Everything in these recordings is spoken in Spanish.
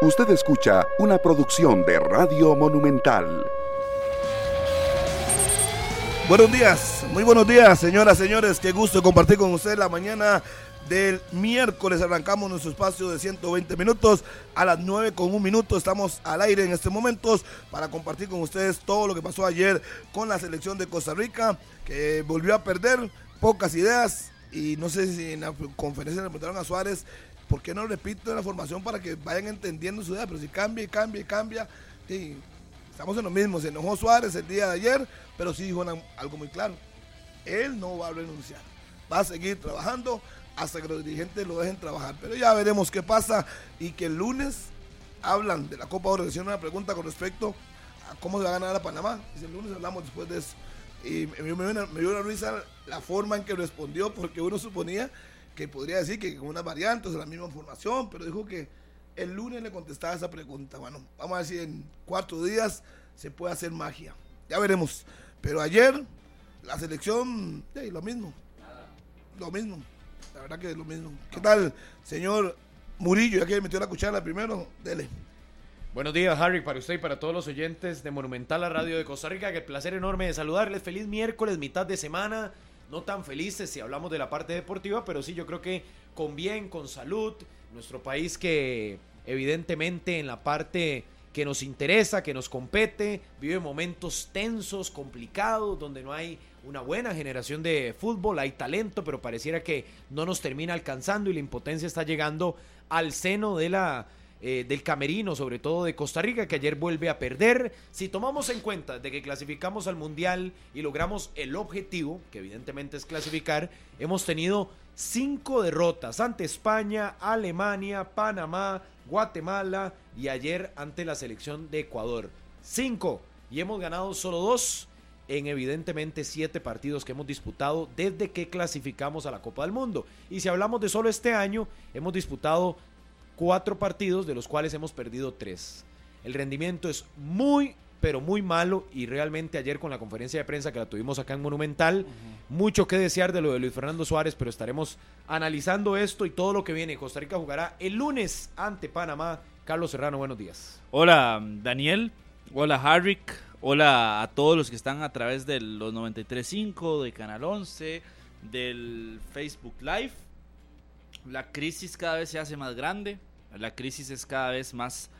Usted escucha una producción de Radio Monumental. Buenos días, muy buenos días, señoras, señores. Qué gusto compartir con ustedes la mañana del miércoles. Arrancamos nuestro espacio de 120 minutos a las 9 con un minuto. Estamos al aire en estos momentos para compartir con ustedes todo lo que pasó ayer con la selección de Costa Rica, que volvió a perder pocas ideas. Y no sé si en la conferencia le preguntaron a Suárez, ¿por qué no repito la formación para que vayan entendiendo su idea? Pero si cambia y cambia y cambia, estamos en lo mismo. Se enojó Suárez el día de ayer, pero sí dijo algo muy claro. Él no va a renunciar. Va a seguir trabajando hasta que los dirigentes lo dejen trabajar. Pero ya veremos qué pasa y que el lunes hablan de la Copa Oro. Hicieron una pregunta con respecto a cómo se va a ganar a Panamá. Y el lunes hablamos después de eso. Y me, dio una risa la forma en que respondió, porque uno suponía que podría decir que con unas variantes, la misma formación, pero dijo que el lunes le contestaba esa pregunta. Bueno, vamos a ver si en cuatro días se puede hacer magia. Ya veremos. Pero ayer, la selección, lo mismo. Lo mismo. La verdad que es lo mismo. ¿Qué tal, señor Murillo? Ya que metió la cuchara primero, dele. Buenos días, Harry, para usted y para todos los oyentes de Monumental, la radio de Costa Rica. Que el placer enorme de saludarles. Feliz miércoles, mitad de semana. No tan felices si hablamos de la parte deportiva, pero sí yo creo que con bien, con salud. Nuestro país que evidentemente en la parte que nos interesa, que nos compete, vive momentos tensos, complicados, donde no hay una buena generación de fútbol, hay talento, pero pareciera que no nos termina alcanzando y la impotencia está llegando al seno de la eh, del camerino, sobre todo de Costa Rica, que ayer vuelve a perder. Si tomamos en cuenta de que clasificamos al Mundial y logramos el objetivo, que evidentemente es clasificar, hemos tenido cinco derrotas ante España, Alemania, Panamá, Guatemala y ayer ante la selección de Ecuador. Cinco. Y hemos ganado solo dos en evidentemente siete partidos que hemos disputado desde que clasificamos a la Copa del Mundo. Y si hablamos de solo este año, hemos disputado cuatro partidos, de los cuales hemos perdido tres. El rendimiento es muy, pero muy malo y realmente ayer con la conferencia de prensa que la tuvimos acá en Monumental, mucho que desear de lo de Luis Fernando Suárez, pero estaremos analizando esto y todo lo que viene. Costa Rica jugará el lunes ante Panamá. Carlos Serrano, buenos días. Hola Daniel, hola Harrick, Hola a todos los que están a través de los 93.5, de Canal 11, del Facebook Live. La crisis cada vez se hace más grande, la crisis es cada vez más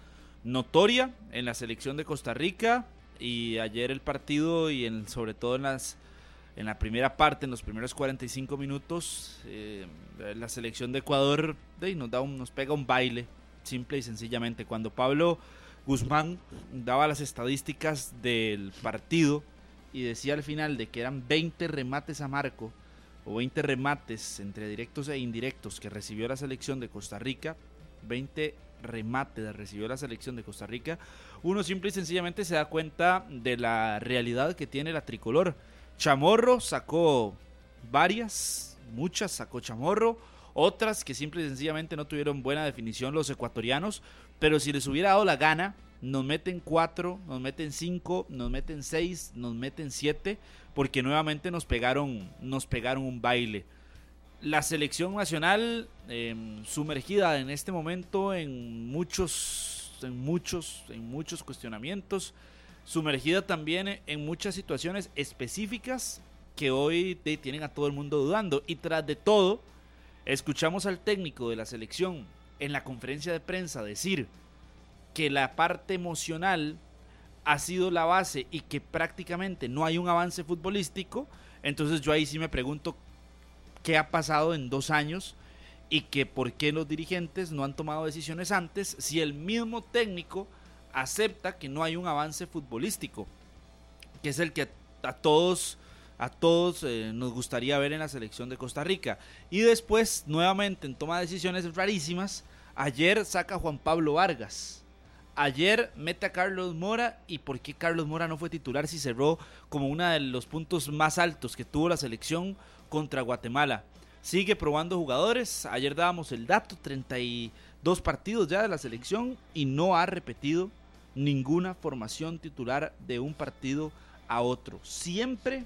notoria en la selección de Costa Rica y ayer el partido y en, sobre todo en las en la primera parte, en los primeros 45 minutos, eh, la selección de Ecuador nos, da nos pega un baile, simple y sencillamente. Cuando Pablo Guzmán daba las estadísticas del partido y decía al final de que eran 20 remates a marco o 20 remates entre directos e indirectos que recibió la selección de Costa Rica, 20 remates recibió la selección de Costa Rica, uno simple y sencillamente se da cuenta de la realidad que tiene la tricolor. Chamorro sacó varias, muchas sacó Chamorro, otras que simple y sencillamente no tuvieron buena definición los ecuatorianos, pero si les hubiera dado la gana, nos meten cuatro, nos meten cinco, nos meten seis, nos meten siete, porque nuevamente nos pegaron, nos pegaron un baile. La selección nacional em, sumergida en este momento en muchos, en muchos, en muchos cuestionamientos, sumergida también en muchas situaciones específicas que hoy tienen a todo el mundo dudando. Y tras de todo, escuchamos al técnico de la selección en la conferencia de prensa decir que la parte emocional ha sido la base y que prácticamente no hay un avance futbolístico, entonces yo ahí sí me pregunto qué ha pasado en dos años y que por qué los dirigentes no han tomado decisiones antes si el mismo técnico acepta que no hay un avance futbolístico, que es el que a todos a todos eh, nos gustaría ver en la selección de Costa Rica. Y después, nuevamente, en toma de decisiones rarísimas, Ayer saca Juan Pablo Vargas. Ayer mete a Carlos Mora. ¿Y por qué Carlos Mora no fue titular si cerró como uno de los puntos más altos que tuvo la selección contra Guatemala? Sigue probando jugadores. Ayer dábamos el dato, 32 partidos ya de la selección y no ha repetido ninguna formación titular de un partido a otro. Siempre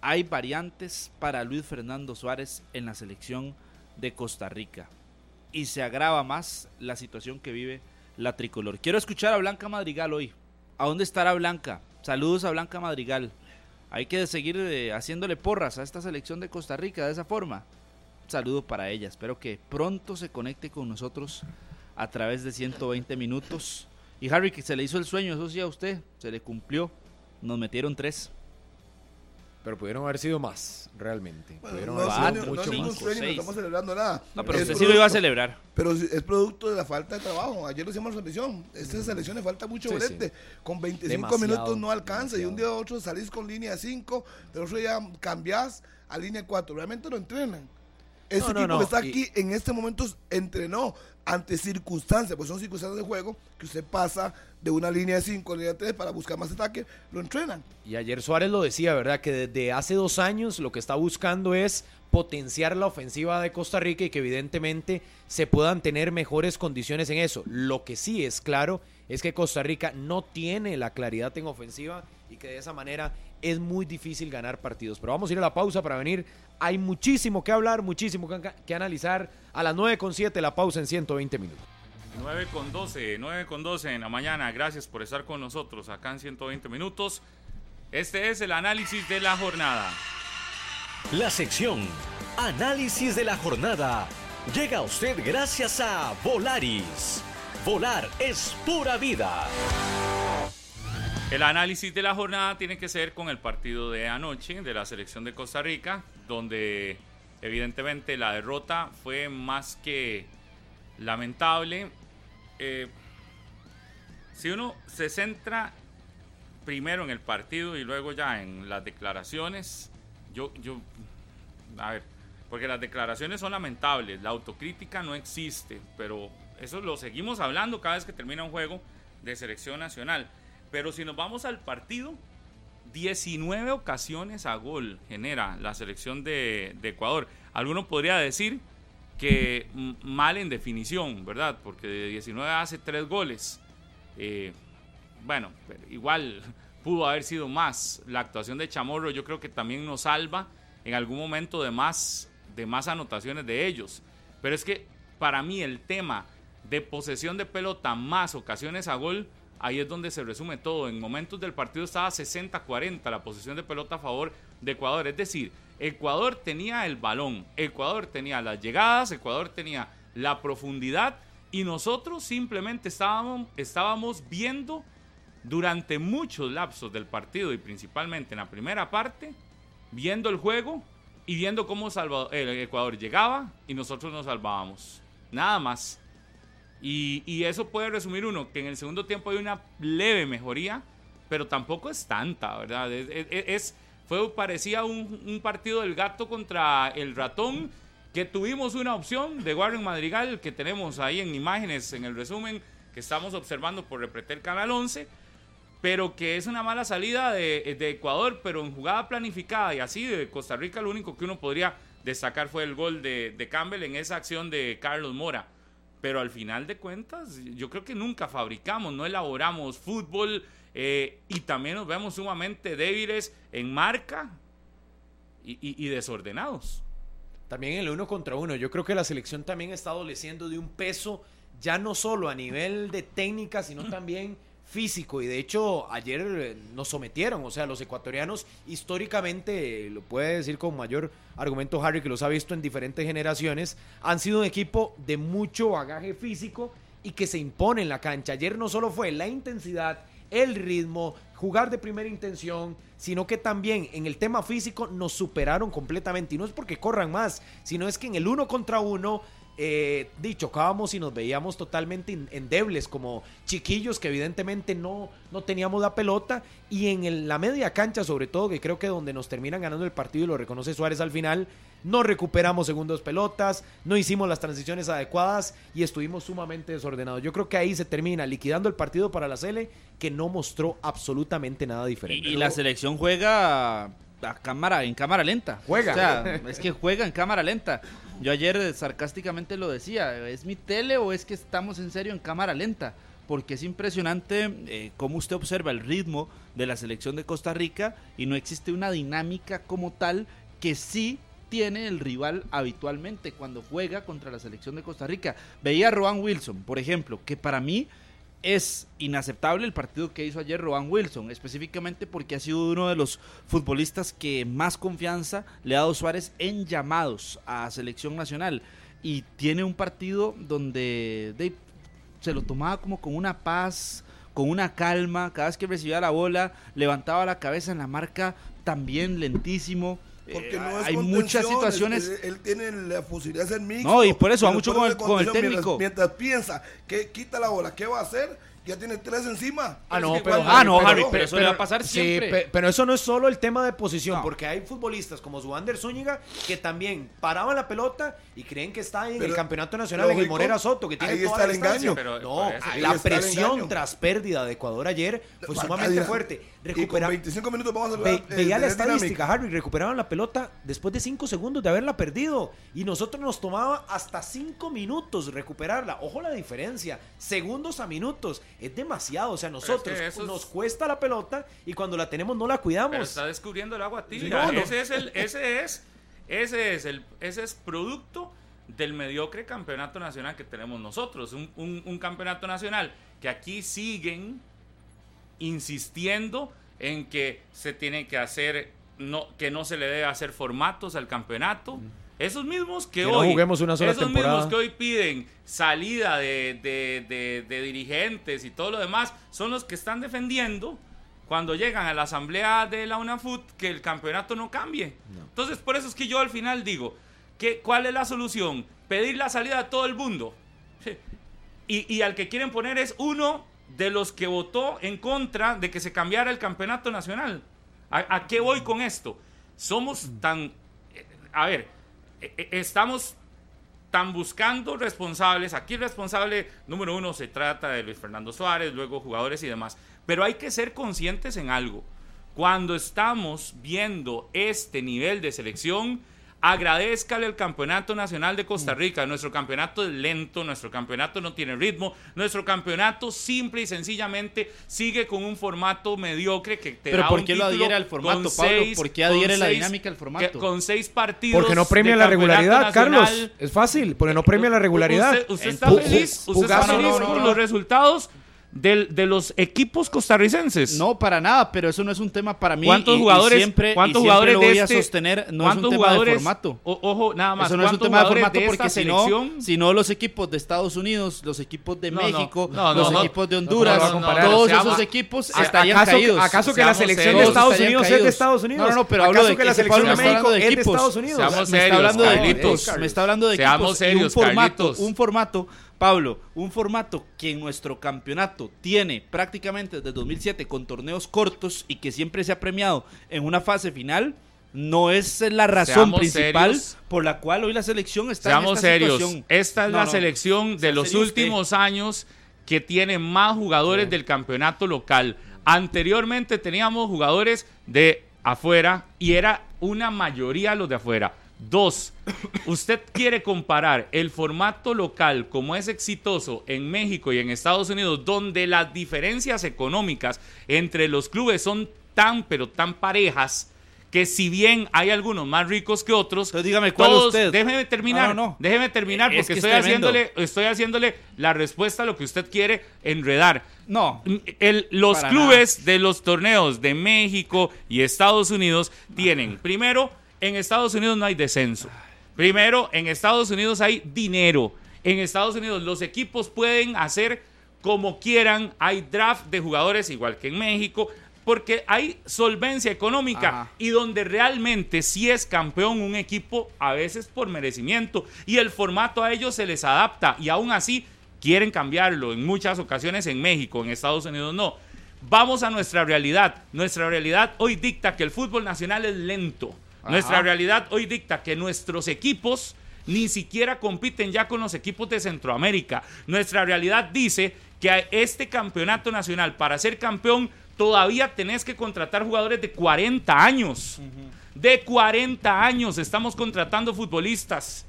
hay variantes para Luis Fernando Suárez en la selección de Costa Rica y se agrava más la situación que vive la tricolor. Quiero escuchar a Blanca Madrigal hoy. ¿A dónde estará Blanca? Saludos a Blanca Madrigal. Hay que seguir eh, haciéndole porras a esta selección de Costa Rica de esa forma. saludo para ella. Espero que pronto se conecte con nosotros a través de 120 minutos. Y Harry, que se le hizo el sueño, eso sí a usted, se le cumplió. Nos metieron tres. Pero pudieron haber sido más, realmente. Bueno, pudieron no, haber es sido un- no mucho ningún más. sueño, no estamos celebrando nada. No, pero Es usted sí lo iba a celebrar. Pero es producto de la falta de trabajo. Ayer lo hicimos en transmisión. Esta selección le falta mucho Sí, brete. Con 25 Demasiado, minutos no alcanza. Y un día a otro salís con línea 5, pero otro día cambiás a línea 4. Realmente lo entrenan. Este No, no, equipo no, que está y- aquí en este momento entrenó ante circunstancias, pues son circunstancias de juego que usted pasa de una línea 5 a línea 3 para buscar más ataque, lo entrenan. Y ayer Suárez lo decía, ¿verdad? Que desde hace dos años lo que está buscando es potenciar la ofensiva de Costa Rica y que evidentemente se puedan tener mejores condiciones en eso. Lo que sí es claro es que Costa Rica no tiene la claridad en ofensiva y que de esa manera es muy difícil ganar partidos. Pero vamos a ir a la pausa para venir. Hay muchísimo que hablar, muchísimo que, que analizar. A las 9 con 7 la pausa en 120 minutos. 9 con 12, 9 con 12 en la mañana. Gracias por estar con nosotros acá en 120 minutos. Este es el análisis de la jornada. La sección Análisis de la jornada llega a usted gracias a Volaris. Volar es pura vida. El análisis de la jornada tiene que ser con el partido de anoche de la selección de Costa Rica, donde evidentemente la derrota fue más que lamentable. Eh, si uno se centra primero en el partido y luego ya en las declaraciones, yo, yo, a ver, porque las declaraciones son lamentables, la autocrítica no existe, pero eso lo seguimos hablando cada vez que termina un juego de selección nacional. Pero si nos vamos al partido, 19 ocasiones a gol genera la selección de, de Ecuador. Alguno podría decir que mal en definición, ¿verdad? Porque de 19 hace 3 goles. Eh, bueno, igual pudo haber sido más. La actuación de Chamorro yo creo que también nos salva en algún momento de más, de más anotaciones de ellos. Pero es que para mí el tema de posesión de pelota más ocasiones a gol, ahí es donde se resume todo. En momentos del partido estaba 60-40 la posesión de pelota a favor de Ecuador. Es decir, Ecuador tenía el balón, Ecuador tenía las llegadas, Ecuador tenía la profundidad y nosotros simplemente estábamos, viendo durante muchos lapsos del partido y principalmente en la primera parte, viendo el juego y viendo cómo Salvador, el Ecuador llegaba y nosotros nos salvábamos. Nada más. Y, eso puede resumir uno, que en el segundo tiempo hay una leve mejoría, pero tampoco es tanta, ¿verdad? Es- fue, parecía un, partido del gato contra el ratón, que tuvimos una opción de Warren Madrigal, que tenemos ahí en imágenes, en el resumen que estamos observando por Repretel Canal 11, pero que es una mala salida de, de Ecuador, pero en jugada planificada y así de Costa Rica lo único que uno podría destacar fue el gol de, de Campbell en esa acción de Carlos Mora. Pero al final de cuentas, yo creo que nunca fabricamos, no elaboramos fútbol eh, y también nos vemos sumamente débiles en marca y, y- y desordenados. También el uno contra uno. Yo creo que la selección también está adoleciendo de un peso ya no solo a nivel de técnica, sino también físico. Y de hecho, ayer eh, nos sometieron. O sea, los ecuatorianos históricamente, eh, lo puede decir con mayor argumento Harry, que los ha visto en diferentes generaciones, han sido un equipo de mucho bagaje físico y que se impone en la cancha. Ayer no solo fue la intensidad, el ritmo, jugar de primera intención, sino que también en el tema físico nos superaron completamente. Y no es porque corran más, sino es que en el uno contra uno, eh, di, chocábamos y nos veíamos totalmente endebles, como chiquillos que evidentemente no, no teníamos la pelota. Y en la media cancha, sobre todo, que creo que donde nos terminan ganando el partido y lo reconoce Suárez al final, no recuperamos segundos pelotas, no hicimos las transiciones adecuadas y estuvimos sumamente desordenados. Yo creo que ahí se termina liquidando el partido para la Sele, que no mostró absolutamente nada diferente. Y, y la selección juega a cámara, en cámara lenta. Juega. O sea, es que juega en cámara lenta. Yo ayer sarcásticamente lo decía, ¿es mi tele o es que estamos en serio en cámara lenta? Porque es impresionante eh, cómo usted observa el ritmo de la selección de Costa Rica y no existe una dinámica como tal que sí tiene el rival habitualmente cuando juega contra la selección de Costa Rica. Veía a Roan Wilson, por ejemplo, que para mí es inaceptable el partido que hizo ayer Roban Wilson, específicamente porque ha sido uno de los futbolistas que más confianza le ha dado Suárez en llamados a selección nacional. Y tiene un partido donde de, se lo tomaba como con una paz, con una calma, cada vez que recibía la bola, levantaba la cabeza en la marca, también lentísimo. Porque Eh, no es hay muchas situaciones. Él, él tiene la posibilidad de ser mixto. No, y por eso va pero mucho con el- con el técnico. Mientras, mientras piensa que quita la bola, ¿qué va a hacer? Ya tiene tres encima. Ah, no, Es que pero, ah, no, Harry, pero eso le va a pasar sí, siempre. pe- pero eso no es solo el tema de posición, No. porque hay futbolistas como Zuander Zúñiga que también paraban la pelota y creen que está en Pero, el campeonato nacional, en el lógico, Morera Soto, que tiene ahí toda está la el engaño. Pero no, la está el presión engaño. tras pérdida de Ecuador ayer fue sumamente dinámica. Fuerte. Y con Recupera- 25 minutos vamos a Ve- hablar, eh, veía la dinámica. estadística, Harry, recuperaban la pelota después de 5 segundos de haberla perdido. Y nosotros nos tomaba hasta 5 minutos recuperarla. Ojo la diferencia, segundos a minutos. Es demasiado. O sea, nosotros nos cuesta la pelota y cuando la tenemos no la Pero cuidamos. está descubriendo el agua tibia. no, no. Ese es el, ese es, ese es el, ese es producto del mediocre campeonato nacional que tenemos nosotros. Un, un- un campeonato nacional que aquí siguen insistiendo en que se tiene que hacer, no, que no se le debe hacer formatos al campeonato. Esos mismos que, Que no hoy, juguemos una sola esos temporada. mismos que hoy piden salida de, de- de- de dirigentes y todo lo demás, son los que están defendiendo cuando llegan a la asamblea de la UNAFUT que el campeonato no cambie. Entonces, por eso es que yo al final digo, que, ¿cuál es la solución? Pedir la salida a todo el mundo. Y, y al que quieren poner es uno de los que votó en contra de que se cambiara el campeonato nacional. ¿A, a qué voy con esto? Somos tan... eh, A ver, eh, eh, estamos tan buscando responsables. Aquí el responsable número uno se trata de Luis Fernando Suárez, luego jugadores y demás. Pero hay que ser conscientes en algo. Cuando estamos viendo este nivel de selección, agradezcale al Campeonato Nacional de Costa Rica. Nuestro campeonato es lento, nuestro campeonato no tiene ritmo, nuestro campeonato simple y sencillamente sigue con un formato mediocre que te Pero da ¿por un qué lo título adhiere al formato, Pablo? seis- ¿Por qué adhiere la seis- dinámica al formato? que- Con seis partidos. Porque no premia de la regularidad, Carlos. Es fácil, porque no premia la regularidad. Usted, usted está feliz, usted está feliz no, no, con no. los resultados del- de los equipos costarricenses. No, para nada, pero eso no es un tema para mí. ¿Cuántos y- y jugadores, siempre, cuántos y siempre jugadores lo de voy este, a sostener? No es un cuántos tema de formato. o- ojo, nada más. Eso no es un ¿cuántos tema de formato de porque si no, si no los equipos de Estados Unidos, los equipos de No, México, no, los equipos de Honduras, todos seamos- esos equipos ¿A- estarían ¿Acaso, caídos. ¿Acaso que la Seamos selección de Estados Unidos es de. Estados Unidos? No, no, pero hablo ¿Acaso de que la selección de México de es de. Estados Unidos? Seamos me está hablando de equipos, me está hablando de Seamos equipos y serios, un formato, Carlitos. un formato, Pablo, un formato que en nuestro campeonato tiene prácticamente desde 2007 con torneos cortos y que siempre se ha premiado en una fase final. No es la razón Seamos principal serios. por la cual hoy la selección está Seamos en esta serios. situación. Esta es No, la no. selección de los usted. últimos años que tiene más jugadores del campeonato local. Anteriormente teníamos jugadores de afuera y era una mayoría los de afuera. Dos, usted quiere comparar el formato local como es exitoso en México y en Estados Unidos, donde las diferencias económicas entre los clubes son tan, pero tan parejas, que si bien hay algunos más ricos que otros, Entonces, dígame, ¿cuál todos- usted? déjeme terminar, No, no, no. déjeme terminar Es porque que es estoy haciéndole, estoy haciéndole la respuesta a lo que usted quiere enredar. No, El- los clubes de los torneos de México y Estados Unidos tienen, primero, en Estados Unidos no hay descenso. Primero, en Estados Unidos hay dinero. En Estados Unidos los equipos pueden hacer como quieran. Hay draft de jugadores igual que en México. Porque hay solvencia económica Ajá. y donde realmente sí es campeón un equipo, a veces por merecimiento. Y el formato a ellos se les adapta y aún así quieren cambiarlo en muchas ocasiones en México, en Estados Unidos no. Vamos a nuestra realidad. Nuestra realidad hoy dicta que el fútbol nacional es lento. Nuestra realidad hoy dicta que nuestros equipos ni siquiera compiten ya con los equipos de Centroamérica. Nuestra realidad dice que a este campeonato nacional, para ser campeón, todavía tenés que contratar jugadores de 40 años. De 40 años estamos contratando futbolistas.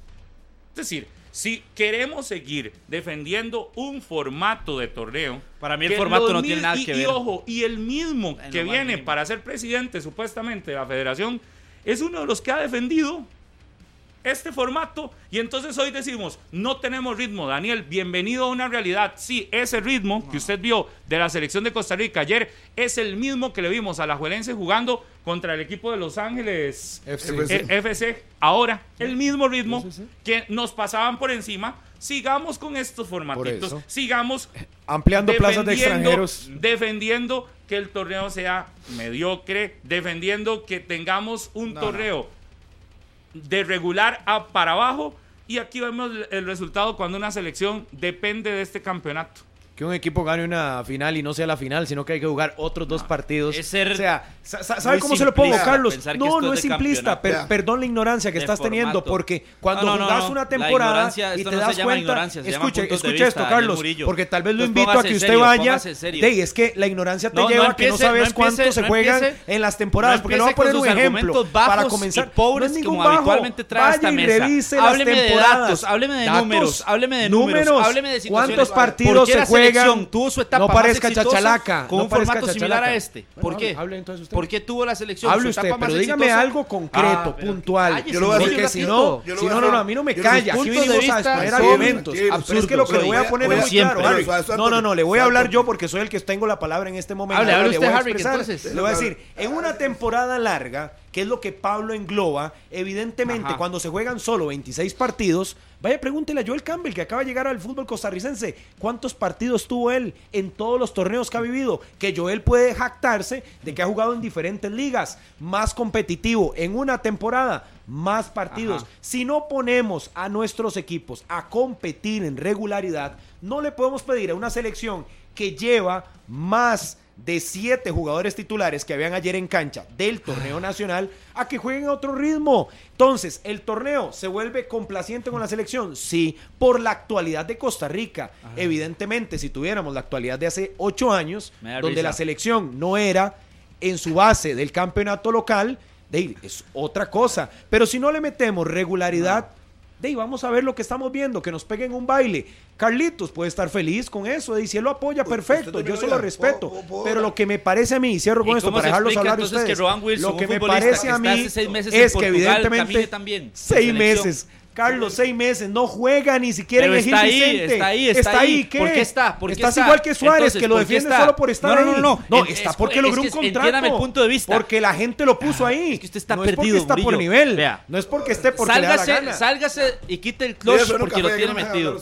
Es decir, si queremos seguir defendiendo un formato de torneo. Para mí el formato no tiene nada y- que y ver. ojo, y el mismo En que viene mínimo. para ser presidente supuestamente de la federación es uno de los que ha defendido este formato y entonces hoy decimos, no tenemos ritmo. Daniel, bienvenido a una realidad. Sí, ese ritmo que usted vio de la selección de Costa Rica ayer es el mismo que le vimos a la Juelense jugando contra el equipo de Los Ángeles FC. eh, FC. Ahora, el mismo ritmo que nos pasaban por encima. Sigamos con estos formatitos. Sigamos Ampliando plazas de defendiendo- extranjeros. Defendiendo que el torneo sea mediocre, defendiendo que tengamos un torneo de regular a para abajo. Y aquí vemos el resultado cuando una selección depende de este campeonato. Que un equipo gane una final y no sea la final, sino que hay que jugar otros dos partidos. es ser o sea, sa- sa- ¿sabe cómo se lo pongo, Carlos? No, no es de simplista. per- perdón la ignorancia que De estás teniendo, porque cuando No, jugás no. una temporada y te das cuenta, escuche, de escuche esto, Carlos, porque tal vez lo invito a que usted serio, vaya. Dey, es que la ignorancia te No, no lleva a que no sabes no empiece- cuánto se no juegan empiece- en las temporadas, no porque le voy a poner un ejemplo para comenzar. pobres no es ningún como bajo. habitualmente trae esta mesa. Hábleme de temporadas. datos, hábleme de números, hábleme de números, hábleme de situaciones. ¿Cuántos ¿Por partidos se juegan? Selección tuvo su etapa no más parezca exitosa chachalaca. con no un parezca formato similar a este? Bueno, ¿Por qué? hable entonces usted. ¿Por qué tuvo la selección Hable su usted, etapa más pero dígame exitosa? algo concreto, Ah, puntual. cállese, Yo lo voy a porque decir- si no, si a no, no, no, a mí no me calla. Aquí venimos a exponer argumentos. Pero es que lo que le voy a poner a- es muy claro, Harry. No, no, no, le voy a hablar yo porque soy el que tengo la palabra en este momento. Hable, usted, a Harry, entonces- Le voy a decir, en una temporada larga, que es lo que Pablo engloba, evidentemente Ajá. cuando se juegan solo 26 partidos, vaya pregúntele a Joel Campbell que acaba de llegar al fútbol costarricense, ¿cuántos partidos tuvo él en todos los torneos que ha vivido? Que Joel puede jactarse de que ha jugado en diferentes ligas, más competitivo en una temporada, más partidos. Ajá. Si no ponemos a nuestros equipos a competir en regularidad, no le podemos pedir a una selección que lleva más de siete jugadores titulares que habían ayer en cancha del torneo nacional a que jueguen a otro ritmo. Entonces, ¿el torneo se vuelve complaciente con la selección? Sí, por la actualidad de Costa Rica. Evidentemente, si tuviéramos la actualidad de hace ocho años, donde risa. la selección no era en su base del campeonato local, es otra cosa. Pero si no le metemos regularidad, de ahí vamos a ver lo que estamos viendo, que nos peguen un baile. Carlitos puede estar feliz con eso, ahí, si él lo apoya, Usted perfecto, yo se lo respeto. ¿Puedo- puedo- Pero lo que me parece a mí, y cierro ¿Y con esto para dejarlos explica hablar entonces ustedes, que Wilson, lo que me parece que a mí es que evidentemente también seis meses. Carlos, seis meses, no juega ni siquiera Pero en el Gil está ahí, Vicente. está ahí, está ahí. ¿qué? ¿Por qué está? ¿Por qué Estás está? igual que Suárez, Entonces, que lo ¿por defiende está? solo por estar No, no, ahí. no, no. No, Es- está es- porque es logró que un contrato. el punto de vista. Porque la gente lo puso ahí. es que usted está no es porque perdido, está por nivel. Vea. No es porque esté porque le da la Sálgase, sálgase y quite el clutch un porque lo tiene no metido. No,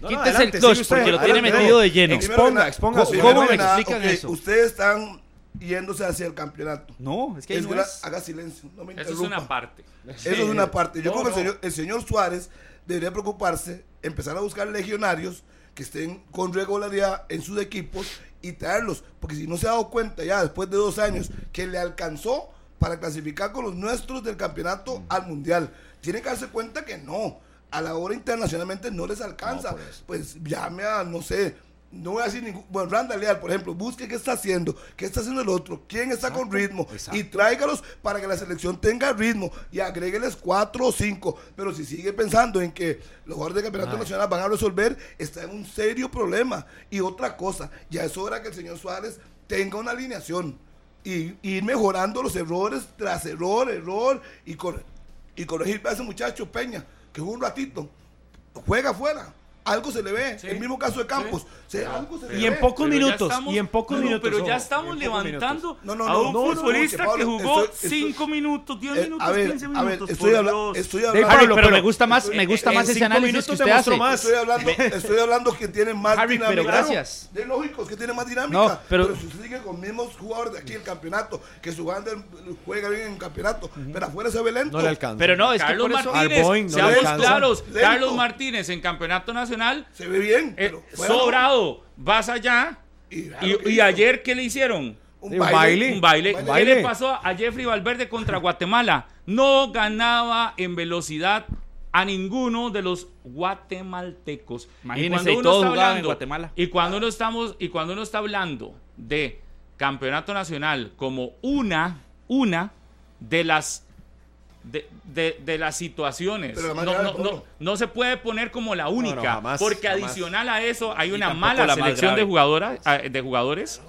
no, Quítese adelante, el clutch porque lo tiene metido de lleno. Exponga, exponga ¿Cómo me explican eso? Ustedes están yéndose hacia el campeonato. No, es que Es no es. Haga silencio, no me Eso es una parte. Eso es una parte. Yo No, creo que el señor, el señor Suárez debería preocuparse, empezar a buscar legionarios que estén con regularidad en sus equipos y traerlos. Porque si no se ha dado cuenta ya después de dos años que le alcanzó para clasificar con los nuestros del campeonato al mundial, tiene que darse cuenta que no. A la hora internacionalmente no les alcanza. pues llame a, no sé, no voy a decir ningún. Bueno, Randa Leal, por ejemplo, busque qué está haciendo, qué está haciendo el otro, quién está con ritmo y tráigalos para que la selección tenga ritmo y agrégueles cuatro o cinco. Pero si sigue pensando en que los jugadores del campeonato nacional van a resolver, está en un serio problema. Y otra cosa, ya es hora que el señor Suárez tenga una alineación y ir mejorando los errores tras error, error y, cor- y corregir a ese muchacho Peña, que jugó un ratito, juega afuera. Algo se le ve. El mismo caso de Campos. O sea, algo se le Y ve. en pocos Pero minutos. estamos- y en pocos no, minutos. Pero ya estamos levantando minutos. No, no, a no, un no, no, futbolista que Pablo, jugó estoy- estoy- 5 minutos, 10 Eh, minutos, a ver, 15 a ver, minutos. estoy, por habla- Dios. estoy hablando. Pablo, pero, pero- me gusta más, me gusta en más ese análisis que minutos usted hace. más. Estoy hablando, estoy hablando que tiene más Harry, pero dinámica. gracias. De lógico, es que tiene más dinámica. No, pero- si usted sigue con mismos jugadores de aquí el campeonato, que su banda juega bien en el campeonato, pero afuera se ve lento. No le alcanza. Pero no, es que Carlos. Martínez, seamos claros. Carlos Martínez en campeonato nacional, Se ve bien, eh, pero no. sobrado, vas allá, Y, ayer, ¿qué le hicieron? un Un baile. baile. Un baile. Un ¿Qué baile. le pasó a Jeffrey Valverde contra Guatemala? No ganaba en velocidad a ninguno de los guatemaltecos. Imagínense, Y y cuando todos uno está jugaban en hablando- Guatemala. Y cuando uno estamos y cuando uno está hablando de campeonato nacional como una una de las de, de- de las situaciones. Pero la más No, no, no, no se puede poner como la única, jamás, porque jamás. adicional a eso hay una mala selección de jugadoras, de jugadores.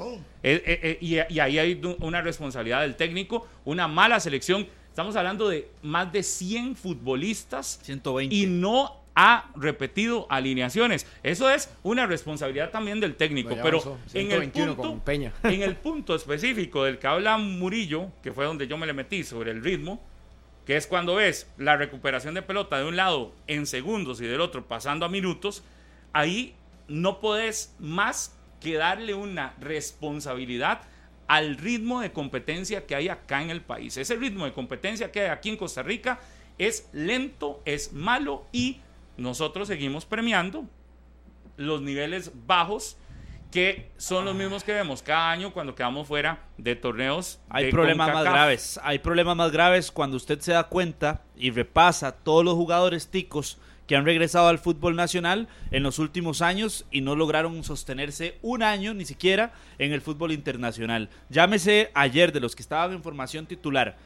Eh, eh, eh, y, y ahí hay una responsabilidad del técnico, una mala selección Estamos hablando de más de 100 futbolistas 120. y no ha repetido alineaciones. Eso es una responsabilidad también del técnico. Pero en el, 121 punto, con Peña. en el punto específico del que habla Murillo, que fue donde yo me le metí sobre el ritmo, que es cuando ves la recuperación de pelota de un lado en segundos y del otro pasando a minutos, ahí no podés más que darle una responsabilidad al ritmo de competencia que hay acá en el país. Ese ritmo de competencia que hay aquí en Costa Rica es lento, es malo y nosotros seguimos premiando los niveles bajos que son los mismos que vemos cada año cuando quedamos fuera de torneos. Hay de problemas más graves. Hay problemas más graves cuando usted se da cuenta y repasa todos los jugadores ticos que han regresado al fútbol nacional en los últimos años y no lograron sostenerse un año ni siquiera en el fútbol internacional. Llámese ayer de los que estaban en formación titular.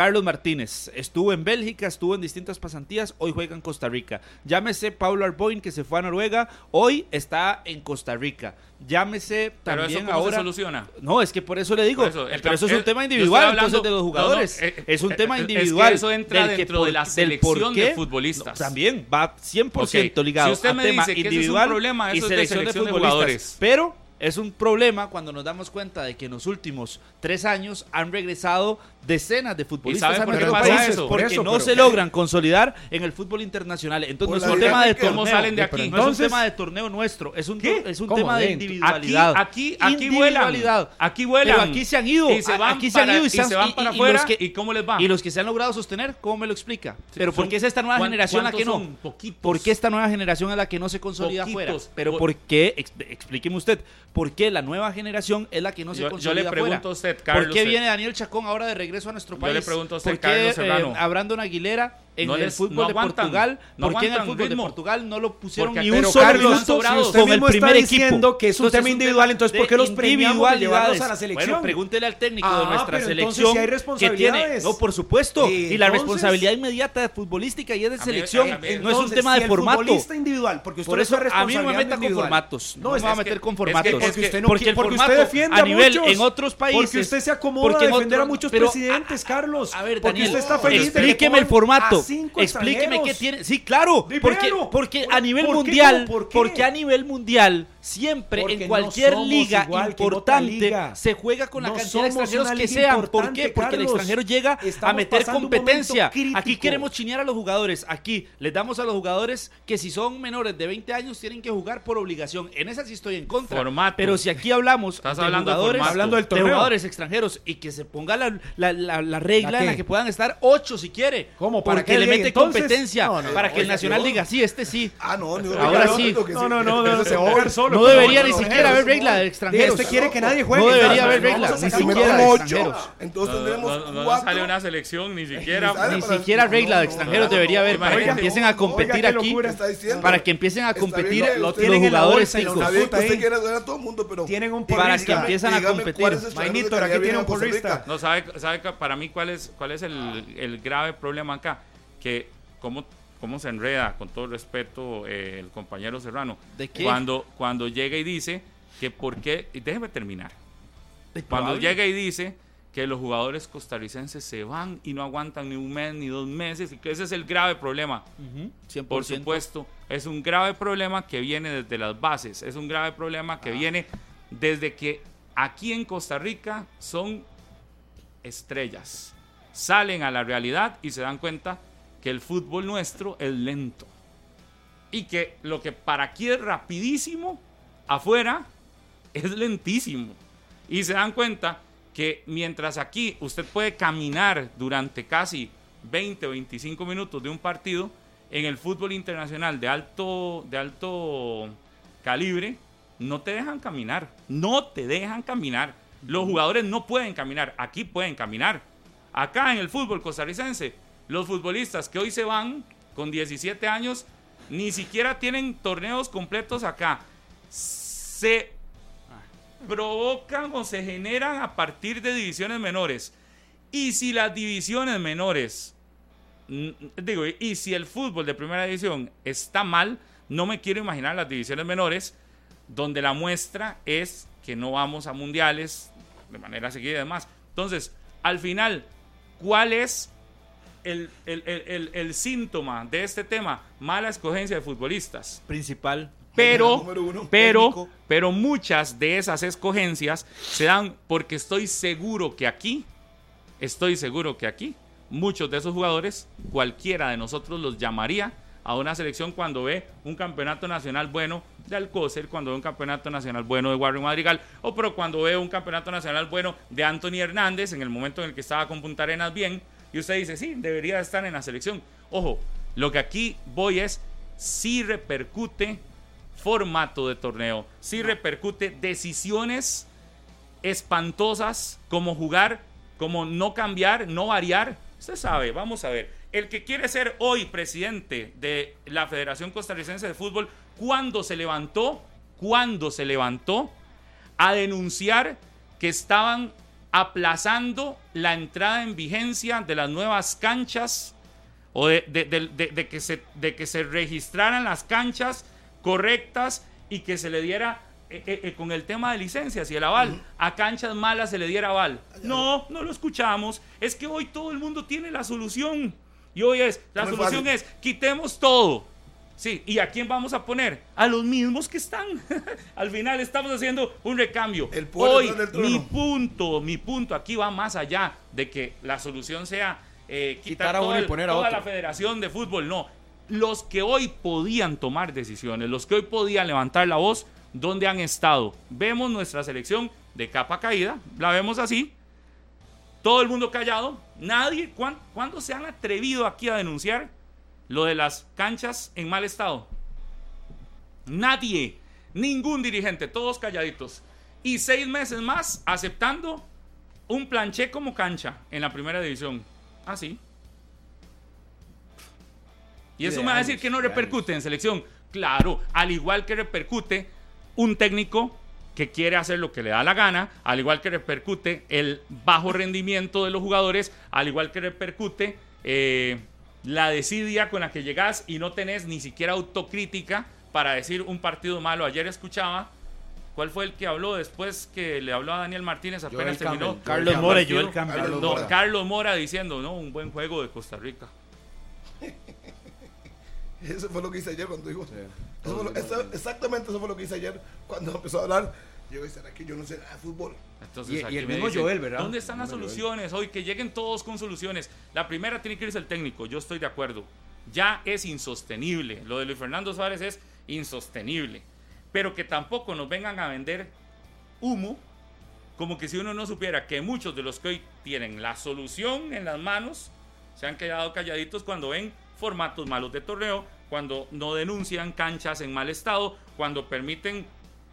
Carlos Martínez estuvo en Bélgica, estuvo en distintas pasantías, hoy juega en Costa Rica. Llámese Pablo Arboin que se fue a Noruega, hoy está en Costa Rica. Llámese Pero también eso cómo ahora se soluciona. no, es que por eso le digo. Por eso, el pero eso es un tema eh, yo individual, hablando- entonces, de los no, no, jugadores. eh, es un eh, tema es que individual. eso entra del dentro de la selección de futbolistas. no, también va 100% Ok, ligado si usted a me tema dice que ese es un individual problema, y eso es selección de selección de futbolistas. jugadores. Pero es un problema cuando nos damos cuenta de que en los últimos tres años han regresado decenas de futbolistas sabe a por qué pasa eso? porque Por eso, no pero- se logran consolidar en el fútbol internacional. Entonces Por no es un tema de torneo. ¿Cómo salen de aquí? No es un tema de torneo nuestro, es un, ¿Qué? es un tema de Aquí, individualidad. aquí, aquí vuelan. Individualidad. Aquí vuelan. Pero aquí se han ido. Y se van, aquí se han ido y se van para y- y afuera. los que- ¿Y cómo les va? Y los que se han logrado sostener, ¿cómo me lo explica? Pero ¿por qué es esta nueva ¿cuán- generación la que no? Poquitos. ¿Por qué esta nueva generación es la que no se consolida afuera? Poquitos. Pero Por- ¿por qué? Ex- explíqueme usted. ¿Por qué la nueva generación es la que no se Yo- yo consolida le pregunto afuera? a usted, ¿Por Carlos, qué eh, viene Daniel Chacón ahora de regreso a nuestro Yo le pregunto a usted, ¿Por qué Carlos eh, Serrano? a Brandon Aguilera en No el les- fútbol no de aguantan, Portugal? no ¿Por qué en el fútbol ritmo. de Portugal no lo pusieron Porque ni un solo minuto usted con el mismo primer está equipo? diciendo que es un Entonces, tema individual, entonces, ¿por qué los premiamos de llevarlos a la selección? Bueno, pregúntele al técnico de Ah, nuestra pero entonces selección hay que tiene, responsabilidades. no, por supuesto, Y y la entonces- responsabilidad inmediata de futbolística y es de mí- selección, a mí- no es un Entonces, tema si de el formato. futbolista individual, porque usted Por eso a mí no me meta con formatos. No, me va a meter con formatos. porque usted no porque quiere- el porque usted formato defiende a nivel muchos. en otros países. Porque usted se acomoda porque a en defender a muchos presidentes, Carlos. A ver, porque usted está feliz de que explíqueme el formato. Cinco Explíqueme qué tiene. Sí, claro. Porque, porque ¿Por- a nivel por qué? mundial, ¿Por qué? porque a nivel mundial, siempre Porque en cualquier liga que importante liga. se juega con la No cantidad de extranjeros que sean. ¿Por qué? Porque el extranjero llega a meter competencia. Aquí queremos chinear a los jugadores. Aquí les damos a los jugadores que si son menores de 20 años tienen que jugar por obligación. En esa sí estoy en contra. Formato. Pero si aquí hablamos Estás de hablando de jugadores, formato. Hablando del de jugadores extranjeros y que se ponga la, la- la- la regla ¿La en la que puedan estar ocho si quiere. ¿Cómo? ¿Para Porque qué le mete Entonces- competencia. No, no, para no, que el Nacional yo- diga, sí, este sí. Ah, no, Ahora sí. No, no, no, no, se va a jugar solo. No No, debería ni siquiera haber regla de extranjeros. Este quiere que nadie juegue. No debería haber regla, ni siquiera de ocho, extranjeros. entonces No, sale una selección ni siquiera. Ni siquiera regla de extranjeros debería haber para que empiecen a competir aquí. Para que empiecen a competir los, jugadores Tienen un Para que empiecen a competir. Mainito, aquí tiene un porrista. No, ¿sabe, para mí cuál es, cuál es el, el grave problema acá? Que cómo, cómo se enreda, con todo respeto, eh, el compañero Serrano. ¿De qué? Cuando, cuando llega y dice que por qué, y déjeme terminar. Cuando llega y dice que los jugadores costarricenses se van y no aguantan ni un mes ni dos meses, y que ese es el grave problema. Ujú, 100%. Por supuesto, es un grave problema que viene desde las bases, es un grave problema que viene desde que aquí en Costa Rica son estrellas. Salen a la realidad y se dan cuenta que el fútbol nuestro es lento. Y que lo que para aquí es rapidísimo, afuera es lentísimo. Y se dan cuenta que mientras aquí usted puede caminar durante casi 20 o 25 minutos de un partido, en el fútbol internacional de alto, de alto calibre, no te dejan caminar. No te dejan caminar. Los jugadores no pueden caminar. Aquí pueden caminar. Acá en el fútbol costarricense, los futbolistas que hoy se van con 17 años ni siquiera tienen torneos completos acá. Se provocan o se generan a partir de divisiones menores. Y si las divisiones menores, mm, digo, y si el fútbol de primera división está mal, no me quiero imaginar las divisiones menores, donde la muestra es que no vamos a mundiales de manera seguida y demás. Entonces, al final, ¿cuál es el, el- el- el- síntoma de este tema? Mala escogencia de futbolistas. Principal. Pero, uno, pero, técnico. pero muchas de esas escogencias se dan porque estoy seguro que aquí, estoy seguro que aquí, muchos de esos jugadores, cualquiera de nosotros los llamaría a una selección cuando ve un campeonato nacional bueno de Alcócer, cuando ve un campeonato nacional bueno de Warren Madrigal, o pero cuando ve un campeonato nacional bueno de Anthony Hernández en el momento en el que estaba con Punta Arenas bien, y usted dice, sí, debería estar en la selección. Ojo, lo que aquí voy es, si repercute formato de torneo, si repercute decisiones espantosas como jugar, como no cambiar, no variar. Usted sabe, vamos a ver. El que quiere ser hoy presidente de la Federación Costarricense de Fútbol, ¿cuándo se levantó? ¿Cuándo se levantó a denunciar que estaban aplazando la entrada en vigencia de las nuevas canchas o de, de- de- de- de que se, de que se registraran las canchas correctas y que se le diera eh, eh, eh, con el tema de licencias y el aval, a canchas malas se le diera aval. No, no lo escuchamos. Es que hoy todo el mundo tiene la solución. Y hoy es, la solución es, quitemos todo. Sí, ¿y a quién vamos a poner? A los mismos que están. Al final estamos haciendo un recambio. El Hoy, del mi punto, mi punto aquí va más allá de que la solución sea eh, quitar, Quitar a uno y poner a toda otro. la federación de fútbol. No, los que hoy podían tomar decisiones, los que hoy podían levantar la voz, ¿dónde han estado? Vemos nuestra selección de capa caída, la vemos así, todo el mundo callado, nadie, ¿cuán- ¿cuándo se han atrevido aquí a denunciar lo de las canchas en mal estado? Nadie, ningún dirigente, todos calladitos. Y seis meses más aceptando un planché como cancha en la primera división. Así. y eso de me va a años, decir que no repercute en selección. Claro, al igual que repercute un técnico que quiere hacer lo que le da la gana, al igual que repercute el bajo rendimiento de los jugadores, al igual que repercute eh, la desidia con la que llegas y no tenés ni siquiera autocrítica para decir un partido malo. Ayer escuchaba, ¿cuál fue el que habló después que le habló a Daniel Martínez apenas Joel terminó? Campbell. Carlos Mora? Joel Campbell. Carlos No, Mora. Carlos Mora diciendo, no, un buen juego de Costa Rica. Eso fue lo que hice ayer cuando dijo. Eso fue lo- eso- exactamente eso fue lo que hice ayer cuando empezó a hablar. Yo dije, ¿será que yo no sé nada de fútbol? Entonces, Y- y aquí el mismo dicen, Joel, ¿verdad? ¿Dónde están las Joel. soluciones? Hoy que lleguen todos con soluciones. La primera tiene que irse el técnico, yo estoy de acuerdo. Ya es insostenible. Lo de Luis Fernando Suárez es insostenible. Pero que tampoco nos vengan a vender humo, como que si uno no supiera que muchos de los que hoy tienen la solución en las manos se han quedado calladitos cuando ven formatos malos de torneo, cuando no denuncian canchas en mal estado, cuando permiten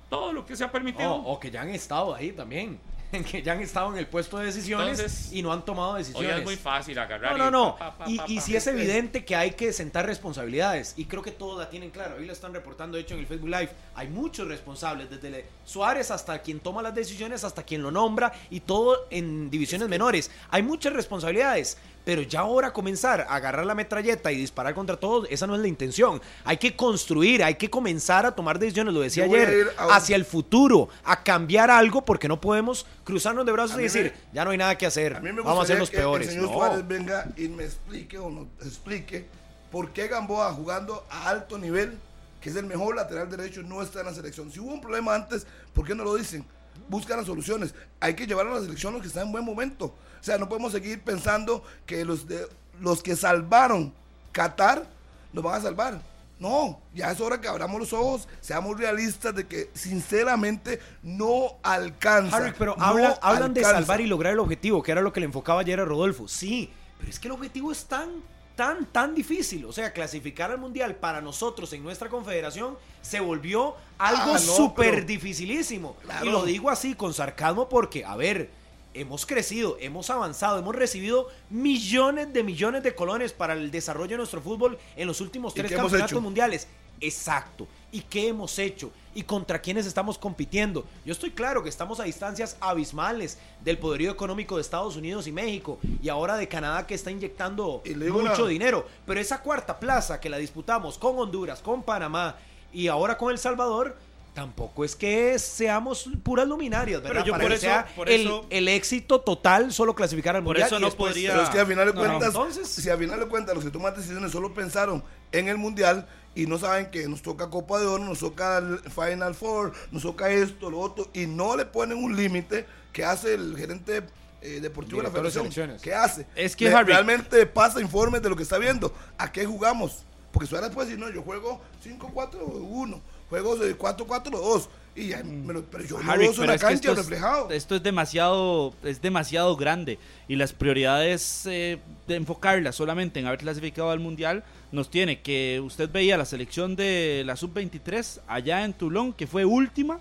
todo lo que se ha permitido. O, o que ya han estado ahí también. Que ya han estado en el puesto de decisiones Entonces, y no han tomado Hoy decisiones. es muy fácil agarrar. No, no, y no. pa, pa, pa, Y, si es evidente que hay que sentar responsabilidades. Y creo que todos la tienen claro. Ahí lo están reportando, de hecho, en el Facebook Live. Hay muchos responsables, desde Suárez hasta quien toma las decisiones, hasta quien lo nombra, y todo en divisiones menores. Hay muchas responsabilidades. Pero ya ahora comenzar a agarrar la metralleta y disparar contra todos, esa no es la intención. Hay que construir, hay que comenzar a tomar decisiones, lo decía ayer, un- hacia el futuro, a cambiar algo, porque no podemos cruzarnos de brazos A y decir, me- ya no hay nada que hacer, A mí me vamos a ser los que peores. el señor No. Suárez venga y me explique o nos explique por qué Gamboa jugando a alto nivel, que es el mejor lateral derecho, no está en la selección. Si hubo un problema antes, ¿por qué no lo dicen? Buscan las soluciones. Hay que llevar a la selección los que están en buen momento. O sea, no podemos seguir pensando que los, de, los que salvaron Qatar nos van a salvar. No, ya es hora que abramos los ojos, seamos realistas de que sinceramente no alcanza. Harry, pero no hablan de salvar y lograr el objetivo, que era lo que le enfocaba ayer a Rodolfo. Sí, pero es que el objetivo es tan, tan, tan difícil. O sea, clasificar al Mundial para nosotros en nuestra confederación se volvió algo Ah, no, súper pero- dificilísimo. Claro. Y lo digo así, con sarcasmo, porque, a ver, hemos crecido, hemos avanzado, hemos recibido millones de millones de colones para el desarrollo de nuestro fútbol en los últimos ¿Y tres campeonatos mundiales. Exacto. ¿Y qué hemos hecho? ¿Y contra quiénes estamos compitiendo? Yo estoy claro que estamos a distancias abismales del poderío económico de Estados Unidos y México y ahora de Canadá que está inyectando mucho dinero. Pero esa cuarta plaza que la disputamos con Honduras, con Panamá y ahora con El Salvador, tampoco es que seamos puras luminarias, ¿verdad? Pero yo Para por que eso- sea por el, eso- el éxito total solo clasificar al Por mundial. eso y no después- podría- Pero es que al final de No, no, cuentas, entonces- si al final de cuentas los que toman decisiones solo pensaron en el mundial y no saben que nos toca Copa de Oro, nos toca el Final Four, nos toca esto, lo otro, y no le ponen un límite que hace el gerente eh, deportivo de la Director de federación. selecciones. ¿Qué hace? Es que, Le- Harry- realmente pasa informes de lo que está viendo. ¿A qué jugamos? Porque Suárez puede decir, no, yo juego 5-4-1, juego de 4-4-2. Y ya me lo- pero yo no Harry, en pero la es que cancha esto es- reflejado. esto es demasiado, es demasiado grande y las prioridades eh, de enfocarlas solamente en haber clasificado al mundial nos tiene que usted veía la selección de la sub 23 allá en Toulon que fue última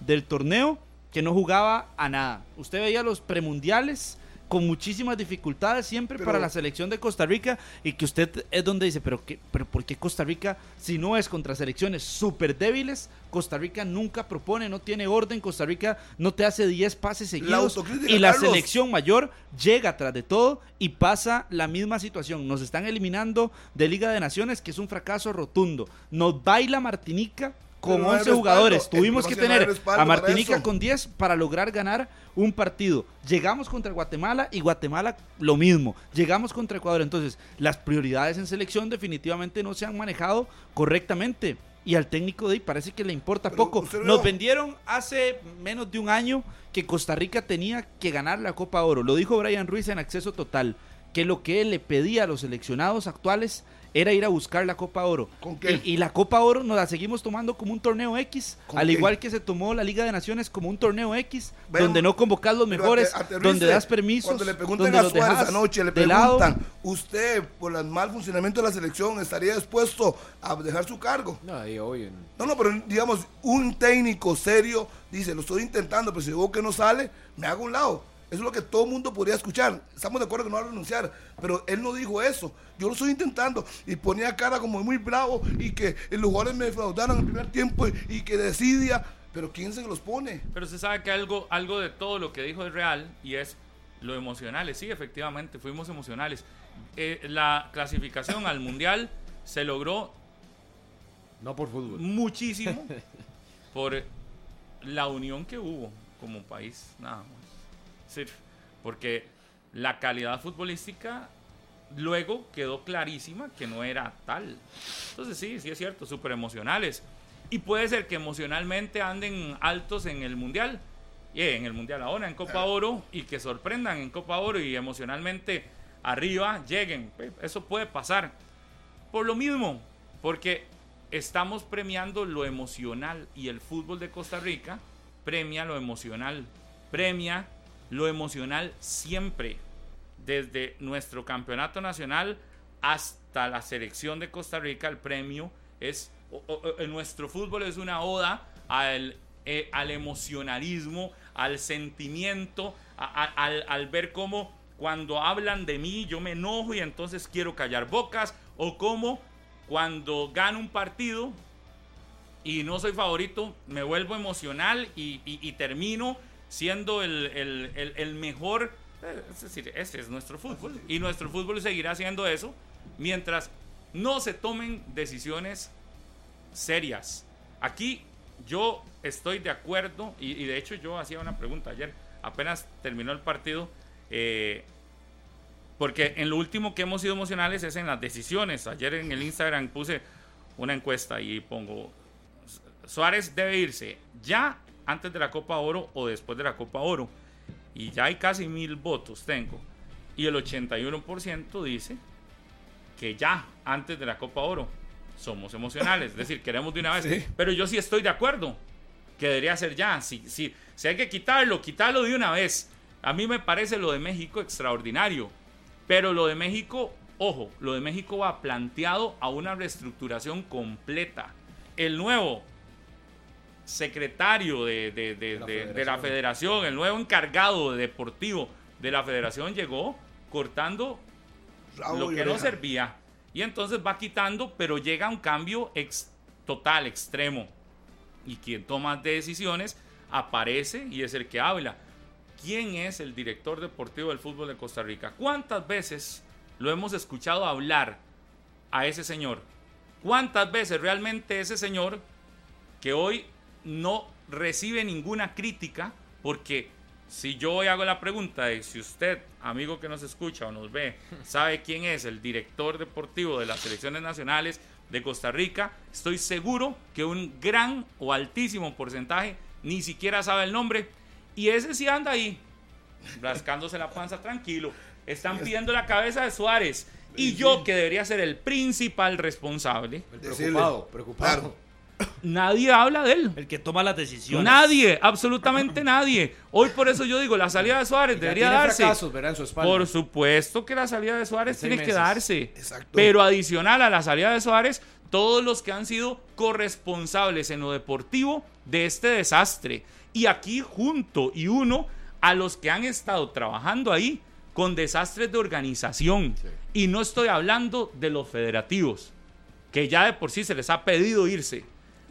del torneo que no jugaba a nada. Usted veía los premundiales con muchísimas dificultades siempre Pero- para la selección de Costa Rica y que usted es donde dice, pero, qué, pero ¿por qué Costa Rica, si no es contra selecciones súper débiles, Costa Rica nunca propone, no tiene orden, Costa Rica no te hace 10 pases seguidos y la Carlos. selección mayor llega tras de todo y pasa la misma situación. Nos están eliminando de Liga de Naciones, que es un fracaso rotundo. Nos baila Martinica con no hay 11 respaldo. jugadores. Tuvimos que no tener a Martinica con 10 para lograr ganar un partido. Llegamos contra Guatemala y Guatemala lo mismo. Llegamos contra Ecuador. Entonces, las prioridades en selección definitivamente no se han manejado correctamente. Y al técnico de ahí parece que le importa Pero poco. Nos vendieron hace menos de un año que Costa Rica tenía que ganar la Copa Oro. Lo dijo Brian Ruiz en acceso total. Que lo que él le pedía a los seleccionados actuales era ir a buscar la Copa Oro. ¿Con qué? Y, y la Copa Oro nos la seguimos tomando como un torneo X, ¿Con al qué? igual que se tomó la Liga de Naciones como un torneo X, Bueno, donde no convocas los mejores, aterrice. donde das permisos, Cuando le preguntan donde a los Suárez anoche, le preguntan, ¿usted por el mal funcionamiento de la selección estaría dispuesto a dejar su cargo? No, en- No, no, pero digamos, un técnico serio dice, lo estoy intentando, pero si veo que no sale, me hago un lado. Eso es lo que todo el mundo podría escuchar. Estamos de acuerdo que no va a renunciar, pero él no dijo eso. Yo lo estoy intentando y ponía cara como muy bravo y que los jugadores me defraudaron en el primer tiempo y, y que decidia. Pero ¿quién se los pone? Pero se sabe que algo, algo de todo lo que dijo es real y es lo emocionales. Sí, efectivamente, fuimos emocionales. Eh, la clasificación al mundial se logró no por fútbol. muchísimo por la unión que hubo como país, nada Sí, porque la calidad futbolística luego quedó clarísima que no era tal. Entonces sí, sí es cierto, súper emocionales. Y puede ser que emocionalmente anden altos en el Mundial, y en el Mundial ahora, en Copa Oro, y que sorprendan en Copa Oro y emocionalmente arriba lleguen. Eso puede pasar. Por lo mismo, porque estamos premiando lo emocional y el fútbol de Costa Rica premia lo emocional, premia lo emocional siempre, desde nuestro campeonato nacional hasta la selección de Costa Rica, el premio es, en nuestro fútbol es una oda al, eh, al emocionalismo, al sentimiento, al, al ver cómo cuando hablan de mí yo me enojo y entonces quiero callar bocas, o cómo cuando gano un partido y no soy favorito, me vuelvo emocional y- y termino siendo el, el- el- el mejor. eh, Es decir, ese es nuestro fútbol. Y nuestro fútbol seguirá siendo eso mientras no se tomen decisiones serias. Aquí yo estoy de acuerdo, y, y de hecho yo hacía una pregunta ayer, apenas terminó el partido, eh, porque en lo último que hemos sido emocionales es en las decisiones. Ayer en el Instagram puse una encuesta y pongo, Suárez debe irse ya antes de la Copa Oro o después de la Copa Oro. Y ya hay casi mil votos tengo. Y el 81% dice que ya antes de la Copa Oro somos emocionales. Es decir, queremos de una vez. Sí. Pero yo sí estoy de acuerdo que debería ser ya. Si, si, si hay que quitarlo, quitarlo de una vez. A mí me parece lo de México extraordinario. Pero lo de México, ojo, lo de México va planteado a una reestructuración completa. El nuevo secretario de, de- de- la de- de la federación. el nuevo encargado de deportivo de la federación llegó cortando lo que no servía. Y entonces va quitando, pero llega un cambio ex- total, extremo. Y quien toma decisiones aparece y es el que habla. ¿Quién es el director deportivo del fútbol de Costa Rica? ¿Cuántas veces lo hemos escuchado hablar a ese señor? ¿Cuántas veces realmente ese señor que hoy no recibe ninguna crítica porque si yo hoy hago la pregunta de si usted, amigo que nos escucha o nos ve, sabe quién es el director deportivo de las selecciones nacionales de Costa Rica, estoy seguro que un gran o altísimo porcentaje ni siquiera sabe el nombre. Y ese sí anda ahí, rascándose la panza tranquilo. Están pidiendo la cabeza de Suárez. Y yo, que debería ser el principal responsable, Preocupado, preocupado. Claro. Nadie habla de él. El que toma las decisiones. Nadie, absolutamente nadie. Hoy por eso yo digo, la salida de Suárez debería darse. fracasos, ¿verdad? En su espalda. Por supuesto que la salida de Suárez tiene que darse. Exacto. Pero adicional a la salida de Suárez, todos los que han sido corresponsables en lo deportivo de este desastre. Y aquí junto y uno a los que han estado trabajando ahí con desastres de organización. Y no estoy hablando de los federativos, que ya de por sí se les ha pedido irse.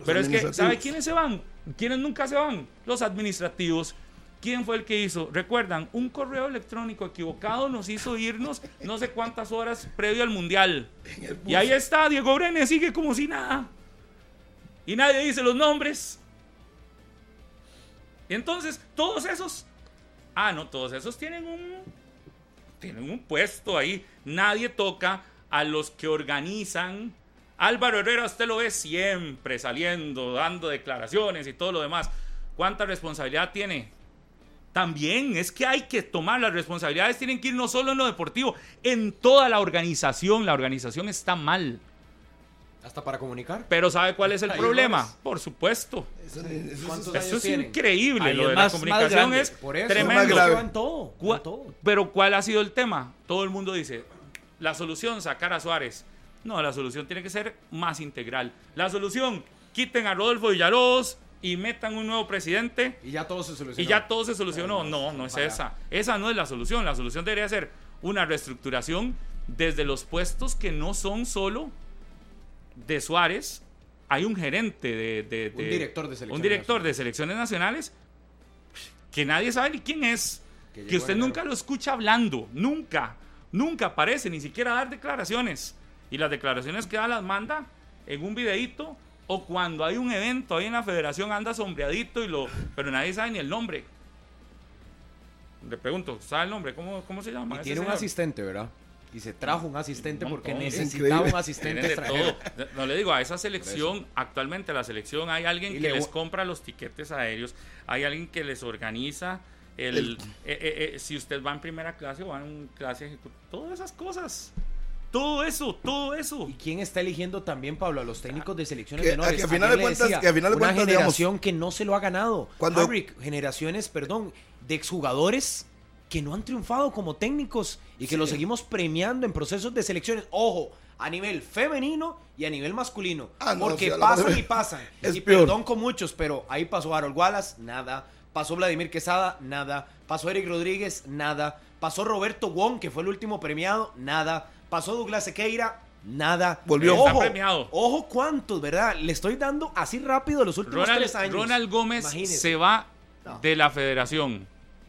Pero es que, ¿sabe quiénes se van? ¿Quiénes nunca se van? Los administrativos. ¿Quién fue el que hizo? Recuerdan, un correo electrónico equivocado nos hizo irnos no sé cuántas horas previo al Mundial. Y ahí está, Diego Brenes sigue como si nada. Y nadie dice los nombres. Y entonces, todos esos... Ah, no, todos esos tienen un... Tienen un puesto ahí. Nadie toca a los que organizan. Álvaro Herrera, usted lo ve siempre saliendo, dando declaraciones y todo lo demás. ¿Cuánta responsabilidad tiene? También es que hay que tomar las responsabilidades, tienen que ir no solo en lo deportivo, en toda la organización. La organización está mal. Hasta para comunicar. Pero ¿sabe cuál es el problema? Por supuesto. Eso, eso- ¿Cuántos eso- años Eso es tienen? increíble. Ahí lo es de más- la comunicación es Por eso. tremendo. más grave. Va en todo. Cua- en todo. Pero ¿cuál ha sido el tema? Todo el mundo dice, la solución, sacar a Suárez. No, la solución tiene que ser más integral. La solución, quiten a Rodolfo Villalobos y metan un nuevo presidente Y ya todo se solucionó. y ya todo se solucionó. No, no es esa. Esa no es la solución. La solución debería ser una reestructuración desde los puestos que no son solo de Suárez. Hay un gerente de... de- Un de- director de selecciones Un director de nacionales. selecciones nacionales que nadie sabe ni quién es. Que Que, usted nunca lo escucha hablando. Nunca. Nunca aparece ni siquiera a dar declaraciones. Y las declaraciones que da las manda en un videíto o cuando hay un evento ahí en la federación anda sombreadito y lo pero nadie sabe ni el nombre. Le pregunto, ¿sabe el nombre? ¿Cómo, cómo se llama? Y tiene un asistente, ¿verdad? Y se trajo un asistente Un porque necesitaba un asistente de todo. No le digo, a esa selección, actualmente a la selección hay alguien Y que le- les compra los tiquetes aéreos, hay alguien que les organiza el, eh, eh, eh, si usted va en primera clase o va en clase ejecutiva, todas esas cosas. Todo eso, todo eso. ¿Y quién está eligiendo también, Pablo, a los técnicos de selecciones Que- menores? a que a final de cuentas- decía, que a final de una cuentas, generación que no se lo ha ganado. Cuando- Harry, generaciones, perdón, de exjugadores que no han triunfado como técnicos y que los seguimos premiando en procesos de selecciones. Ojo, a nivel femenino y a nivel masculino. Ah, no, porque pasan y pasan. Es y peor. perdón con muchos, pero ahí pasó Harold Wallace, nada. Pasó Vladimir Quesada, nada. Pasó Eric Rodríguez, nada. Pasó Roberto Wong, que fue el último premiado, nada. Pasó Douglas Sequeira, nada. Volvió. Está Ojo, premiado. Ojo cuántos, ¿verdad? Le estoy dando así rápido los últimos Ronald, tres años. Ronald Gómez se va No. de la federación,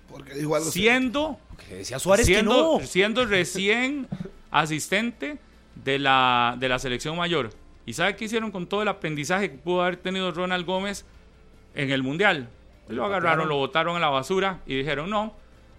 Porque dijo algo siendo, Que decía Suárez siendo, que no. siendo recién asistente de la, de la selección mayor. ¿Y sabe qué hicieron con todo el aprendizaje que pudo haber tenido Ronald Gómez en el Mundial? Lo agarraron, lo botaron a la basura y dijeron, no,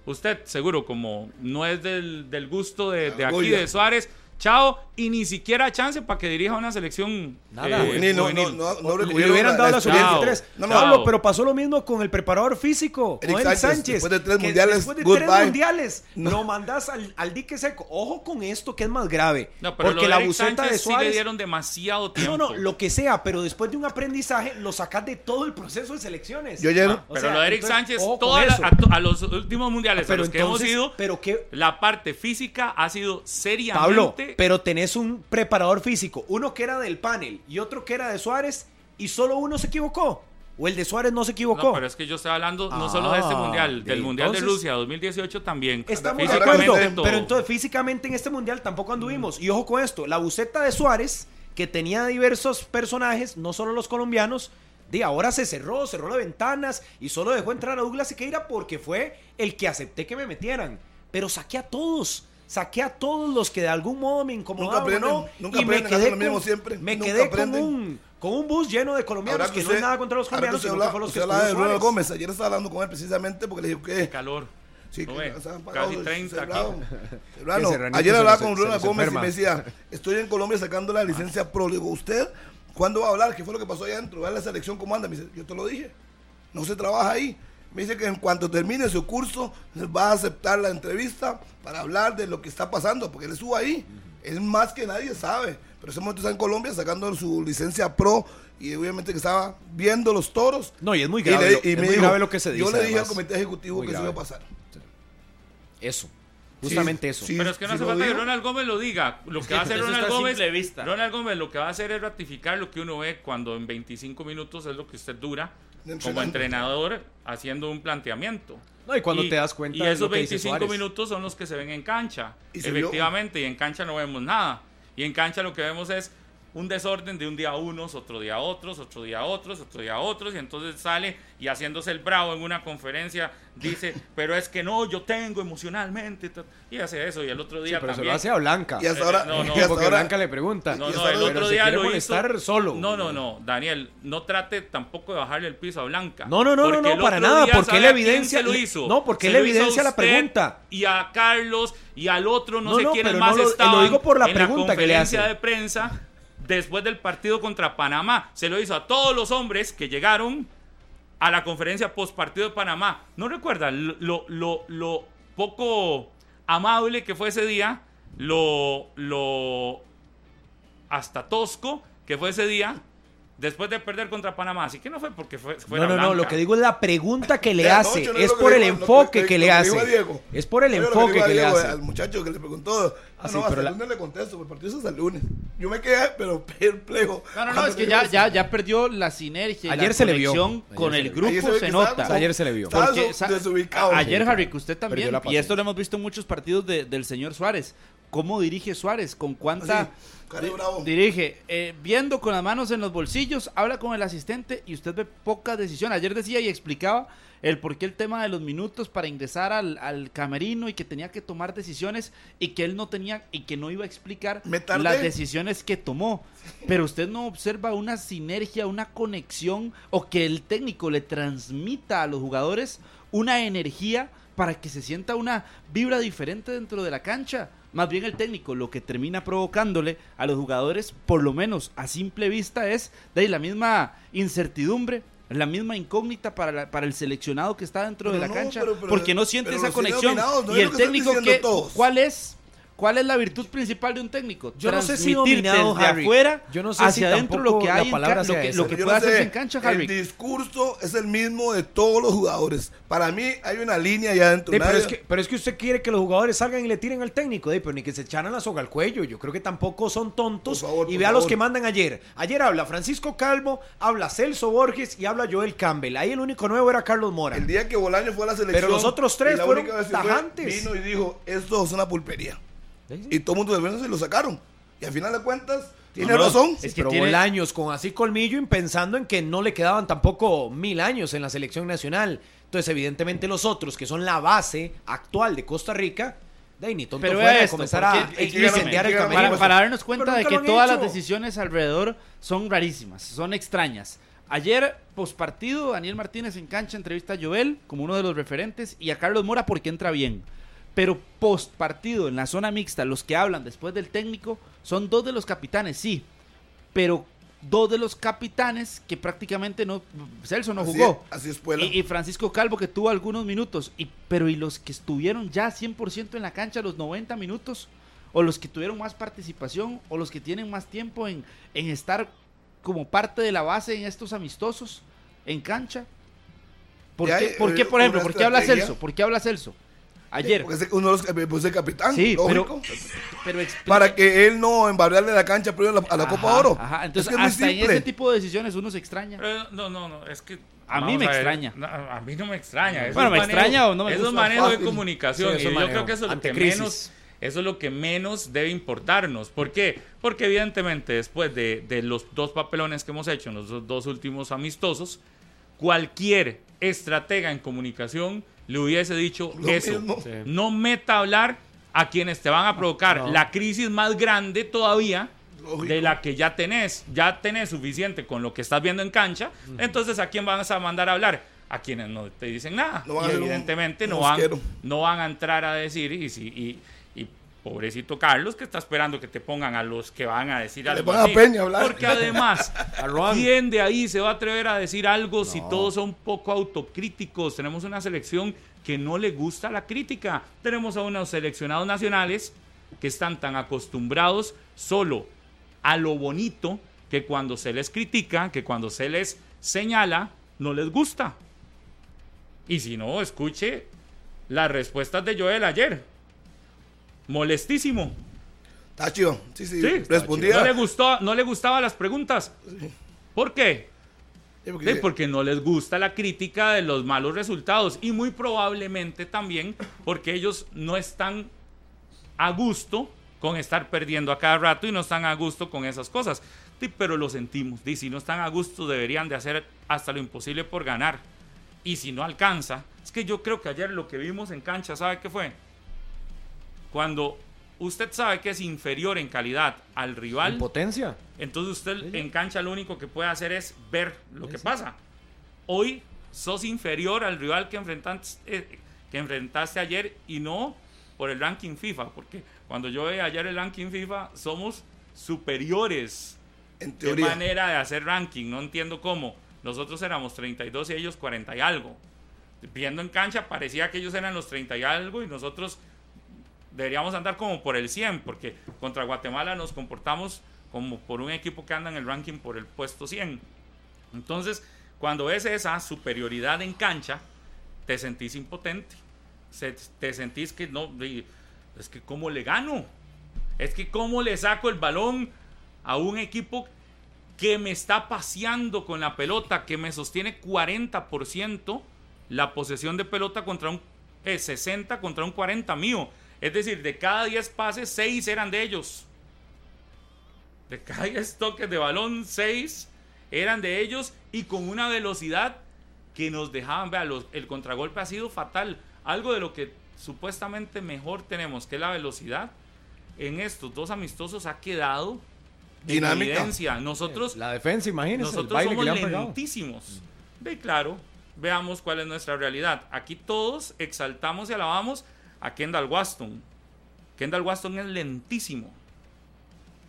usted seguro como no es del, del gusto de, de aquí, de Suárez, chao, y ni siquiera chance para que dirija una selección Nada. eh, Juvenil, no, juvenil. no, no, no Le hubieran dado la experiencia. sub-23. No, no, Pablo, pero pasó lo mismo con el preparador físico, Eric Sánchez, Sánchez. después de tres que mundiales, Después de goodbye. tres mundiales, No. lo mandas al, al dique seco. Ojo con esto que es más grave. No, pero porque la buceta Sánchez de sí le Suárez. dieron demasiado tiempo. no, no, lo que sea, pero después de un aprendizaje lo sacas de todo el proceso de selecciones. Yo ayer- O Pero sea, lo de Eric entonces, Sánchez, ojo con toda la- a, a los últimos mundiales a Pero los que hemos ido, pero qué, la parte física ha sido seriamente. Pablo, pero tenés un preparador físico, uno que era del panel y otro que era de Suárez, y solo uno se equivocó. O el de Suárez no se equivocó. No, pero es que yo estoy hablando no solo de este Ah, mundial, del de mundial de Rusia 2018 también. Estamos de acuerdo, pero entonces físicamente en este mundial tampoco anduvimos. Y ojo con esto, la buceta de Suárez, que tenía diversos personajes, no solo los colombianos, de ahora se cerró, cerró las ventanas y solo dejó entrar a Douglas Sequeira porque fue el que acepté que me metieran. Pero saqué a todos. Saqué a todos los que de algún modo me incomodaban aprenden, o no, nunca y me aprenden, quedé, con, lo mismo siempre, me nunca quedé con aprenden. un, con un bus lleno de colombianos Ahora que, no usted- es nada contra los que colombianos, sino habla- que fue los que hablaba de Ronald. Gómez. Ayer estaba hablando con él precisamente porque le dijo que Calor. Sí, ¿No que ve? estaban Casi pagados, 30 aquí. Serrano. Serrano, Que Serranito Ayer hablaba con Ronald Gómez y me decía, estoy en Colombia sacando la licencia pro. Le digo, ¿usted cuándo va a hablar? ¿Qué fue lo que pasó allá adentro? ¿Va a la selección cómo anda? Me dice, yo te lo dije. No se trabaja ahí. Me dice que en cuanto termine su curso, va a aceptar la entrevista para hablar de lo que está pasando, porque él estuvo ahí. Él más que nadie sabe. Pero ese momento está en Colombia sacando su licencia pro y obviamente que estaba viendo los toros. No, y es muy Y grave, le- y es me muy dijo, grave lo que se dice. Yo le dije al comité ejecutivo Muy que eso iba a grave. pasar. Eso, justamente eso. sí. Pero es que no si hace falta que Ronald Gómez lo diga. Lo que va a hacer Ronald Gómez. Ronald Gómez lo que va a hacer es ratificar lo que uno ve cuando en 25 minutos es lo que usted dura. Como entrenador haciendo un planteamiento. No, y cuando te das cuenta Y esos lo que dice 25 Suárez. minutos son los que se ven en cancha. Y. Efectivamente, y en cancha no vemos nada. Y en cancha lo que vemos es un desorden de un día a unos, otro día a otros, otro día a otros, otro día a otros, y entonces sale y haciéndose el bravo en una conferencia dice, pero es que no, yo tengo emocionalmente, y hace eso, y el otro Sí, día pero se también. lo hace a Blanca. Y hasta ahora, no, no, hasta porque ahora- Blanca le pregunta. No, no, hasta el ahora- otro pero se día quiere lo molestar hizo. solo. No, no, no, Daniel, no trate tampoco de bajarle el piso a Blanca. No, no, no, no, no, para nada, porque ¿sabe él a quién evidencia- se lo hizo. no, porque Se hizo evidencia la pregunta. Y a Carlos y al otro, no, No, sé pero más no lo- estaban lo digo por la pregunta que le conferencia hace. de prensa después del partido contra Panamá. Se lo hizo a todos los hombres que llegaron a la conferencia post partido de Panamá. ¿No recuerdan lo, lo, lo poco amable que fue ese día? Lo, lo hasta tosco que fue ese día después de perder contra Panamá. Así que no fue porque fue, No, no, no, lo que digo es la pregunta que le hace. No es por el enfoque que le hace. Es por el enfoque que le hace. Al muchacho que le preguntó, ah, Ah, sí, no, hasta pero el la- lunes le contesto, el partido es hasta el lunes. Yo me quedé, pero perplejo. No, no, no, es que ya, ya, ya perdió la sinergia. Ayer la se le vio. Ayer con se el le vio. grupo Ayer se se, nota. estaba- Ayer se le vio. Porque, desubicado. Ayer, Sí. Harry, que usted también, y esto lo hemos visto en muchos partidos de- del señor Suárez. ¿Cómo dirige Suárez? ¿Con cuánta Así, bravo. dirige? Eh, viendo con las manos en los bolsillos, habla con el asistente y usted ve pocas decisiones. Ayer decía y explicaba el por qué el tema de los minutos para ingresar al, al camerino y que tenía que tomar decisiones y que él no tenía y que no iba a explicar las decisiones que tomó. Pero usted no observa una sinergia, una conexión o que el técnico le transmita a los jugadores una energía para que se sienta una vibra diferente dentro de la cancha. Más bien el técnico lo que termina provocándole a los jugadores, por lo menos a simple vista, es de ahí la misma incertidumbre, la misma incógnita para, la- para el seleccionado que está dentro Pero de la no, cancha, pero- pero- porque no siente esa conexión. dominados, ¿no y el técnico que, todos? ¿cuál es? ¿Cuál es la virtud principal de un técnico? Yo no sé si dominado, desde Harry. afuera Yo no sé hacia si adentro lo que la hay en palabra lo que, lo puede no hacerse en cancha, Harry. El discurso es el mismo de todos los jugadores. Para mí hay una línea ya dentro. Sí, pero, es que, pero es que usted quiere que los jugadores salgan y le tiren al técnico, de, pero ni que se echaran la soga al cuello. Yo creo que tampoco son tontos. Por favor, y por vea los favor. que mandan ayer. Ayer habla Francisco Calvo, habla Celso Borges y habla Joel Campbell. Ahí el único nuevo era Carlos Mora. El día que Bolaño fue a la selección. Pero los otros tres fueron fue, tajantes. Vino y dijo: Esto es una pulpería. Sí. Y todo el mundo de se lo sacaron. Y al final de cuentas, tiene No, no, razón. Es que pero tiene- Bolaños con así colmillo y pensando en que no le quedaban tampoco mil años en la selección nacional. Entonces, evidentemente, los otros, que son la base actual de Costa Rica, de ahí ni tonto Pero fuera esto, comenzar a incendiar el camerino. Para, para darnos cuenta de que todas hecho. las decisiones alrededor son rarísimas, son extrañas. Ayer, pospartido, Daniel Martínez en cancha entrevista a Joel como uno de los referentes y a Carlos Mora porque entra bien. Pero post partido en la zona mixta, los que hablan después del técnico son dos de los capitanes, sí. Pero dos de los capitanes que prácticamente no. Celso no Así jugó. es, así es. Y, y Francisco Calvo que tuvo algunos minutos. Y, pero ¿y los que estuvieron ya 100% en la cancha los 90 minutos? ¿O los que tuvieron más participación? ¿O los que tienen más tiempo en, en estar como parte de la base en estos amistosos en cancha? ¿Por qué, hay, por, qué, eh, por ejemplo, por qué habla. Celso? ¿Por qué habla Celso? Ayer. Porque es uno de los eh, pues, el capitán. Sí, pero, lógico. pero explique- para que él no embarrarle la cancha a la, a la Ajá, Copa Oro. Ajá, entonces es que es muy hasta en ese tipo de decisiones uno se extraña. Pero no, no, no, es que... A mí me extraña. no, a mí no me extraña. eso Bueno, me manejo- extraña o no me Eso es gusta. manejo de Fácil. comunicación. Sí, y yo creo que eso es lo Ante que crisis. menos... Eso es lo que menos debe importarnos. ¿Por qué? Porque evidentemente después de, de los dos papelones que hemos hecho en los dos- dos últimos amistosos, cualquier estratega en comunicación le hubiese dicho Lo eso. Sí. No meta a hablar a quienes te van a provocar No. la crisis más grande todavía Lógico. de la que ya tenés. Ya tenés suficiente con lo que estás viendo en cancha. Entonces, ¿a quién vas a mandar a hablar? A quienes no te dicen nada. No y evidentemente un no, van, no van a entrar a decir y, si- y, y pobrecito Carlos que está esperando que te pongan a los que van a decir le algo pongan a así. Peña a hablar. Porque además. ¿quién de ahí se va a atrever a decir algo si todos son poco autocríticos? Tenemos una selección que no le gusta la crítica. Tenemos a unos seleccionados nacionales que están tan acostumbrados solo a lo bonito que cuando se les critica, que cuando se les señala, no les gusta. Y si no, escuche las respuestas de Joel ayer. Molestísimo. Chido. Sí, sí. Sí, respondía. No le gustó, no le gustaban las preguntas. ¿Por qué? Sí, porque- Sí, porque no les gusta la crítica de los malos resultados y muy probablemente también porque ellos no están a gusto con estar perdiendo a cada rato y no están a gusto con esas cosas. Sí, pero lo sentimos. Y si no están a gusto deberían de hacer hasta lo imposible por ganar. Y si no alcanza, es que yo creo que ayer lo que vimos en cancha, ¿sabe qué fue? Cuando usted sabe que es inferior en calidad al rival, Impotencia. entonces usted en cancha lo único que puede hacer es ver lo que pasa. Hoy sos inferior al rival que enfrentaste, eh, que enfrentaste ayer y no por el ranking FIFA, porque cuando yo veía ayer el ranking FIFA somos superiores. En teoría. manera de hacer ranking, no entiendo cómo. Nosotros éramos 32 y ellos 40 y algo. Viendo en cancha parecía que ellos eran los 30 y algo y nosotros deberíamos andar como por el 100, porque contra Guatemala nos comportamos como por un equipo que anda en el ranking por el puesto 100. Entonces, cuando ves esa superioridad en cancha, te sentís impotente. Te sentís que no, es que cómo le gano. Es que cómo le saco el balón a un equipo que me está paseando con la pelota, que me sostiene 40% la posesión de pelota contra un eh, 60 contra un 40 mío. Es decir, de cada 10 pases, 6 eran de ellos. De cada 10 toques de balón, 6 eran de ellos y con una velocidad que nos dejaban, vea, los- el contragolpe ha sido fatal. Algo de lo que supuestamente mejor tenemos, que es la velocidad, en estos dos amistosos ha quedado Dinámica. evidencia. Nosotros La defensa, imagínense. el nosotros baile que somos le han pegado. lentísimos. De claro, veamos cuál es nuestra realidad. Aquí todos exaltamos y alabamos a Kendall Waston. Kendall Waston es lentísimo.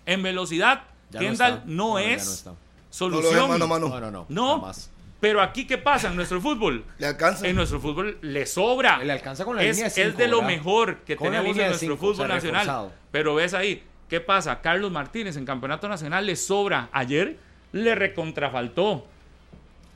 En velocidad, Ya Kendall no, es no. No solución. ve mano mano. No, no, no. No. Pero aquí, ¿qué pasa en nuestro fútbol? Le alcanza. En nuestro fútbol le sobra. Le alcanza con la es, línea de es de lo ¿verdad? mejor que Con tenemos en nuestro cinco, o fútbol sea, nacional. reforzado. Pero ves ahí, ¿qué pasa? Carlos Martínez en Campeonato Nacional le sobra. Ayer le recontrafaltó.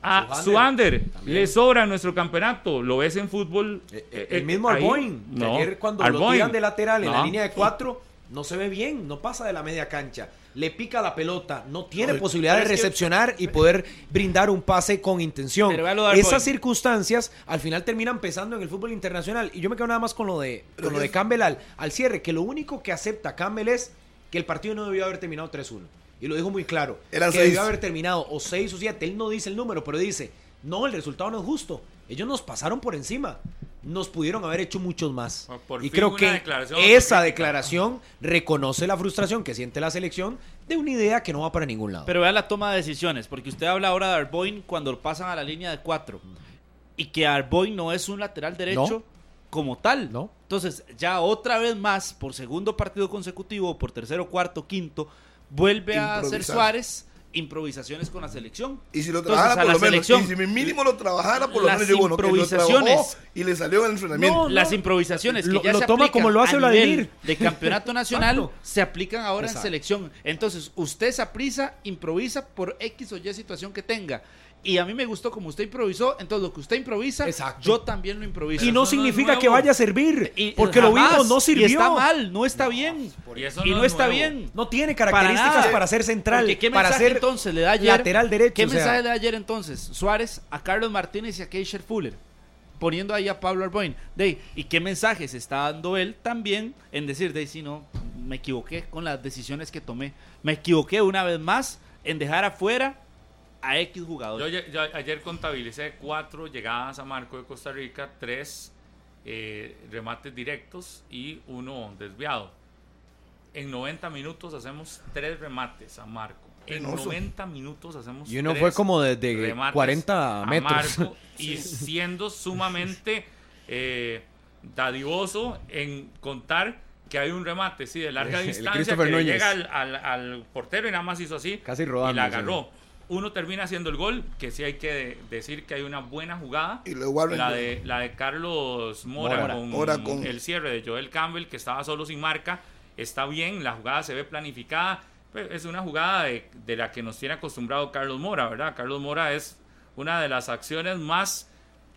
A Suander, le sobra en nuestro campeonato. Lo ves en fútbol. Eh, eh, el eh, mismo ahí. Arboin, No, ayer cuando lo Arboin. tiran de lateral en la línea de cuatro, no se ve bien, no pasa de la media cancha. Le pica la pelota, no tiene posibilidad de que- recepcionar y poder brindar un pase con intención. Esas circunstancias al final terminan pesando en el fútbol internacional. Y yo me quedo nada más con lo de, con lo de Campbell al, al cierre, que lo único que acepta Campbell es que el partido no debió haber terminado 3-1. Y lo dijo muy claro. Eran que seis. debió haber terminado o 6 o 7. Él no dice el número, pero dice, no, el resultado no es justo. Ellos nos pasaron por encima. Nos pudieron haber hecho muchos más. Por- por y creo que declaración esa declaración reconoce la frustración que siente la selección de una idea que no va para ningún lado. Pero vea la toma de decisiones, porque usted habla ahora de Arboin cuando pasan a la línea de cuatro. Y que Arboin no es un lateral derecho No. como tal. No. Entonces, ya otra vez más, por segundo partido consecutivo, por tercero, cuarto, quinto, vuelve a hacer. Suárez improvisaciones con la selección. Y si lo trabajara por lo menos, y si mínimo lo trabajara por lo las menos, yo bueno, que lo improvisaciones. y le salió en el entrenamiento. No, las improvisaciones que Lo- ya lo se toma como lo hace Vladimir. de campeonato nacional se aplican ahora Exacto. en selección. Entonces, usted se aprisa, improvisa por X o Y situación que tenga. Y a mí me gustó como usted improvisó, entonces lo que usted improvisa, Exacto. yo también lo improviso. y no significa que vaya a servir. Y- porque lo vimos, no Y sirvió. está mal, no está bien. Y eso y no no, es está nuevo. bien. No tiene Para características nada. para, ser central. ¿qué para mensaje ser entonces le da ayer? lateral derecho. ¿Qué o sea, mensaje le da ayer entonces? Suárez a Carlos Martínez y a Keisher Fuller. Poniendo ahí a Pablo Arboin. De, ¿Y qué mensaje se está dando él también en decir, de si no, me equivoqué con las decisiones que tomé? Me equivoqué una vez más en dejar afuera a X Yo, jugador. ayer- yo ayer contabilicé cuatro llegadas a marco de Costa Rica, tres eh, remates directos y uno desviado. En 90 minutos hacemos tres remates a Marco. En Penoso. 90 minutos hacemos Y uno tres fue como desde remates 40 a metros. Marco y siendo sumamente eh, dadivoso en contar que hay un remate, sí, de larga distancia que llega al, al- al portero y nada más hizo así Casi y rodando, la sí. Uno termina haciendo el gol, que sí hay que de- decir que hay una buena jugada. Y luego Warren La de, la de Carlos Mora, Mora. con, Mora con- el cierre de Joel Campbell, que estaba solo sin marca. Está bien, la jugada se ve planificada. pero Es una jugada de, de la que nos tiene acostumbrado Carlos Mora, ¿verdad? Carlos Mora es una de las acciones más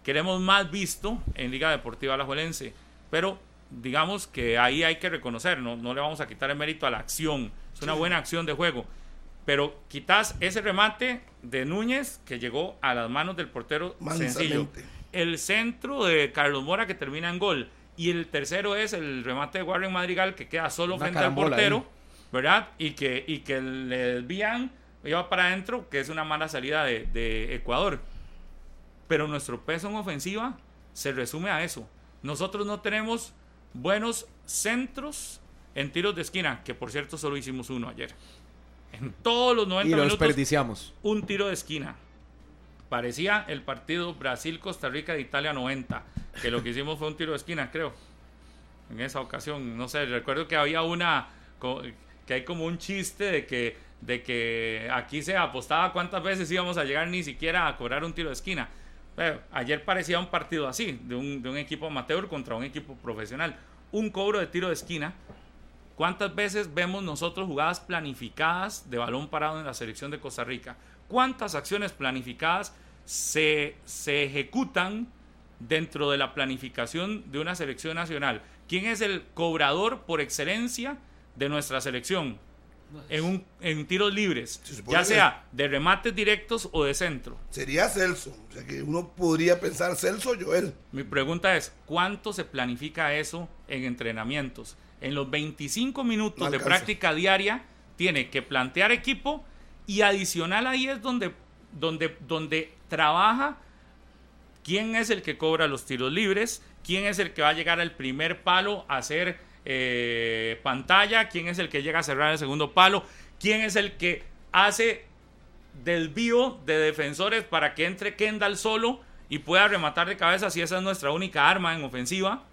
que hemos más visto en Liga Deportiva Alajuelense. Pero digamos que ahí hay que reconocer, no, no le vamos a quitar el mérito a la acción. Es una buena acción de juego. Pero quitas ese remate de Núñez que llegó a las manos del portero sencillo. El centro de Carlos Mora que termina en gol. Y el tercero es el remate de Warren Madrigal que queda solo Una frente al portero, ahí. ¿verdad? Y que, y que le desvían, lleva para adentro, que es una mala salida de, de Ecuador. Pero nuestro peso en ofensiva se resume a eso. Nosotros no tenemos buenos centros en tiros de esquina, que por cierto solo hicimos uno ayer. En todos los 90 Y lo minutos desperdiciamos. un tiro de esquina. Parecía el partido Brasil-Costa Rica de Italia 90, que lo que hicimos fue un tiro de esquina, creo. En esa ocasión, no sé, recuerdo que había una, que hay como un chiste de que, de que aquí se apostaba cuántas veces íbamos a llegar ni siquiera a cobrar un tiro de esquina. Pero ayer parecía un partido así, de un, de un equipo amateur contra un equipo profesional. Un cobro de tiro de esquina ¿Cuántas veces vemos nosotros jugadas planificadas de balón parado en la selección de Costa Rica? ¿Cuántas acciones planificadas se, se ejecutan dentro de la planificación de una selección nacional? ¿Quién es el cobrador por excelencia de nuestra selección? En, un, en tiros libres, Se ya sea de remates directos o de centro. Sería Celso. O sea que uno podría pensar Celso o Joel. Mi pregunta es, ¿cuánto se planifica eso en entrenamientos? En los 25 minutos No de práctica diaria tiene que plantear equipo y adicional ahí es donde, donde, donde trabaja quién es el que cobra los tiros libres, quién es el que va a llegar al primer palo a hacer eh, pantalla, quién es el que llega a cerrar el segundo palo, quién es el que hace desvío de defensores para que entre Kendall solo y pueda rematar de cabeza si esa es nuestra única arma en ofensiva,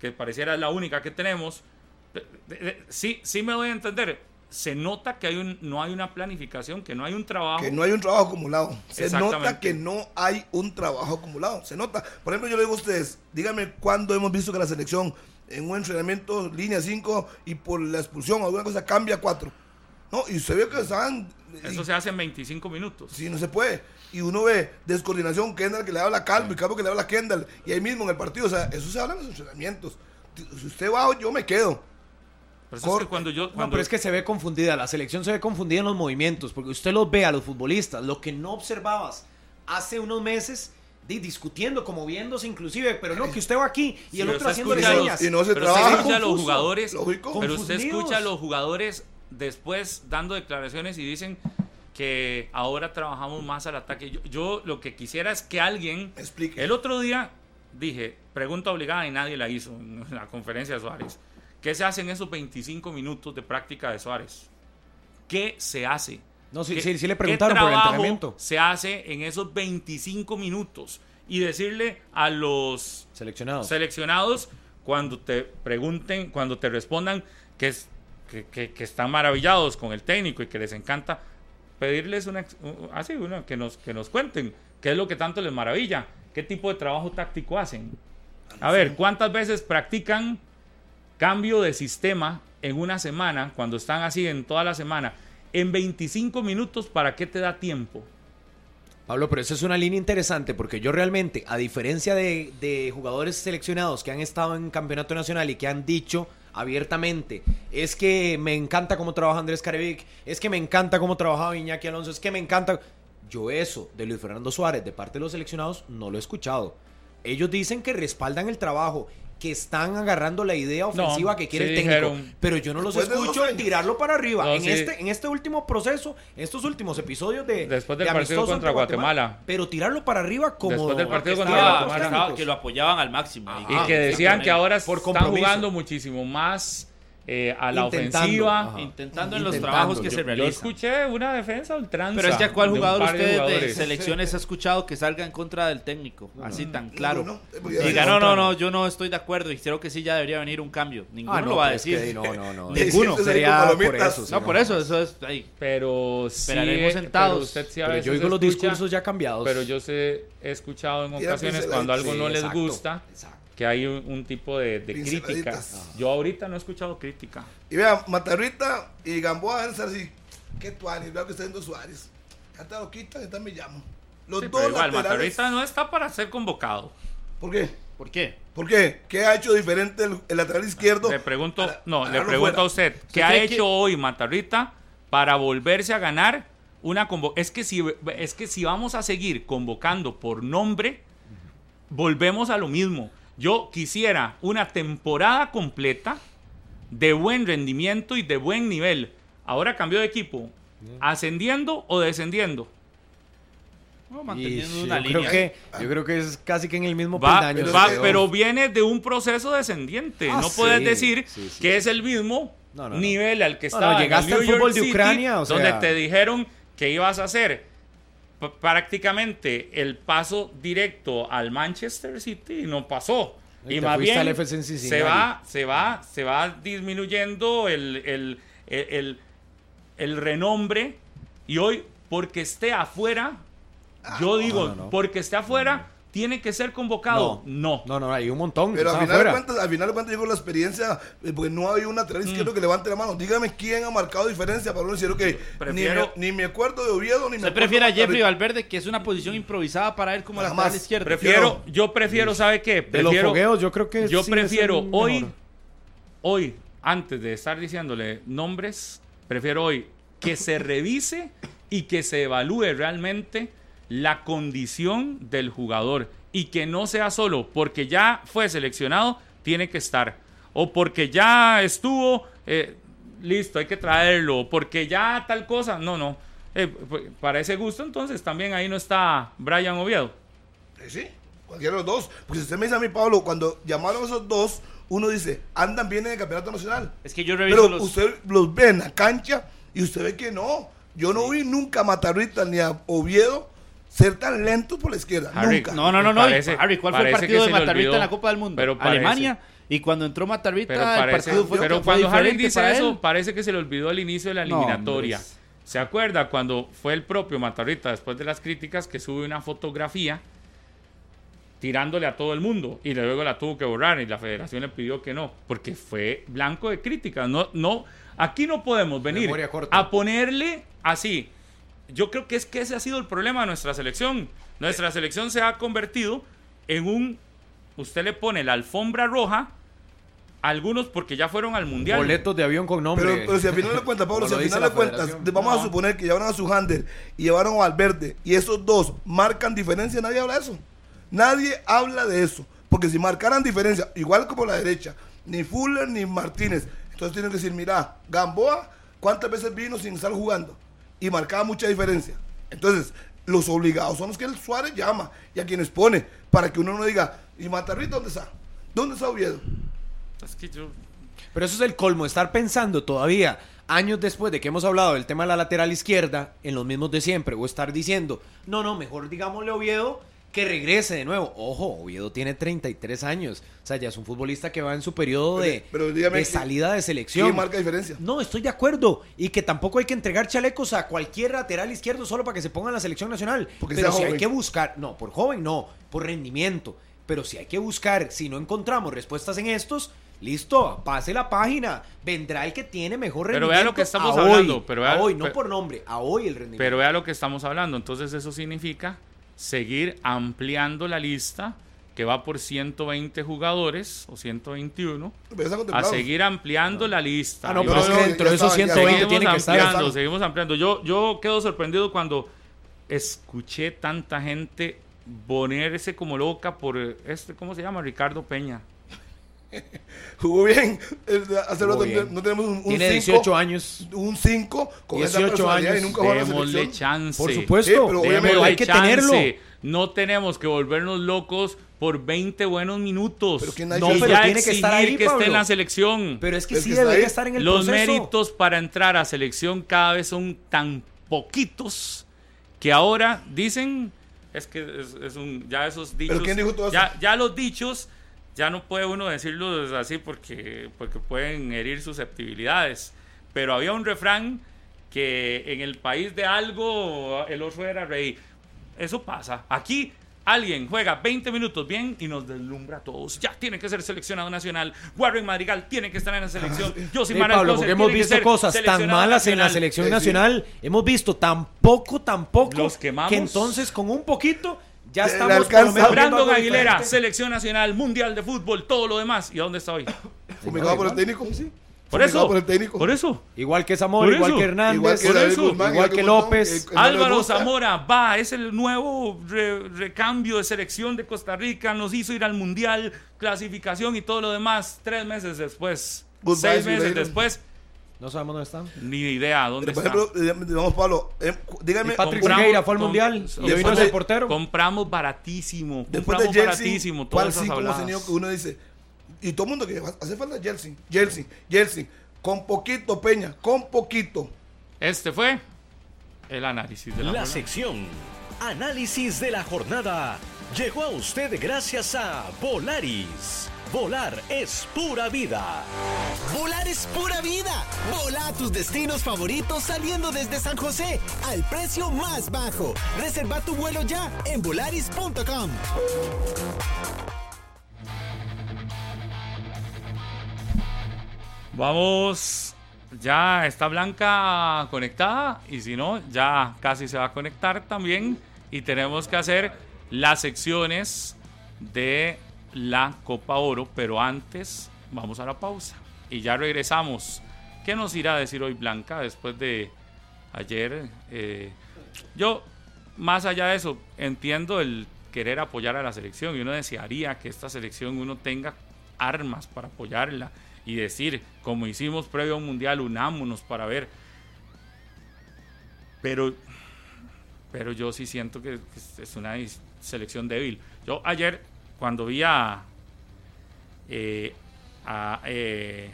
que pareciera la única que tenemos. Sí, sí me doy a entender. Se nota que hay un, no hay una planificación, que no hay un trabajo. Que no hay un trabajo acumulado. Se nota que no hay un trabajo acumulado. Se nota. Por ejemplo, yo le digo a ustedes, díganme cuándo hemos visto que la selección en un entrenamiento, línea 5, y por la expulsión alguna cosa cambia 4. No, y usted ve que estaban. Eso y- se hace en 25 minutos. Sí, no se puede. Y uno ve descoordinación, Kendall que le habla a Calvo y Calvo que le habla a Kendall. Y ahí mismo en el partido, o sea, eso se habla en los entrenamientos. Si usted va, yo me quedo. Por eso es que cuando yo. No, Cuando, pero es que se ve confundida, la selección se ve confundida en los movimientos, porque usted los ve a los futbolistas, lo que no observabas hace unos meses, di- discutiendo, como viéndose inclusive, pero no, que usted va aquí y Sí, el pero otro haciendo escucha a los- señas. Y no se pero trabaja usted escucha a los jugadores. Lógico. Pero usted escucha a los jugadores después dando declaraciones y dicen que ahora trabajamos más al ataque. Yo, yo lo que quisiera es que alguien. Explique. El otro día dije, pregunta obligada y nadie la hizo en la conferencia de Suárez. ¿Qué se hace en esos 25 minutos de práctica de Suárez? ¿Qué se hace? No, sí, ¿Qué- sí, sí le qué preguntaron por el entrenamiento. se hace en esos 25 minutos? Y decirle a los Seleccionados. seleccionados cuando te pregunten, cuando te respondan que, es- que, que- que están maravillados con el técnico y que les encanta, pedirles una, así, una, que, nos, que nos cuenten qué es lo que tanto les maravilla, qué tipo de trabajo táctico hacen. A ver, ¿cuántas veces practican cambio de sistema en una semana, cuando están así en toda la semana? En 25 minutos, ¿para qué te da tiempo? Pablo, pero eso es una línea interesante porque yo realmente, a diferencia de, jugadores seleccionados que han estado en campeonato nacional y que han dicho abiertamente, es que me encanta cómo trabaja Andrés Carevic, es que me encanta cómo trabajaba Iñaki Alonso, es que me encanta... Yo eso de Luis Fernando Suárez de parte de los seleccionados no lo he escuchado. Ellos dicen que respaldan el trabajo que están agarrando la idea ofensiva No, que quiere sí el técnico. dijeron- pero yo no los escucho años. tirarlo para arriba. No, en, sí. este, en este último proceso, en estos últimos episodios de. Después del de partido contra Guatemala. Pero tirarlo para arriba como. Después del partido contra Guatemala. que lo apoyaban al máximo. Y Ah, que sí, decían que ahora Por están jugando muchísimo más eh, a la Intentando, ofensiva. ajá. Intentando en los trabajos que Yo- se Yo realizan. escuché una defensa ultranza. Pero es que a cuál jugador de usted de selecciones ha escuchado que salga en contra del técnico, así tan claro. no, Diga, no, no, no, yo no estoy de acuerdo y creo que sí ya debería venir un cambio. Ninguno Ah, no, lo va a es decir. que no, no, no. Ninguno. Sería por eso, sí, No, por eso, eso es ahí. Pero sí, Esperaremos eh, sentados. pero usted sí a Pero veces yo oigo los escucha, discursos ya cambiados. Pero yo sé, he escuchado en ocasiones cuando algo pinceladitas. no les gusta exacto. Que hay un, un tipo de, de crítica. Yo ahorita no he escuchado crítica. Y vea, Matarrita y Gamboa deben ser así. ¿Qué tuanis? Veo que está yendo Suárez. Ya te lo quitan y también me llamo. Los Sí, dos pero igual, laterales. Matarrita no está para ser convocado. ¿Por qué? ¿Por qué? ¿Por qué? ¿Qué ha hecho diferente el, el lateral izquierdo? Le pregunto, a- no, a le pregunto fuera? a usted, ¿qué ha hecho que- hoy Matarrita para volverse a ganar una convo Es que si es que si vamos a seguir convocando por nombre, volvemos a lo mismo. Yo quisiera una temporada completa de buen rendimiento y de buen nivel. Ahora cambió de equipo, ascendiendo o descendiendo. No, manteniendo una yo línea. creo que yo creo que es casi que en el mismo Va, peldaño. pero va, pero viene de un proceso descendiente. Ah, no sí, puedes decir sí, sí, que es el mismo No, no, no. nivel al que No, no, estaba en el llegaste al York fútbol de City, Ucrania, o sea- donde te dijeron que ibas a hacer prácticamente el paso directo al Manchester City no pasó. Y Y, más bien al FC se va, se va, se va disminuyendo el, el, el, el- renombre y hoy porque esté afuera, yo digo, Ah, no, no, no. porque esté afuera, tiene que ser convocado. No. No, no, hay un montón. Pero al final, de cuentas, al final de cuentas la experiencia, eh, porque no había un lateral izquierdo que levante la mano. Dígame quién ha marcado diferencia para uno decir, ok, Prefiero- ni, me, ni me acuerdo de Oviedo, ni me ¿Usted acuerdo prefiere a Jeffrey. Valverde, que es una posición improvisada para él como lateral izquierdo? Prefiero, yo prefiero, ¿sabe qué? De los fogueos, yo creo que yo sí prefiero hoy, mejor. hoy, antes de estar diciéndole nombres, prefiero hoy que se revise y que se evalúe realmente la condición del jugador y que no sea solo porque ya fue seleccionado, tiene que estar. O porque ya estuvo, eh, listo, hay que traerlo. O porque ya tal cosa, no, no. Eh, pues, para ese gusto, entonces también ahí no está Brian Oviedo. Eh, Sí, cualquiera de los dos. Porque si usted me dice a mí, Pablo, cuando llamaron a esos dos, uno dice, andan bien en el campeonato nacional. Es que yo reviso Pero los... usted los ve en la cancha y usted ve que no. Yo no vi nunca a Matarrita ni a Oviedo ser tan lentos por la izquierda. Harry, nunca. No, no, no, no. Parece- Harry, ¿cuál fue el partido de Matarrita en la Copa del Mundo? pero parece- Alemania. Y cuando entró Matarrita, Pero el partido fue, pero fue cuando Harry dice eso, parece que se le olvidó al inicio de la eliminatoria. ¿Se acuerda cuando fue el propio Matarrita, después de las críticas, que sube una fotografía tirándole a todo el mundo y luego la tuvo que borrar y la federación le pidió que no, porque fue blanco de críticas. No, no, aquí no podemos venir a ponerle así. Yo creo que es que ese ha sido el problema de nuestra selección. Nuestra selección se ha convertido en un, usted le pone la alfombra roja, algunos porque ya fueron al mundial. Boletos de avión con nombre. Pero, pero si al final de cuentas, Pablo, si al final de cuentas, vamos a suponer que llevaron a su handler y llevaron a Valverde y esos dos marcan diferencia, nadie habla de eso. Nadie habla de eso. Porque si marcaran diferencia, igual como la derecha, ni Fuller ni Martínez, entonces tienen que decir, mira, Gamboa, ¿cuántas veces vino sin estar jugando? Y marcaba mucha diferencia. Entonces, los obligados son los que el Suárez llama y a quienes pone, para que uno no diga, ¿y Matarrita dónde está? ¿Dónde está Oviedo? Es que yo- Pero eso es el colmo, estar pensando todavía, años después de que hemos hablado del tema de la lateral izquierda, en los mismos de siempre, o estar diciendo, no, no, mejor digámosle a Oviedo que regrese de nuevo. Ojo, Oviedo tiene 33 años, o sea, ya es un futbolista que va en su periodo de, Pero- pero dígame de que- salida de selección. ¿Quién marca diferencia? No, estoy de acuerdo. Y que tampoco hay que entregar chalecos a cualquier lateral izquierdo solo para que se ponga en la selección nacional. Porque Pero si hay que buscar, no, por joven no, por rendimiento. Pero si hay que buscar, si no encontramos respuestas en estos, listo, pase la página. Vendrá el que tiene mejor Pero rendimiento. vea lo que estamos a hoy, hablando, pero vea- a hoy, no por nombre, a hoy el rendimiento. Pero vea lo que estamos hablando. Entonces eso significa seguir ampliando la lista que va por 120 jugadores o 121 Pero ya está a seguir ampliando la lista. Ah, no, pero es luego que dentro de esos ya estaba, ya 120 seguimos tiene que estar. ampliando, seguimos ampliando. Yo, yo quedo sorprendido cuando escuché tanta gente ponerse como loca por este, ¿cómo se llama? Ricardo Peña. Jugó bien. Eh, Hace Jugó rato bien. no tenemos un 5. Tiene 18 años. Un 5 con esa 18 personalidad años. y nunca jugó la Démosle chance. Por supuesto, Sí, pero obviamente pero hay que chance. tenerlo. No tenemos que volvernos locos por 20 buenos minutos. Pero ¿quién ha No, pero ya tiene que estar ahí, que esté en la selección. Pero es que Es sí que debería estar en el Los proceso. méritos para entrar a selección cada vez son tan poquitos que ahora dicen es que es, es un ya esos dichos quién dijo todo eso? ya, ya los dichos ya no puede uno decirlos así porque porque pueden herir susceptibilidades pero había un refrán que en el país de algo el otro era rey eso pasa aquí Alguien juega 20 minutos bien y nos deslumbra a todos. Ya tiene que ser seleccionado nacional. Warren Madrigal tiene que estar en la selección. Yo Sí, Pablo, porque hemos visto cosas tan malas en la selección Sí, sí. nacional. Hemos visto tan poco, tan poco. Los quemamos. Que entonces, con un poquito, ya estamos por Brandon Aguilera, selección nacional, mundial de fútbol, todo lo demás. ¿Y a dónde está hoy? Fumigado por el técnico. Por Fumigado eso. por el técnico. Por eso. Igual que Zamora, Por igual que Hernández, Igual que por David eso. Guzmán, igual que Guzmán, López. le Álvaro. Zamora va, es el nuevo re- recambio de selección de Costa Rica, nos hizo ir al mundial, clasificación y todo lo demás. Tres meses después, Goodbye, seis meses después, No sabemos dónde están. ni idea dónde Pero, por ejemplo, eh, digamos, Pablo, eh, dígame. Y Patrick fue al mundial y después hoy no es de- el portero. Compramos baratísimo, Después de compramos Jelsin, baratísimo. ¿cuál Todas esas sí como habladas. señor que uno dice? Y todo el mundo que hace falta Jelsin, Jelsin, Jelsin. Con poquito, Peña, con poquito. Este fue el análisis de la, La sección Análisis de la jornada llegó a usted gracias a Volaris. Volar es pura vida. Volar es pura vida. Vola a tus destinos favoritos saliendo desde San José al precio más bajo. Reserva tu vuelo ya en volaris.com. Vamos, ya está Blanca conectada y si no, ya casi se va a conectar también y tenemos que hacer las secciones de la Copa Oro, pero antes vamos a la pausa y ya regresamos. ¿Qué nos irá a decir hoy Blanca después de ayer? Eh, yo, más allá de eso, entiendo el querer apoyar a la selección y uno desearía que esta selección uno tenga armas para apoyarla y decir, como hicimos previo a un mundial, unámonos para ver. Pero, pero yo sí siento que que es una selección débil. Yo ayer, cuando vi eh, a, eh,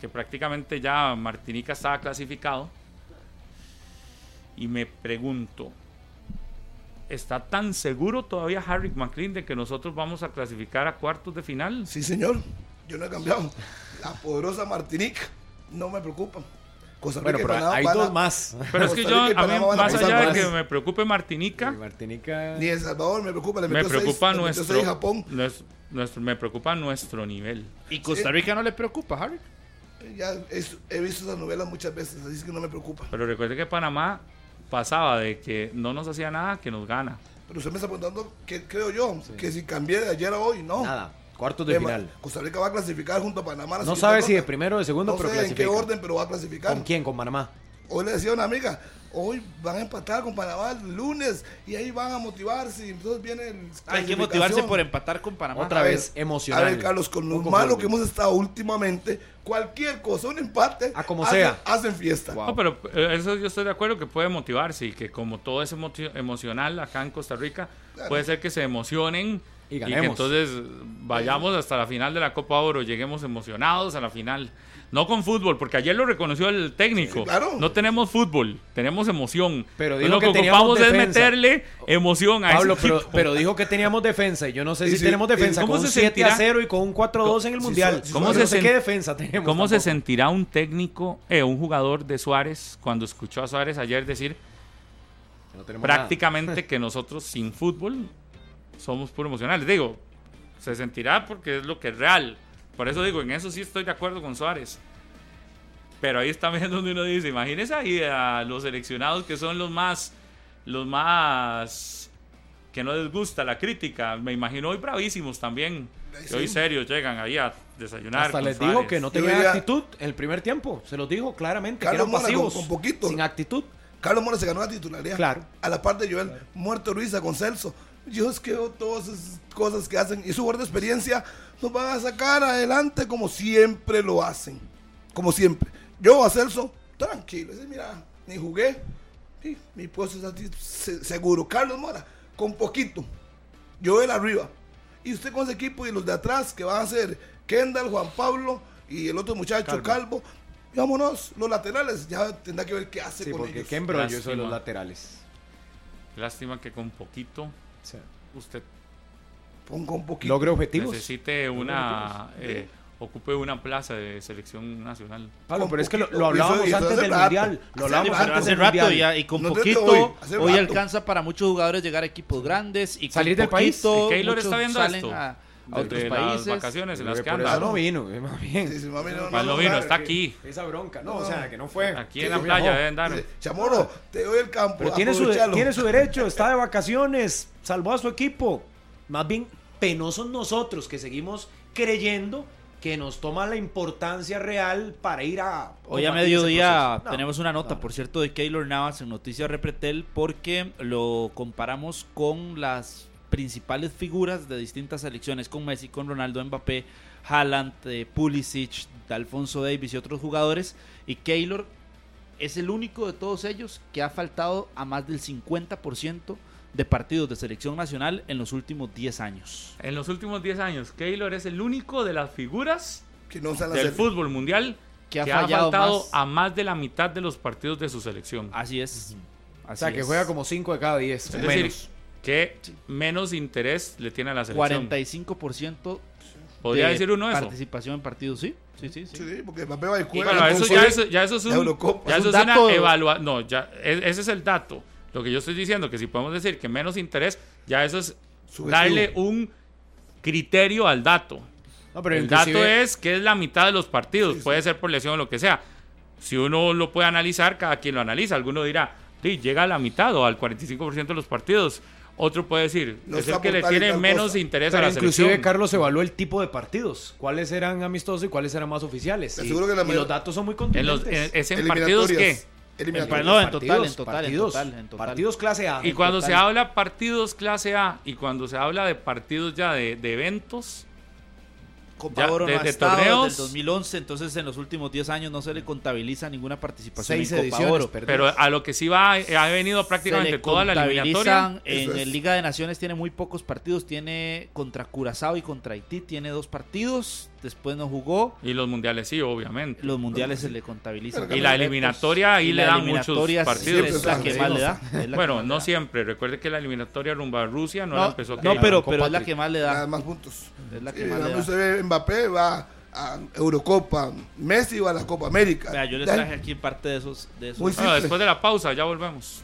que prácticamente ya Martinica estaba clasificado, y me pregunto, ¿está tan seguro todavía Harry McLean de que nosotros vamos a clasificar a cuartos de final? Sí, señor. Yo no he cambiado. La poderosa Martinique no me preocupa. Costa Rica Bueno, y pero Panamá hay van a- dos más. Pero es que Costa yo, Rica y a mí, Panamá van a más pasar allá de más. que me preocupe Martinica, Martinica. Ni El Salvador me preocupa. Le me metió seis- preocupa le metió nuestro, seis Japón. nues- nuestro- me preocupa nuestro nivel. ¿Y Costa Rica no le preocupa, Harry? Ya es- he visto esas novelas muchas veces, así es que no me preocupa. Pero recuerde que Panamá pasaba de que no nos hacía nada que nos gana. Pero usted me está preguntando, ¿qué creo yo? Que si cambié de ayer a hoy, no. Nada. Cuartos de Eh, final. Costa Rica va a clasificar junto a Panamá. la No sabe si de primero o de segundo, No pero sé en qué orden, pero va a clasificar. ¿Con quién? Con Panamá. Hoy le decía a una amiga, hoy van a empatar con Panamá el lunes y ahí van a motivarse y entonces viene el Hay que motivarse por empatar con Panamá. Otra A ver, vez emocional. A ver, Carlos, con lo malo fútbol. que hemos estado últimamente, cualquier cosa, un empate, A como hacen, sea. hacen fiesta. No, pero eh, eso yo estoy de acuerdo que puede motivarse y que como todo es emo- emocional acá en Costa Rica, puede ser que se emocionen Y y, que ganemos. entonces vayamos hasta la final de la Copa Oro, lleguemos emocionados a la final. No con fútbol, porque ayer lo reconoció el técnico. Sí, claro. No tenemos fútbol, tenemos emoción. Pero dijo lo que que ocupamos es meterle emoción a Pablo, ese pero, equipo. pero dijo que teníamos defensa y yo no sé Y si sí, tenemos y defensa ¿cómo con un se 7 a sentirá? 0 y con un 4 a 2 en el Mundial. sí, ¿Cómo Yo se no sé sen- qué defensa tenemos ¿Cómo se sentirá un técnico, eh, un jugador de Suárez cuando escuchó a Suárez ayer decir No tenemos nada. prácticamente que nosotros sin fútbol somos puro emocionales. Digo, se sentirá porque es lo que es real. Por eso digo, en eso sí estoy de acuerdo con Suárez. Pero ahí está viendo donde uno dice, imagínese ahí a los seleccionados que son los más, los más que no les gusta la crítica. Me imagino hoy bravísimos también. Ay, Que hoy sí. serios llegan ahí a desayunar. Hasta con les dijo Suárez. que no tenían diría- actitud en el primer tiempo. Se los dijo claramente. Carlos que eran Mora con- pasivos. con poquito. Sin actitud. Carlos Mora se ganó la titularidad. Claro. A la par de Joel, muerto Ruiz con Celso. Yo es que todas esas cosas que hacen y su de experiencia nos van a sacar adelante como siempre lo hacen. Como siempre. Yo a Celso, tranquilo. Mira, ni jugué. Sí, mi puesto es así, se- seguro. Carlos Mora, con poquito. Yo él arriba. Y usted con ese equipo y los de atrás que van a ser Kendall, Juan Pablo y el otro muchacho Calvo. Vámonos, los laterales, ya tendrá que ver qué hace Sí, con porque ellos. qué embrollo eso de Lástima. los laterales. Lástima que con poquito usted Ponga un poquito. Logre objetivos. necesite una, eh, ocupe una plaza de selección nacional. Pablo, pero es que lo, lo hablábamos eso- eso antes hace del rato. mundial. Lo Hace hablábamos rato. antes hace del rato mundial. y, a- y con No poquito hoy, hoy, hace alcanza para muchos jugadores llegar a equipos grandes y Salir del país. poquito ¿Y Keylor está viendo esto? a, a otros las países. vacaciones en las que anda. no vino, eh, más bien. Sí, sí, mami, no, Mal no, no vino, está que- aquí. Esa bronca, no, o sea, que no fue. Aquí en la playa deben dar. Chamorro, te doy el campo. Pero tiene su, tiene su derecho, está de vacaciones, salvó a su equipo. Más bien, penosos nosotros que seguimos creyendo que nos toma la importancia real para ir a. Hoy a mediodía. No, tenemos una nota, no. por cierto, de Keylor Navas en Noticias Repretel porque lo comparamos con las principales figuras de distintas selecciones, con Messi, con Ronaldo, Mbappé, Haaland, eh, Pulisic, Alfonso Davis y otros jugadores. Y Keylor es el único de todos ellos que ha faltado a más del 50% de partidos de selección nacional en los últimos 10 años. En los últimos 10 años, Keylor es el único de las figuras Que no del hacer- fútbol mundial Que ha que ha fallado faltado más. a más de la mitad de los partidos de su selección. Así es. O sea, que juega como 5 de cada 10. Es decir, que menos interés le tiene a la selección. 45% ¿Podría de decir uno eso? Participación en partidos, sí. Sí, sí, sí. Sí, porque Mbappé va y Y juega. bueno, eso ya, entonces, es, ya eso es un, Eurocopa. ya Es eso un es una evaluación. No, ya, e- ese es el dato. Lo que yo estoy diciendo, que si podemos decir que menos interés, ya eso es Subjetivo. darle un criterio al dato. No, pero el dato es que es la mitad de los partidos, puede ser por lesión o lo que sea. Si uno lo puede analizar, cada quien lo analiza. Alguno dirá, sí, llega a la mitad o al 45% de los partidos. Otro puede decir, No es el que le tiene menos cosa. interés a la inclusive selección. Carlos evaluó el tipo de partidos, cuáles eran amistosos y cuáles eran más oficiales. Y, aseguro que la y mayor- los datos son muy En contundentes. los, en- ¿Es en partidos qué? En no, en total, Partidos, en total, en partidos, total, en total. Partidos clase A. Y cuando se habla partidos clase A y cuando se habla de partidos ya de, de eventos, Copa Ya, Oro no de- ha estado torneos. desde el 2011, entonces en los últimos 10 años no se le contabiliza ninguna participación Seis en Copa ediciones Oro. perdidas. pero a lo que sí va, ha venido prácticamente toda la eliminatoria. en es. el Liga de Naciones tiene muy pocos partidos, tiene contra Curazao y contra Haití tiene dos partidos, después no jugó, Y los mundiales sí, obviamente. los mundiales se le contabilizan. Y la eliminatoria ahí Y le la dan muchos eliminatoria partidos. es la que más le da. la Bueno, no siempre. Recuerde que la eliminatoria rumba a Rusia no, la No, empezó no, pero, pero es la que más le Nada da. más puntos. Es la que Sí, más le da. usted ve Mbappé va a Eurocopa, Messi va a la Copa América. Vea, yo les traje aquí parte de esos. De esos. Muy Bueno, simple. después de la pausa, ya volvemos.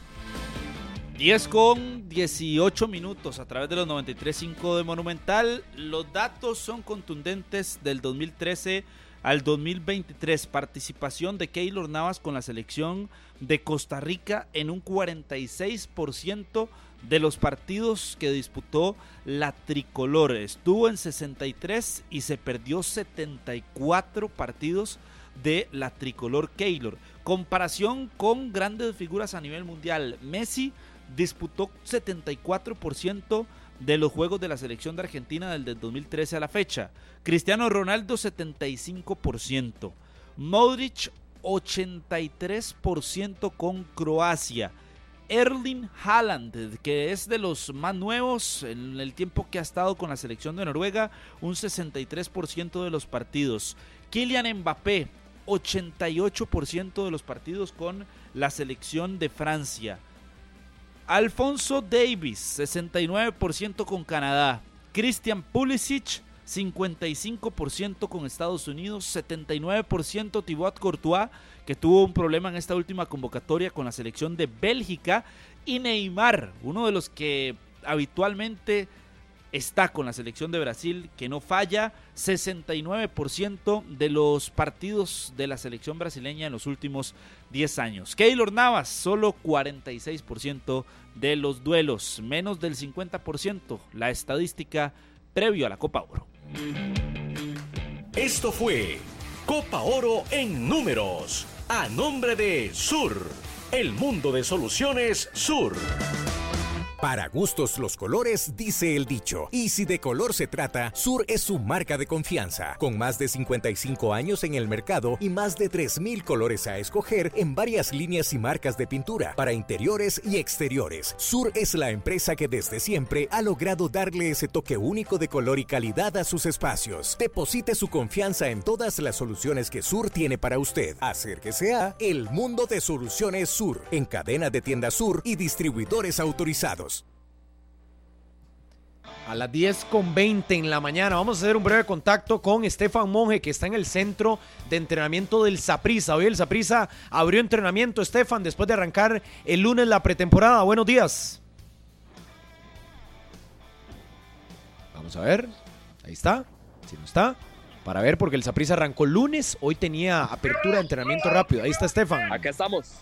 10 con 18 minutos a través de los 93.5 de Monumental. Los datos son contundentes del 2013 al 2023. Participación de Keylor Navas con la selección de Costa Rica en un 46% de los partidos que disputó la tricolor. Estuvo en 63 y se perdió 74 partidos de la tricolor Keylor. Comparación con grandes figuras a nivel mundial. Messi disputó 74% de los juegos de la selección de Argentina desde el 2013 a la fecha. Cristiano Ronaldo 75%. Modric 83% con Croacia. Erling Haaland, que es de los más nuevos en el tiempo que ha estado con la selección de Noruega, un 63% de los partidos. Kylian Mbappé, 88% de los partidos con la selección de Francia. Alfonso Davis, 69% con Canadá. Christian Pulisic, 55% con Estados Unidos, 79% Thibaut Courtois, que tuvo un problema en esta última convocatoria con la selección de Bélgica, y Neymar, uno de los que habitualmente está con la selección de Brasil, que no falla, 69% de los partidos de la selección brasileña en los últimos 10 años. Keylor Navas, solo 46% de los duelos, menos del 50%, la estadística previo a la Copa Oro. Esto fue Copa Oro en números, a nombre de Sur, el mundo de soluciones Sur. Para gustos los colores, dice el dicho. Y si de color se trata, Sur es su marca de confianza. Con más de 55 años en el mercado y más de 3.000 colores a escoger en varias líneas y marcas de pintura para interiores y exteriores. Sur es la empresa que desde siempre ha logrado darle ese toque único de color y calidad a sus espacios. Deposite su confianza en todas las soluciones que Sur tiene para usted. Acérquese a El Mundo de Soluciones Sur en cadena de tiendas Sur y distribuidores autorizados. A las 10 con 20 en la mañana vamos a hacer un breve contacto con Estefan Monge que está en el centro de entrenamiento del Saprisa. Hoy el Saprisa abrió entrenamiento, Estefan, después de arrancar el lunes la pretemporada. Buenos días. Vamos a ver. Ahí está. Si no está. Para ver, porque el Saprisa arrancó lunes. Hoy tenía apertura de entrenamiento rápido. Ahí está Estefan. Acá estamos.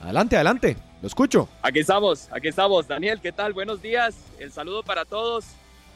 Adelante, adelante. Lo escucho. Aquí estamos, aquí estamos. Daniel, ¿qué tal? Buenos días. El saludo para todos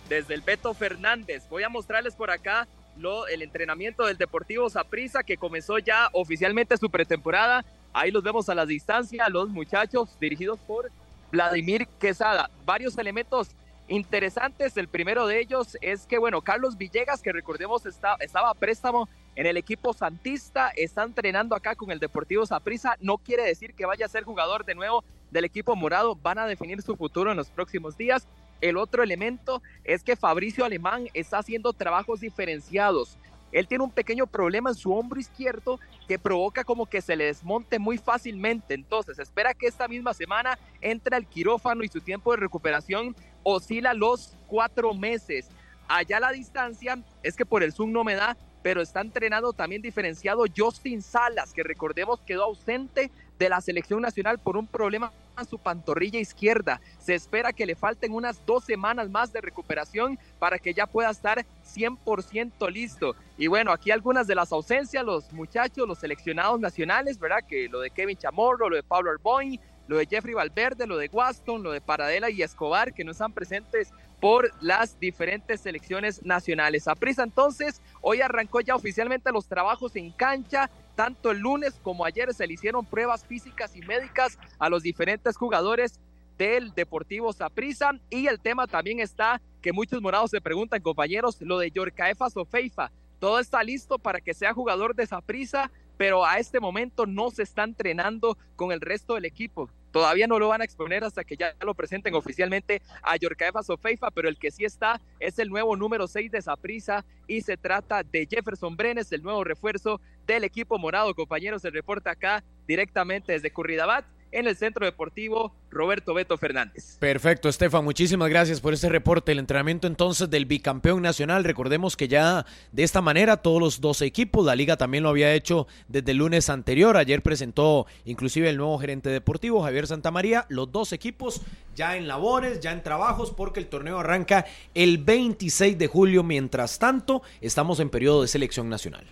desde el Beto Fernández. Voy a mostrarles por acá lo, el entrenamiento del Deportivo Saprissa que comenzó ya oficialmente su pretemporada. Ahí los vemos a la distancia, los muchachos dirigidos por Vladimir Quesada. Varios elementos interesantes. El primero de ellos es que, bueno, Carlos Villegas, que recordemos está, estaba a préstamo en el equipo Santista, está entrenando acá con el Deportivo Saprissa. No quiere decir que vaya a ser jugador de nuevo del equipo morado. Van a definir su futuro en los próximos días. El otro elemento es que Fabricio Alemán está haciendo trabajos diferenciados. Él tiene un pequeño problema en su hombro izquierdo que provoca como que se le desmonte muy fácilmente. Entonces, espera que esta misma semana entre al quirófano y su tiempo de recuperación oscila los cuatro meses. Allá la distancia es que por el Zoom no me da, pero está entrenado también diferenciado Justin Salas, que recordemos quedó ausente de la selección nacional por un problema en su pantorrilla izquierda. Se espera que le falten unas dos semanas más de recuperación para que ya pueda estar 100% listo. Y bueno, aquí algunas de las ausencias, los muchachos, los seleccionados nacionales, ¿verdad? Que lo de Kevin Chamorro, lo de Pablo Arboin, lo de Jeffrey Valverde, lo de Waston, lo de Paradela y Escobar, que no están presentes por las diferentes selecciones nacionales. A entonces, hoy arrancó ya oficialmente los trabajos en cancha. Tanto el lunes como ayer se le hicieron pruebas físicas y médicas a los diferentes jugadores del Deportivo Saprissa. Y el tema también está que muchos morados se preguntan, compañeros, lo de Yorcaefa Sofeifa. Todo está listo para que sea jugador de Saprissa, pero a este momento no se está entrenando con el resto del equipo. Todavía no lo van a exponer hasta que ya lo presenten oficialmente a Yorcaefa Sofeifa, pero el que sí está es el nuevo número 6 de Saprisa y se trata de Jefferson Brenes, el nuevo refuerzo del equipo morado. Compañeros, se reporta acá directamente desde Curridabat en el Centro Deportivo Roberto Beto Fernández. Perfecto, Estefan, muchísimas gracias por este reporte. El entrenamiento entonces del bicampeón nacional. Recordemos que ya de esta manera todos los 12 equipos, la liga también lo había hecho desde el lunes anterior. Ayer presentó inclusive el nuevo gerente deportivo, Javier Santamaría, los dos equipos ya en labores, ya en trabajos, porque el torneo arranca el 26 de julio. Mientras tanto, estamos en periodo de selección nacional.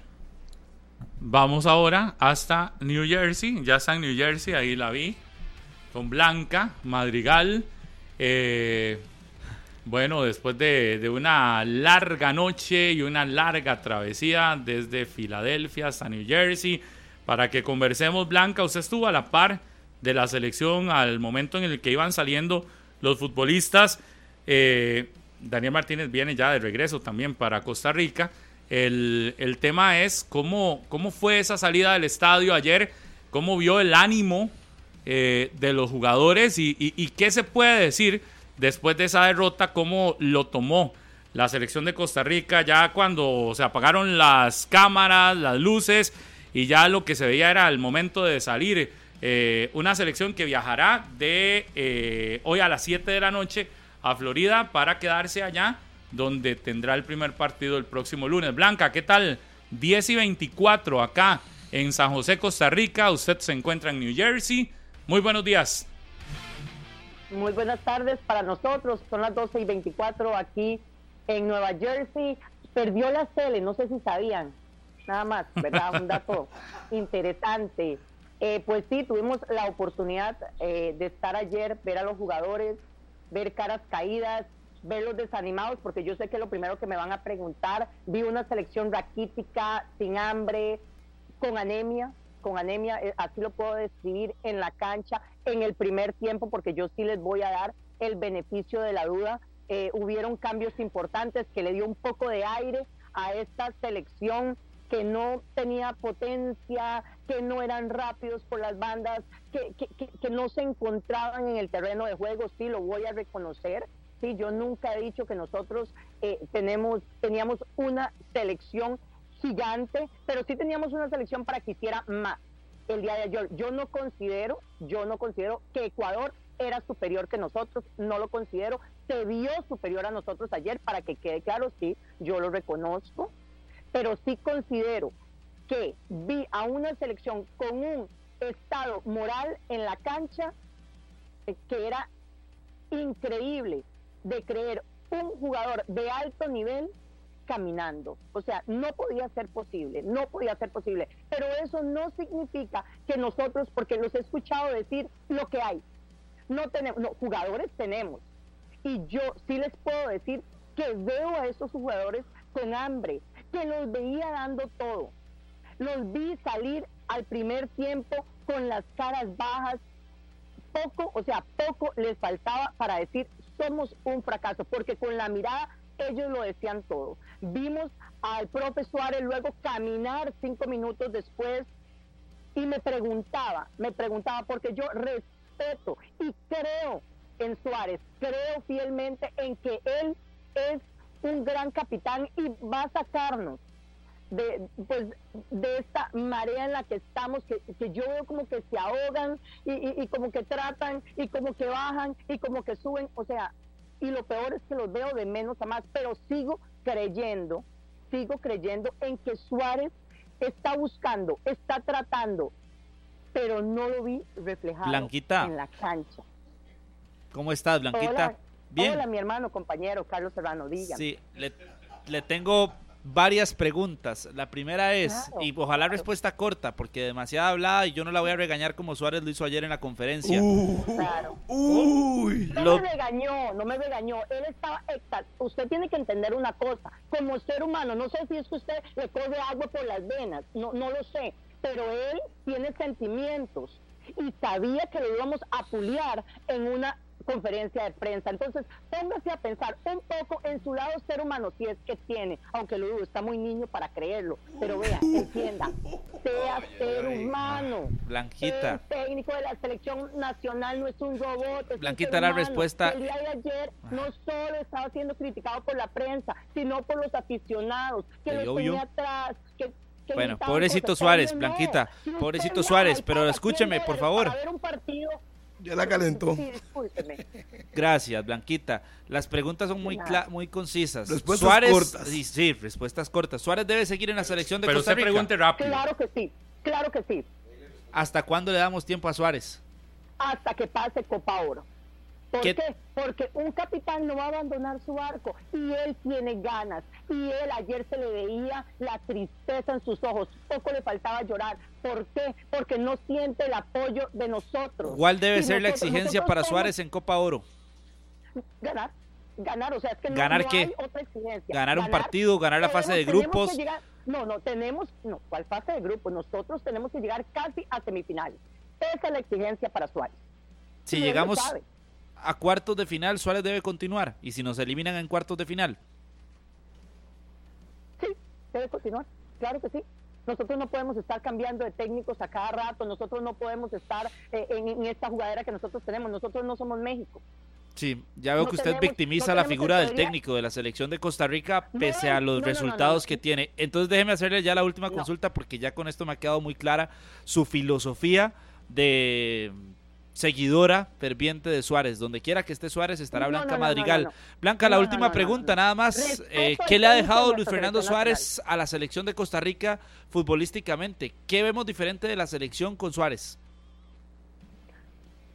Vamos ahora hasta New Jersey. Ya está en New Jersey, ahí la vi. Con Blanca, Madrigal. Eh, bueno, después de, una larga noche y una larga travesía desde Filadelfia hasta New Jersey, para que conversemos, Blanca, usted estuvo a la par de la selección al momento en el que iban saliendo los futbolistas. Eh, Daniel Martínez viene ya de regreso también para Costa Rica. El, tema es cómo, cómo fue esa salida del estadio ayer, cómo vio el ánimo eh, de los jugadores y, y, y, qué se puede decir después de esa derrota, cómo lo tomó la selección de Costa Rica ya cuando se apagaron las cámaras, las luces y ya lo que se veía era el momento de salir. Eh, una selección que viajará de eh, hoy a las 7 de la noche a Florida para quedarse allá donde tendrá el primer partido el próximo lunes. Blanca, ¿qué tal? 10 y 24 acá en San José, Costa Rica. Usted se encuentra en New Jersey. Muy buenos días. Muy buenas tardes para nosotros. Son las 12 y 24 aquí en Nueva Jersey. Perdió la Cele, no sé si sabían. Nada más, ¿verdad? Un dato interesante. Eh, pues sí, tuvimos la oportunidad eh, de estar ayer, ver a los jugadores, ver caras caídas, verlos desanimados, porque yo sé que lo primero que me van a preguntar, vi una selección raquítica, sin hambre, con anemia, con anemia, eh, así lo puedo describir en la cancha en el primer tiempo, porque yo sí les voy a dar el beneficio de la duda. Eh, hubieron cambios importantes que le dio un poco de aire a esta selección que no tenía potencia, que no eran rápidos por las bandas, que, que, que, no se encontraban en el terreno de juego, sí lo voy a reconocer. Sí, yo nunca he dicho que nosotros eh, tenemos, teníamos una selección gigante, pero sí teníamos una selección para que hiciera más el día de ayer. Yo no considero, yo no considero que Ecuador era superior que nosotros, no lo considero, se vio superior a nosotros ayer, para que quede claro, sí, yo lo reconozco, pero sí considero que vi a una selección con un estado moral en la cancha eh, que era increíble de creer un jugador de alto nivel caminando. O sea, no podía ser posible, no podía ser posible. Pero eso no significa que nosotros, porque los he escuchado decir lo que hay, no tenemos, no, jugadores tenemos. Y yo sí les puedo decir que veo a esos jugadores con hambre, que los veía dando todo. Los vi salir al primer tiempo con las caras bajas. Poco, o sea, poco les faltaba para decir somos un fracaso, porque con la mirada ellos lo decían todo. Vimos al profe Suárez luego caminar cinco minutos después y me preguntaba, me preguntaba, porque yo respeto y creo en Suárez, creo fielmente en que él es un gran capitán y va a sacarnos de, pues, de esta marea en la que estamos, que, yo veo como que se ahogan y, y, como que tratan y como que bajan y como que suben, o sea, y lo peor es que los veo de menos a más, pero sigo creyendo, sigo creyendo en que Suárez está buscando, está tratando, pero no lo vi reflejado en la cancha. ¿Cómo estás, Blanquita? Hola, Bien. Hola, mi hermano, compañero Carlos Serrano, dígame. Sí, le, le tengo varias preguntas. La primera es, y ojalá respuesta corta, porque demasiada hablada y yo no la voy a regañar como Suárez lo hizo ayer en la conferencia. Uh, claro. No me regañó, no me regañó. Él estaba Usted tiene que entender una cosa. Como ser humano, no sé si es que usted le corre agua por las venas, no, no lo sé, pero él tiene sentimientos y sabía que lo íbamos a puliar en una conferencia de prensa. Entonces, póngase a pensar un poco en su lado ser humano, si es que tiene, aunque lo dudo, está muy niño para creerlo, pero vea, entienda, sea ser humano. Blanquita. El técnico de la selección nacional no es un robot. Blanquita, la respuesta. El día de ayer no solo estaba siendo criticado por la prensa, sino por los aficionados, que lo tenía atrás, que bueno, pobrecito Suárez, Blanquita, pobrecito Suárez, pero escúcheme, por favor. Ya la calentó. Gracias, Blanquita. Las preguntas son muy muy concisas. Respuestas cortas. Sí, sí, respuestas cortas. Suárez debe seguir en la selección de Pero Costa Rica. pregunte rápido. Claro que sí, claro que sí. ¿Hasta cuándo le damos tiempo a Suárez? Hasta que pase Copa Oro. ¿Por qué? Porque un capitán no va a abandonar su barco y él tiene ganas. Y él ayer se le veía la tristeza en sus ojos. Poco le faltaba llorar. ¿Por qué? Porque no siente el apoyo de nosotros. ¿Cuál debe ser la exigencia para Suárez en Copa Oro? Ganar. Ganar, o sea, es que no, ¿Ganar qué? hay otra exigencia. ¿Ganar un partido? ¿Ganar la fase de grupos? no, no, tenemos, no, ¿cuál fase de grupos? Nosotros tenemos que llegar casi a semifinales. Esa es la exigencia para Suárez. Si llegamos, a cuartos de final, Suárez debe continuar. Y si nos eliminan en cuartos de final. Sí, debe continuar. Claro que sí. Nosotros no podemos estar cambiando de técnicos a cada rato. Nosotros no podemos estar eh, en, esta jugadera que nosotros tenemos. Nosotros no somos México. Sí, ya veo que usted victimiza la figura del técnico de la selección de Costa Rica pese a los resultados que tiene. Entonces déjeme hacerle ya la última consulta porque ya con esto me ha quedado muy clara su filosofía de seguidora ferviente de Suárez. Donde quiera que esté Suárez estará Blanca Madrigal. Blanca, la última pregunta, nada más. Eh, ¿Qué le ha dejado Luis Fernando Suárez a la selección de Costa Rica futbolísticamente? ¿Qué vemos diferente de la selección con Suárez?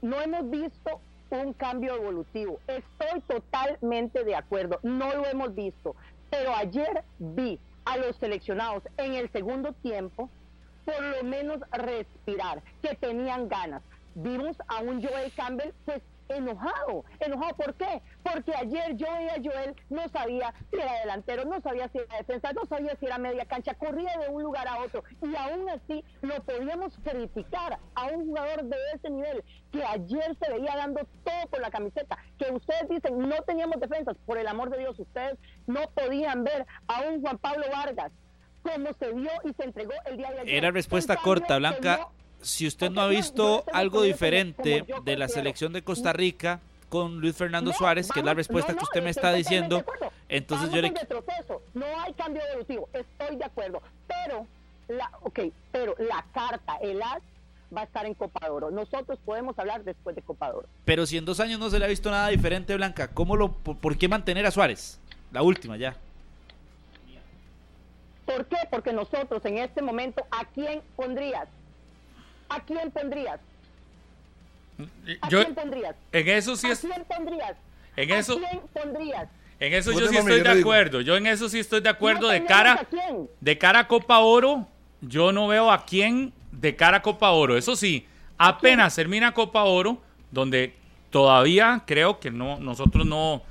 No hemos visto un cambio evolutivo. Estoy totalmente de acuerdo. No lo hemos visto. Pero ayer vi a los seleccionados en el segundo tiempo por lo menos respirar, que tenían ganas vimos a un Joel Campbell pues enojado. ¿Enojado por qué? Porque ayer yo y a Joel no sabía si era delantero, no sabía si era defensa, no sabía si era media cancha, corría de un lugar a otro y aún así lo podíamos criticar a un jugador de ese nivel que ayer se veía dando todo por la camiseta, que ustedes dicen no teníamos defensas, por el amor de Dios, ustedes no podían ver a un Juan Pablo Vargas como se dio y se entregó el día de ayer. Era respuesta cambio, corta, Blanca. Si usted no ha visto algo diferente de la selección de Costa Rica con Luis Fernando Suárez, que es la respuesta que usted me está diciendo, entonces yo le... no hay cambio evolutivo, estoy de acuerdo, pero la, ok, pero la carta, el as va a estar en Copa de Oro. Nosotros podemos hablar después de Copa de Oro. Pero si en dos años no se le ha visto nada diferente, Blanca, ¿cómo lo, por, por qué mantener a Suárez? La última ya. ¿Por qué? Porque nosotros en este momento, ¿a quién pondrías? ¿A quién pondrías? ¿A Yo, quién pondrías? en eso sí ¿A es, quién pondrías? en ¿A eso, quién pondrías? en eso yo sí estoy yo de digo. acuerdo. Yo en eso sí estoy de acuerdo. No De cara, ¿A quién? de cara a Copa Oro, yo no veo a quién de cara a Copa Oro. Eso sí, apenas termina Copa Oro, donde todavía creo que no, nosotros no.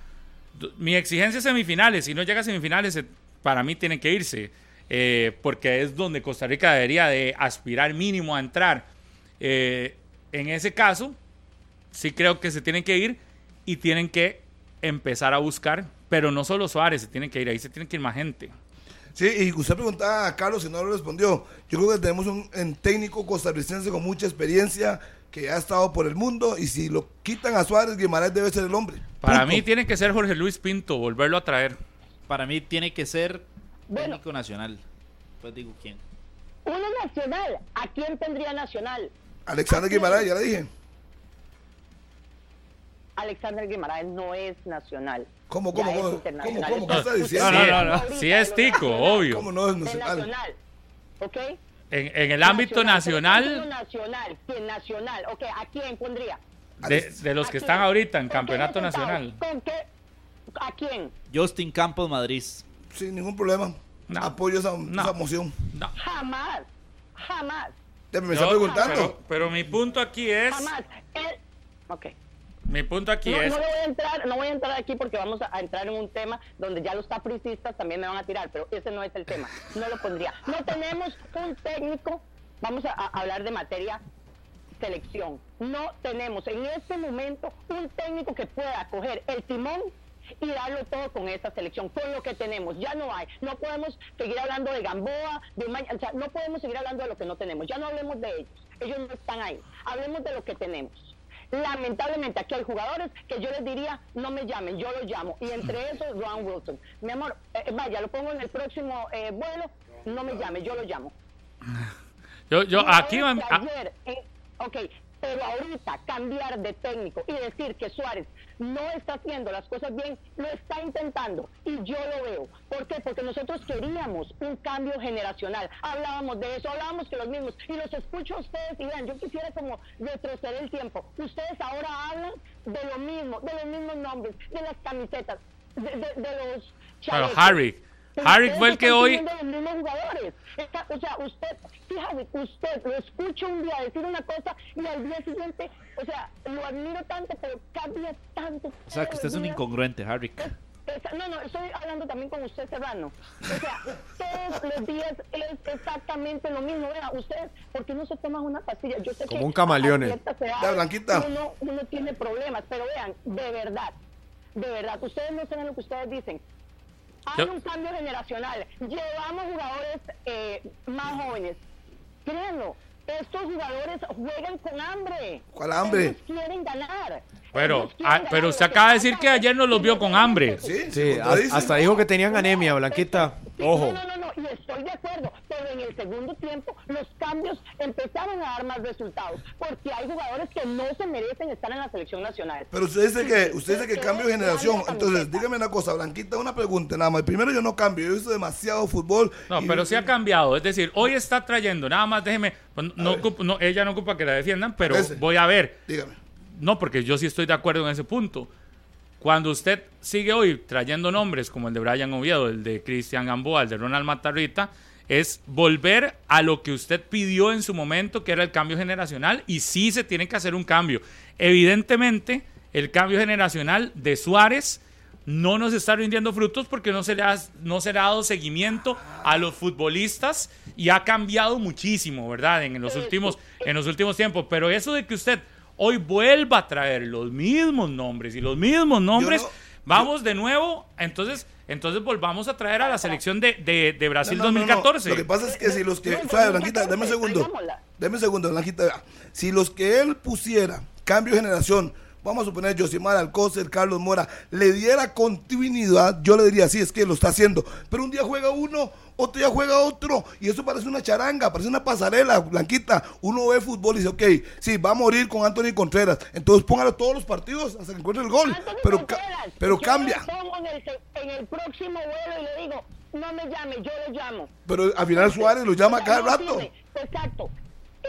Mi exigencia es semifinales. Si no llega a semifinales, eh, para mí tienen que irse. Eh, porque es donde Costa Rica debería de aspirar mínimo a entrar. Eh, en ese caso, sí creo que se tienen que ir y tienen que empezar a buscar. Pero no solo Suárez se tienen que ir, ahí se tiene que ir más gente. Sí, y usted preguntaba a Carlos y no lo respondió. Yo creo que tenemos un, un técnico costarricense con mucha experiencia que ha estado por el mundo y si lo quitan a Suárez, Guimaraes debe ser el hombre. Para Punto. mí tiene que ser Jorge Luis Pinto, volverlo a traer. Para mí tiene que ser Bueno. técnico nacional. Pues digo quién. Uno nacional. ¿A quién tendría nacional? Alexander Guimaraes, ya le dije. Alexander Guimaraes no es nacional. ¿Cómo, cómo, es cómo? ¿Cómo, cómo? ¿Qué está diciendo? No, no, no, no. Sí es tico, obvio. ¿Cómo no es nacional? nacional. ¿Ok? En, en el ámbito nacional, nacional. ¿Quién nacional? Ok, ¿a quién pondría? de, de los que ¿A están ahorita en ¿Con quién campeonato nacional. ¿Con qué? ¿A quién? Justin Campos Madrid. Sin ningún problema. No. Apoyo esa, No. esa moción. No. Jamás. Jamás. Ya me está preguntando. Pero, pero mi punto aquí es, Jamás. Él... Ok. mi punto aquí No, es, no voy a entrar, no voy a entrar aquí porque vamos a, a entrar en un tema donde ya los capricistas también me van a tirar, pero ese no es el tema. No lo pondría. No tenemos un técnico, vamos a, a hablar de materia selección. No tenemos en este momento un técnico que pueda coger el timón y darlo todo con esa selección, con lo que tenemos. Ya no hay. No podemos seguir hablando de Gamboa, de Ma- o sea, no podemos seguir hablando de lo que no tenemos. Ya no hablemos de ellos. Ellos no están ahí. Hablemos de lo que tenemos. Lamentablemente aquí hay jugadores que yo les diría, no me llamen, yo los llamo. Y entre esos, Ron Wilson. Mi amor, eh, vaya, lo pongo en el próximo eh, vuelo, no me llame, yo lo llamo. yo, yo aquí, ah, ayer, eh, ok, pero ahorita cambiar de técnico y decir que Suárez no está haciendo las cosas bien, lo está intentando y yo lo veo. ¿Por qué? Porque nosotros queríamos un cambio generacional. Hablábamos de eso, hablábamos que los mismos. Y los escucho a ustedes y vean, yo quisiera como retroceder el tiempo. Ustedes ahora hablan de lo mismo, de los mismos nombres, de las camisetas, de, de- de los pero. Harry, Harry fue el que hoy. Está- o sea, usted, fíjate, usted lo escucha un día decir una cosa y al día siguiente, o sea, lo admiro tanto, pero cambia tanto. O sea, que usted es un incongruente, Harry. No, no, estoy hablando también con usted, Serrano. O sea, todos los días es exactamente lo mismo. Vea, ustedes, ¿por qué no se toman una pastilla? Yo sé Como que un camaleone. a ciertas edades Ya, Blanquita. Uno, uno tiene problemas, pero vean, de verdad, de verdad, ustedes no saben lo que ustedes dicen. Hay un cambio generacional. Llevamos jugadores eh, más jóvenes. Créanlo, estos jugadores juegan con hambre. ¿Cuál hambre? Ellos quieren ganar. Pero, ah, pero usted acaba de decir que ayer nos los vio con hambre. Sí, Sí, a- hasta dijo que tenían anemia, Blanquita. Ojo. No, no, no, y estoy de acuerdo, pero en el segundo tiempo los cambios empezaron a dar más resultados, porque hay jugadores que no se merecen estar en la selección nacional. Pero usted dice que usted dice que cambio de no generación. Entonces, dígame una cosa, Blanquita, una pregunta nada más. Primero yo no cambio, yo he visto demasiado fútbol. No, pero sí ha cambiado. Es decir, hoy está trayendo, nada más déjeme, pues, no, ocupo- no, ella no ocupa que la defiendan, pero Ese. voy a ver. Dígame. No, porque yo sí estoy de acuerdo en ese punto. Cuando usted sigue hoy trayendo nombres como el de Brian Oviedo, el de Cristian Gamboa, el de Ronald Matarrita, es volver a lo que usted pidió en su momento, que era el cambio generacional, y sí se tiene que hacer un cambio. Evidentemente, el cambio generacional de Suárez no nos está rindiendo frutos porque no se le ha, no se le ha dado seguimiento a los futbolistas y ha cambiado muchísimo, ¿verdad? En, los últimos, en los últimos tiempos. Pero eso de que usted hoy vuelva a traer los mismos nombres y los mismos nombres, no- vamos de nuevo, entonces, entonces volvamos a traer a la selección de, de- de Brasil No, no, no, no. 2014. Lo que pasa es que si los que. Suave, Blanquita, dame un segundo. Dame un segundo, Blanquita. Si los que él pusiera, cambio de generación, vamos a suponer Josimar Alcócer, Carlos Mora, le diera continuidad, yo le diría, sí, es que lo está haciendo. Pero un día juega uno, otro día juega otro, y eso parece una charanga, parece una pasarela, Blanquita. Uno ve fútbol y dice, ok, sí, va a morir con Anthony Contreras. Entonces póngalo todos los partidos hasta que encuentre el gol. Pero, ca- pero Yo cambia. lo pongo en el, se- en el próximo vuelo y le digo, no me llame, yo lo llamo. Pero al final Suárez lo llama cada rato. Exacto,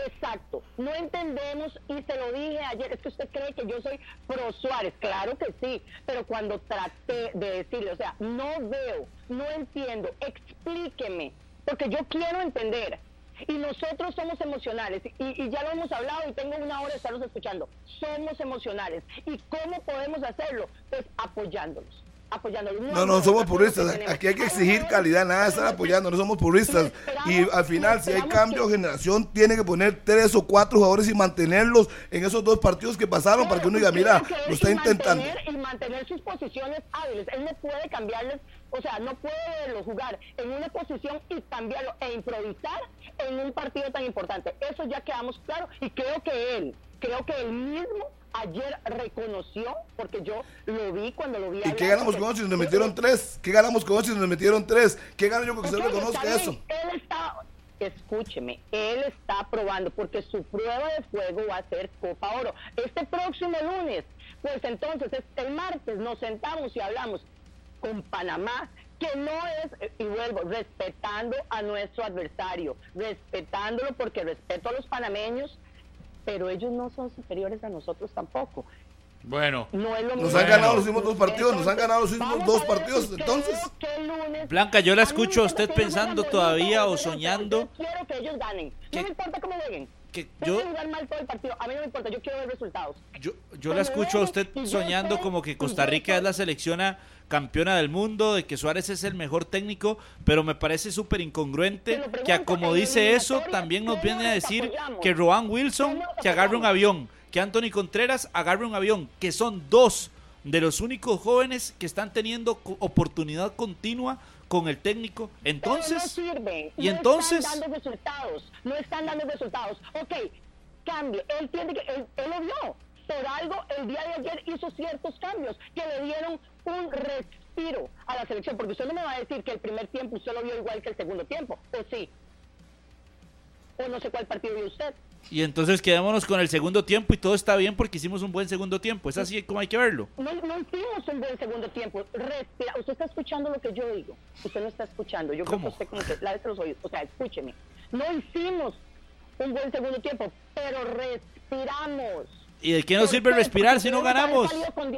exacto. No entendemos y se lo dije ayer, es que usted cree que yo soy pro Suárez, claro que sí, pero cuando traté de decirle, o sea, no veo, no entiendo, explíqueme, porque yo quiero entender. Y nosotros somos emocionales, y, y ya lo hemos hablado y tengo una hora de estarlos escuchando. Somos emocionales. ¿Y cómo podemos hacerlo? Pues apoyándolos. Apoyándolos. No, no somos puristas. Aquí hay que exigir calidad, nada de estar apoyando, no somos puristas. Y al final, si hay cambio generación, tiene que poner tres o cuatro jugadores y mantenerlos en esos dos partidos que pasaron para que uno diga, mira, lo está y intentando. mantener- y mantener sus posiciones hábiles. Él no puede cambiarles, o sea, no puede jugar en una posición y cambiarlo e improvisar en un partido tan importante. Eso ya quedamos claro y creo que él, creo que él mismo ayer reconoció, porque yo lo vi cuando lo vi ¿Y qué ganamos porque- con eso si nos metieron tres? ¿Qué ganamos con eso si nos metieron tres? ¿Qué gano yo con que se reconozca eso? Él está, escúcheme, él está probando porque su prueba de fuego va a ser Copa Oro. Este próximo lunes, pues entonces es- el martes nos sentamos y hablamos con Panamá, que no es, y vuelvo, respetando a nuestro adversario, respetándolo porque respeto a los panameños, pero ellos no son superiores a nosotros tampoco. Bueno, No es lo Nos mismo. han ganado los últimos dos partidos, nos han ganado los últimos vamos dos a partidos, si entonces. lunes- Blanca, yo la A escucho a usted pensando todavía o soñando. Yo quiero que ellos ganen. No me importa cómo. Que Pueden yo, jugar mal todo el partido. A mí no me importa. Yo quiero ver resultados. yo, yo la escucho a usted soñando como que Costa Rica es la selecciona campeona del mundo, de que Suárez es el mejor técnico, pero me parece súper incongruente que a como dice eso, también nos viene a decir que Roan Wilson que agarre un avión, que Anthony Contreras agarre un avión, que son dos de los únicos jóvenes que están teniendo oportunidad continua con el técnico. Entonces, Pero no y no entonces, están dando resultados. No están dando resultados. Ok, cambie. Él tiene que. Él, él lo vio. Por algo, el día de ayer hizo ciertos cambios que le dieron un respiro a la selección. Porque usted no me va a decir que el primer tiempo usted lo vio igual que el segundo tiempo. ¿O sí? O no sé cuál partido vio usted. y entonces quedémonos con el segundo tiempo y todo está bien porque hicimos un buen segundo tiempo. Es así como hay que verlo. No, no hicimos un buen segundo tiempo. Respira. Usted está escuchando lo que yo digo. Usted no está escuchando. Yo creo que usted como que lávese los oídos. O sea, escúcheme. No hicimos un buen segundo tiempo, pero respiramos. ¿Y de qué nos sirve respirar si no ganamos?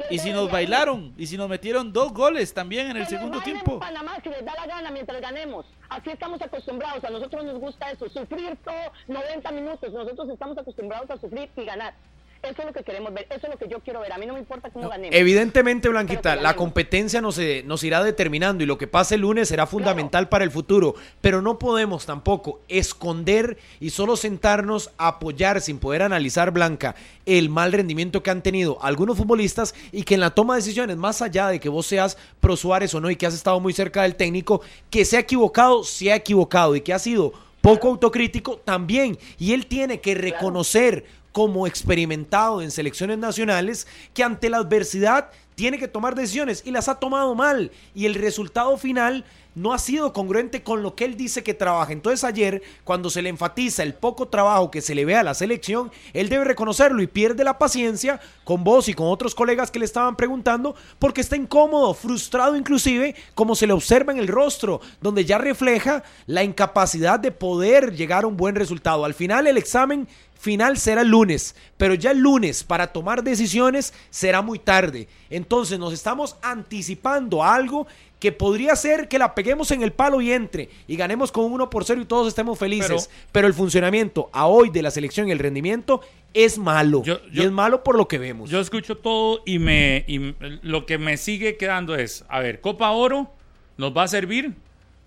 Y si nos bailaron, y si nos metieron dos goles también en el segundo tiempo. Panamá si les da la gana mientras ganemos. Así estamos acostumbrados. A nosotros nos gusta eso. Sufrir todo 90 minutos. Nosotros estamos acostumbrados a sufrir y ganar. Eso es lo que queremos ver. Eso es lo que yo quiero ver. A mí no me importa cómo ganemos. Evidentemente, Blanquita, la competencia nos, eh, nos irá determinando y lo que pase el lunes será fundamental para el futuro. Pero no podemos tampoco esconder y solo sentarnos a apoyar sin poder analizar, Blanca, el mal rendimiento que han tenido algunos futbolistas y que en la toma de decisiones, más allá de que vos seas pro Suárez o no y que has estado muy cerca del técnico, que se ha equivocado, se ha equivocado y que ha sido poco autocrítico también. Y él tiene que reconocer como experimentado en selecciones nacionales que ante la adversidad tiene que tomar decisiones y las ha tomado mal y el resultado final no ha sido congruente con lo que él dice que trabaja. Entonces ayer, cuando se le enfatiza el poco trabajo que se le ve a la selección, él debe reconocerlo y pierde la paciencia con vos y con otros colegas que le estaban preguntando porque está incómodo, frustrado inclusive, como se le observa en el rostro, donde ya refleja la incapacidad de poder llegar a un buen resultado. Al final el examen final será el lunes, pero ya el lunes para tomar decisiones será muy tarde. Entonces nos estamos anticipando a algo que podría ser que la peguemos en el palo y entre y ganemos con un 1 por 0 y todos estemos felices. Pero, el funcionamiento a hoy de la selección y el rendimiento es malo. y es malo por lo que vemos. Yo escucho todo y me y lo que me sigue quedando es, a ver, Copa Oro nos va a servir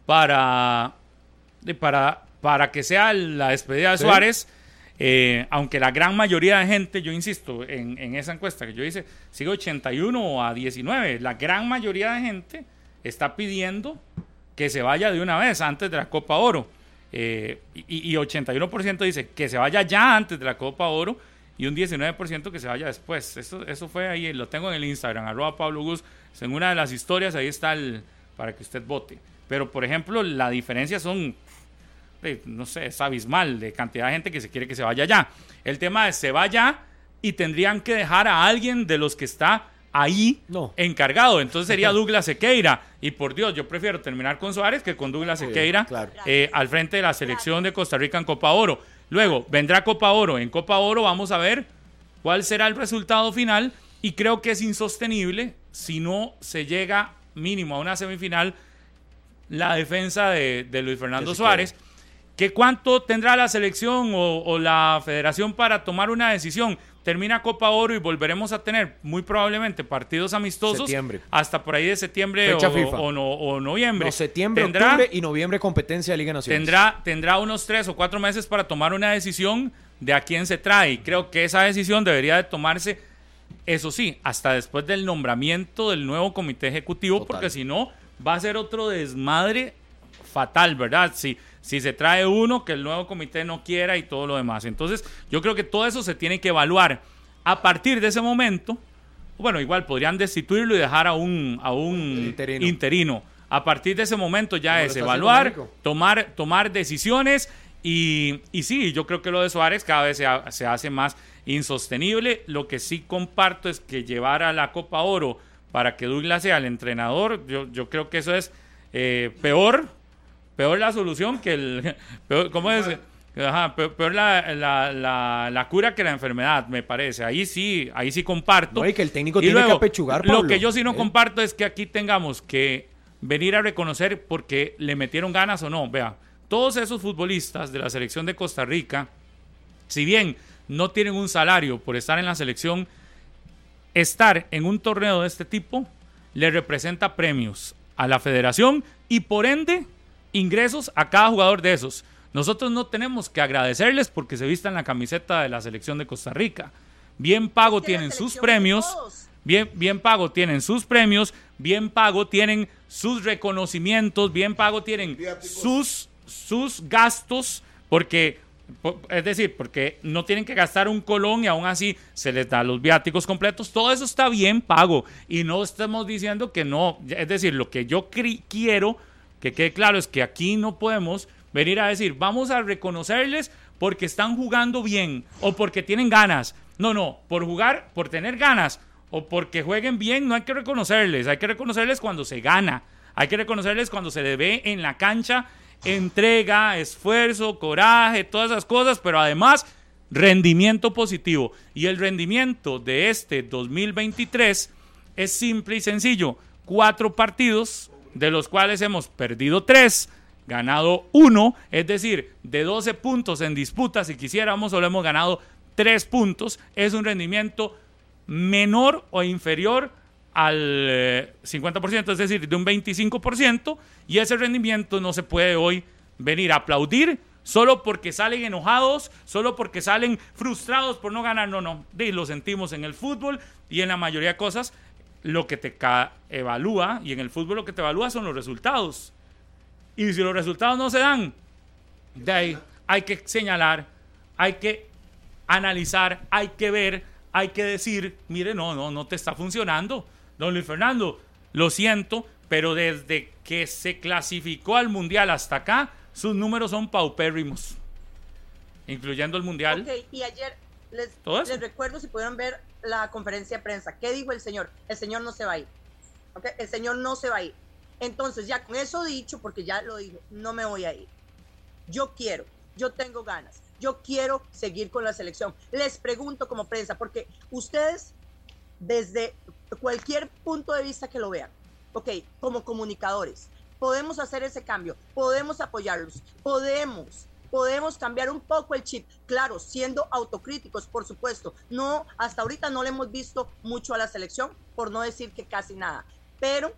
para para para que sea la despedida de Suárez. Eh, aunque la gran mayoría de gente, yo insisto, en, esa encuesta que yo hice, sigue 81 a 19. La gran mayoría de gente está pidiendo que se vaya de una vez antes de la Copa Oro. Eh, y, 81% dice que se vaya ya antes de la Copa Oro y un 19% que se vaya después. Eso, eso fue ahí, lo tengo en el Instagram, arroba Pablo Gus. En una de las historias ahí está el, para que usted vote. Pero, por ejemplo, la diferencia son, no sé, es abismal de cantidad de gente que se quiere que se vaya ya. El tema es, se vaya y tendrían que dejar a alguien de los que está ahí encargado. Entonces sería Douglas Sequeira. Y por Dios, yo prefiero terminar con Suárez que con Douglas Sequeira eh, al frente de la selección de Costa Rica en Copa Oro. Luego vendrá Copa Oro. En Copa Oro vamos a ver cuál será el resultado final. Y creo que es insostenible si no se llega mínimo a una semifinal la defensa de, Luis Fernando Suárez. ¿Que ¿Cuánto tendrá la selección o la federación para tomar una decisión? termina Copa Oro y volveremos a tener muy probablemente partidos amistosos hasta por ahí de septiembre o, noviembre. septiembre, octubre y noviembre competencia de Liga Nacional. Tendrá, tendrá unos tres o cuatro meses para tomar una decisión de a quién se trae. Creo que esa decisión debería de tomarse, eso sí, hasta después del nombramiento del nuevo comité ejecutivo, porque si no va a ser otro desmadre fatal, ¿verdad? Si si se trae uno que el nuevo comité no quiera y todo lo demás. Entonces, yo creo que todo eso se tiene que evaluar. A partir de ese momento, bueno, igual podrían destituirlo y dejar a un, a un interino. A partir de ese momento ya es evaluar, tomar, tomar decisiones y, y, sí, yo creo que lo de Suárez cada vez se, hace más insostenible. Lo que sí comparto es que llevar a la Copa Oro para que Douglas sea el entrenador, yo, yo creo que eso es eh, peor peor la solución que el... ¿Cómo es? Ajá, peor, la, la, la, cura que la enfermedad, me parece. Ahí sí, ahí sí comparto. No, y que el técnico tiene que apechugar, Lo que yo sí no ¿Eh? comparto es que aquí tengamos que venir a reconocer porque le metieron ganas o no. Vea, todos esos futbolistas de la selección de Costa Rica, si bien no tienen un salario por estar en la selección, estar en un torneo de este tipo le representa premios a la federación y por ende ingresos a cada jugador de esos. Nosotros no tenemos que agradecerles porque se vistan la camiseta de la selección de Costa Rica. Bien pago tienen sus premios, bien, bien pago tienen sus premios, bien pago tienen sus reconocimientos, bien pago tienen sus, sus gastos, porque, es decir, porque no tienen que gastar un colón y aún así se les da los viáticos completos. Todo eso está bien pago y no estamos diciendo que no, es decir, lo que yo quiero que quede claro es que aquí no podemos venir a decir, vamos a reconocerles porque están jugando bien o porque tienen ganas. No, no, por jugar, por tener ganas o porque jueguen bien, no hay que reconocerles. Hay que reconocerles cuando se gana. Hay que reconocerles cuando se ve en la cancha entrega, esfuerzo, coraje, todas esas cosas, pero además rendimiento positivo. Y el rendimiento de este 2023 es simple y sencillo. Cuatro partidos, de los cuales hemos perdido tres, ganado uno, es decir, de 12 puntos en disputa, si quisiéramos, solo hemos ganado tres puntos, es un rendimiento menor o inferior al 50%, eh, es decir, de un 25%, y ese rendimiento no se puede hoy venir a aplaudir solo porque salen enojados, solo porque salen frustrados por no ganar, no, no, lo sentimos en el fútbol y en la mayoría de cosas, lo que te evalúa, y en el fútbol lo que te evalúa son los resultados. Y si los resultados no se dan, de ahí hay que señalar, hay que analizar, hay que ver, hay que decir, mire, no, no, no te está funcionando. Don Luis Fernando, lo siento, pero desde que se clasificó al Mundial hasta acá, sus números son paupérrimos, incluyendo el Mundial. y ayer les, les recuerdo si pudieron ver la conferencia de prensa. ¿Qué dijo el señor? El señor no se va a ir. El señor no se va a ir. Entonces, ya con eso dicho, porque ya lo dijo, no me voy a ir. Yo quiero, yo tengo ganas. Yo quiero seguir con la selección. Les pregunto como prensa, porque ustedes, desde cualquier punto de vista que lo vean, ok, como comunicadores, podemos hacer ese cambio, podemos apoyarlos, podemos podemos cambiar un poco el chip, claro, siendo autocríticos, por supuesto. No, hasta ahorita no le hemos visto mucho a la selección, por no decir que casi nada, pero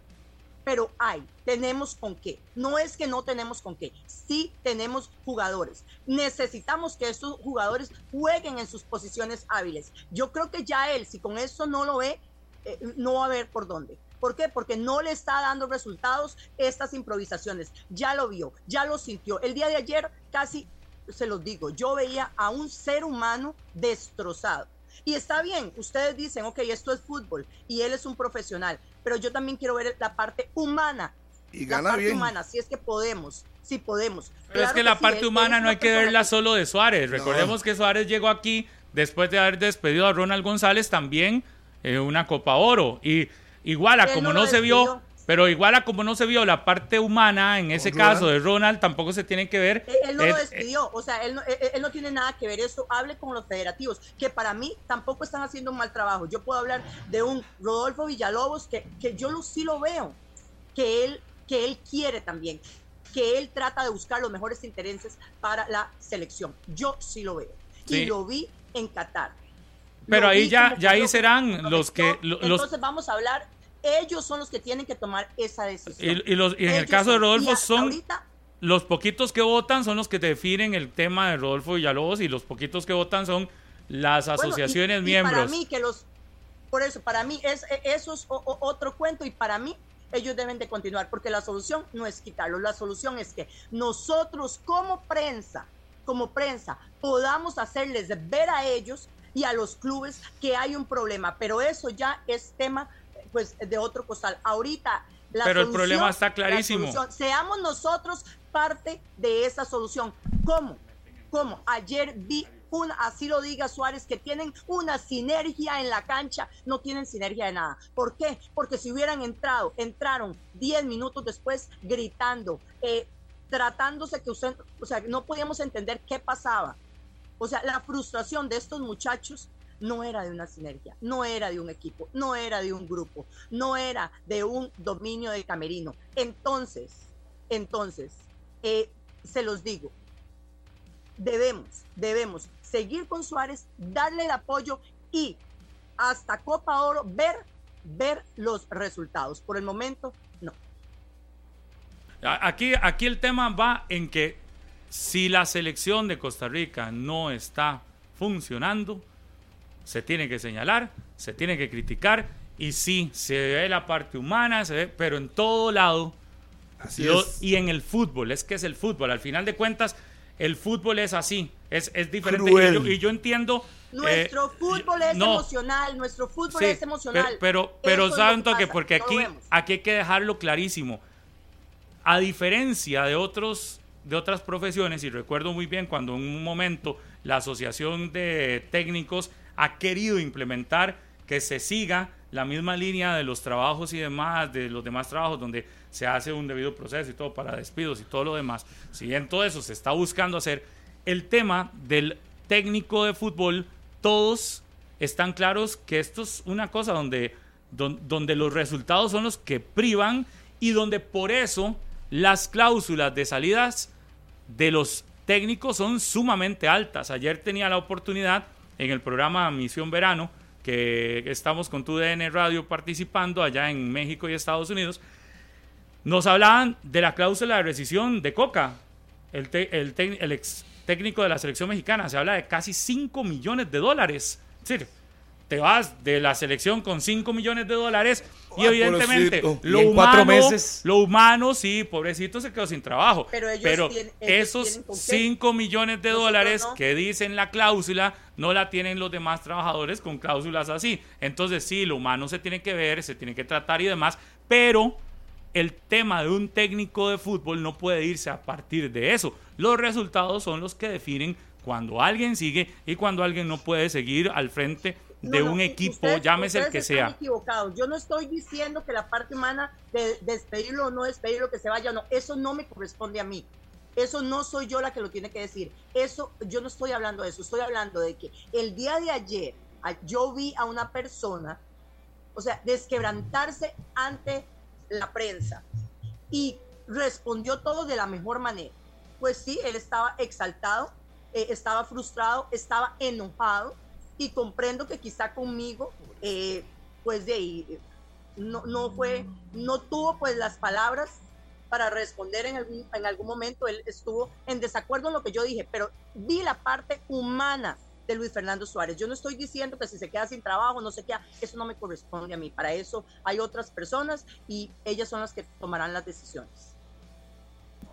pero hay, tenemos con qué. No es que no tenemos con qué, sí tenemos jugadores. Necesitamos que estos jugadores jueguen en sus posiciones hábiles. Yo creo que ya él, si con eso no lo ve, eh, no va a ver por dónde. ¿Por qué? Porque no le está dando resultados estas improvisaciones. Ya lo vio, ya lo sintió. El día de ayer casi, se los digo, yo veía a un ser humano destrozado. Y está bien, ustedes dicen, ok, esto es fútbol y él es un profesional, pero yo también quiero ver la parte humana. Y gana la parte bien. humana, si es que podemos, si podemos. Pero es Claro que la sí, parte él- humana no hay que verla solo de Suárez. Recordemos que Suárez llegó aquí después de haber despedido a Ronald González también en una Copa Oro. Y igual a Él como no no, lo se vio, pero igual a como no se vio la parte humana en ese Ronald. caso de Ronald, tampoco se tiene que ver. Él, él no lo Eh, despidió, o sea, él no, él- él no tiene nada que ver eso. Hable con los federativos, que para mí tampoco están haciendo un mal trabajo. Yo puedo hablar de un Rodolfo Villalobos que, que yo lo, sí lo veo, que él, que él quiere también, que él trata de buscar los mejores intereses para la selección. Yo sí lo veo. Sí. Y lo vi en Qatar. Pero Lo ahí ya, ya ahí lo- serán lo los que lo- los Entonces vamos a hablar, ellos son los que tienen que tomar esa decisión. y, y los y en el caso de Rodolfo son ahorita los poquitos que votan son los que definen el tema de Rodolfo Villalobos y los poquitos que votan son las Bueno, y- asociaciones miembros. Para mí que los, por eso, para mí es e- eso es o- o- otro cuento y para mí ellos deben de continuar porque la solución no es quitarlo, la solución es que nosotros como prensa, como prensa, podamos hacerles ver a ellos y a los clubes que hay un problema, pero eso ya es tema pues de otro costal. Ahorita la Pero el solución- problema está la clarísimo. seamos nosotros parte de esa solución. ¿Cómo? ¿Cómo? Ayer vi un, así lo diga Suárez, que tienen una sinergia en la cancha, no tienen sinergia de nada. ¿Por qué? Porque si hubieran entrado, entraron 10 minutos después gritando, eh, tratándose que usted, o sea, no podíamos entender qué pasaba. O sea, la frustración de estos muchachos no era de una sinergia, no era de un equipo, no era de un grupo, no era de un dominio de camerino. Entonces, entonces, eh, se los digo, debemos, debemos seguir con Suárez, darle el apoyo y hasta Copa Oro ver, ver los resultados. Por el momento, no. Aquí, aquí el tema va en que si la selección de Costa Rica no está funcionando, se tiene que señalar, se tiene que criticar y sí, se ve la parte humana, se ve, pero en todo lado Así lo- es. y en el fútbol, es que es el fútbol, al final de cuentas el fútbol es así, es, es diferente y yo, y yo entiendo... Nuestro eh, fútbol es no, emocional, nuestro fútbol Sí, es emocional. Pero, pero, pero ¿saben que Porque aquí, aquí hay que dejarlo clarísimo. A diferencia de otros de otras profesiones, y recuerdo muy bien cuando en un momento la Asociación de Técnicos ha querido implementar que se siga la misma línea de los trabajos y demás, de los demás trabajos donde se hace un debido proceso y todo para despidos y todo lo demás. Si bien todo eso se está buscando hacer, el tema del técnico de fútbol, todos están claros que esto es una cosa donde, don- donde los resultados son los que privan y donde por eso las cláusulas de salidas de los técnicos son sumamente altas. Ayer tenía la oportunidad en el programa Misión Verano, que estamos con tu DN Radio participando allá en México y Estados Unidos, nos hablaban de la cláusula de rescisión de Coca, el, el ex técnico de la selección mexicana. Se habla de casi 5 millones de dólares. Es decir, te vas de la selección con 5 millones de dólares y Ay, evidentemente pobrecito. lo Y en cuatro humano, meses. lo humano, sí, pobrecito se quedó sin trabajo. Pero ellos tienen- ellos esos tienen con qué. 5 millones de Nosotros dólares no. que dicen la cláusula no la tienen los demás trabajadores con cláusulas así. Entonces sí, lo humano se tiene que ver, se tiene que tratar y demás, pero el tema de un técnico de fútbol no puede irse a partir de eso. Los resultados son los que definen cuando alguien sigue y cuando alguien no puede seguir al frente de No, un equipo, ustedes- llámese el que están sea. equivocados. Yo no estoy diciendo que la parte humana de despedirlo o no despedirlo, que se vaya o no. Eso no me corresponde a mí. Eso no soy yo la que lo tiene que decir. Eso, yo no estoy hablando de eso. Estoy hablando de que el día de ayer yo vi a una persona, o sea, desquebrantarse ante la prensa y respondió todo de la mejor manera. Pues sí, él estaba exaltado, eh, estaba frustrado, estaba enojado y comprendo que quizá conmigo, eh, pues de ahí, no, no fue, no tuvo pues las palabras para responder en algún, en algún momento, él estuvo en desacuerdo en lo que yo dije, pero vi la parte humana de Luis Fernando Suárez. Yo no estoy diciendo que si se queda sin trabajo, no se queda, eso no me corresponde a mí. Para eso hay otras personas y ellas son las que tomarán las decisiones.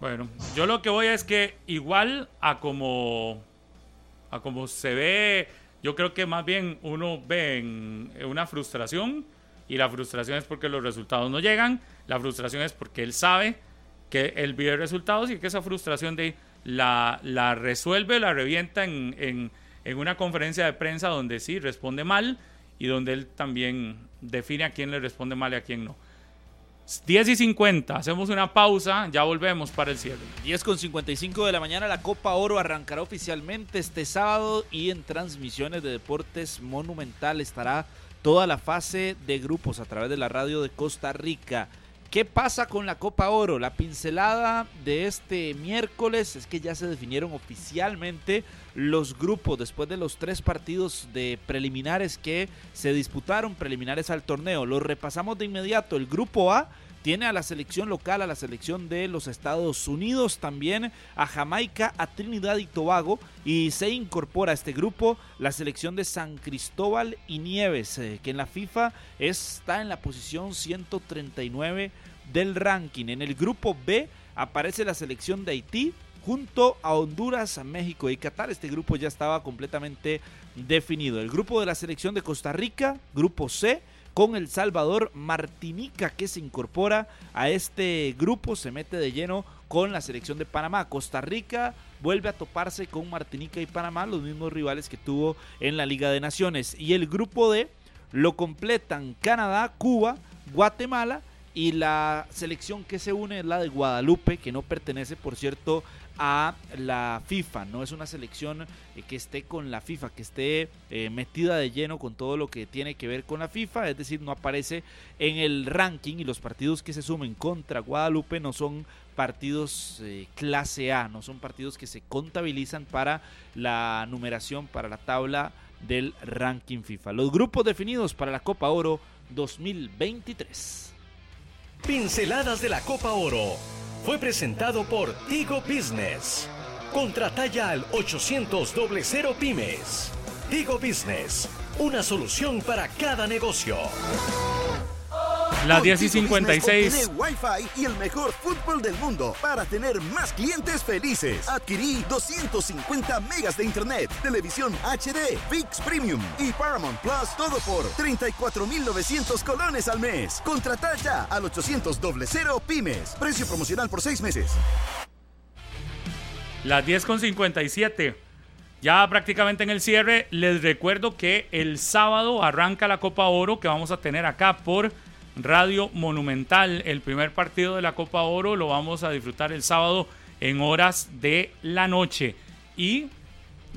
Bueno, yo lo que voy es que igual a como, a como se ve, yo creo que más bien uno ve una frustración y la frustración es porque los resultados no llegan, la frustración es porque él sabe que él vive resultados y que esa frustración de la, la resuelve, la revienta en, en, en una conferencia de prensa donde sí responde mal y donde él también define a quién le responde mal y a quién no. 10 y 50, hacemos una pausa, ya volvemos para el cierre. 10 con 55 de la mañana, la Copa Oro arrancará oficialmente este sábado y en transmisiones de Deportes Monumental estará toda la fase de grupos a través de la radio de Costa Rica. ¿Qué pasa con la Copa Oro? La pincelada de este miércoles es que ya se definieron oficialmente los grupos después de los tres partidos de preliminares que se disputaron, preliminares al torneo. Los repasamos de inmediato. El grupo A tiene a la selección local, a la selección de los Estados Unidos, también a Jamaica, a Trinidad y Tobago. Y se incorpora a este grupo la selección de San Cristóbal y Nieves, eh, que en la FIFA está en la posición 139 del ranking. En el grupo B aparece la selección de Haití junto a Honduras, México y Qatar. Este grupo ya estaba completamente definido. El grupo de la selección de Costa Rica, grupo C con El Salvador, Martinica que se incorpora a este grupo, se mete de lleno con la selección de Panamá. Costa Rica vuelve a toparse con Martinica y Panamá, los mismos rivales que tuvo en la Liga de Naciones. Y el grupo D lo completan Canadá, Cuba, Guatemala y la selección que se une es la de Guadalupe, que no pertenece, por cierto, a la FIFA. No es una selección eh, que esté con la FIFA, que esté eh, metida de lleno con todo lo que tiene que ver con la FIFA. Es decir, no aparece en el ranking y los partidos que se sumen contra Guadalupe no son partidos eh, clase A, no son partidos que se contabilizan para la numeración, para la tabla del ranking FIFA. Los grupos definidos para la Copa Oro 2023. Pinceladas de la Copa Oro fue presentado por Tigo Business. Contrata ya al 800 00 Pymes. Tigo Business, una solución para cada negocio. Las 10 y 56. Tiene Wi-Fi y el mejor fútbol del mundo para tener más clientes felices. Adquirí 250 megas de internet, televisión HD, Fix Premium y Paramount Plus, todo por 34,900 colones al mes. Contrata ya al 800 00 Pymes. Precio promocional por seis meses. Las 10 con 57. Ya prácticamente en el cierre, les recuerdo que el sábado arranca la Copa Oro que vamos a tener acá por Radio Monumental. El primer partido de la Copa Oro lo vamos a disfrutar el sábado en horas de la noche. Y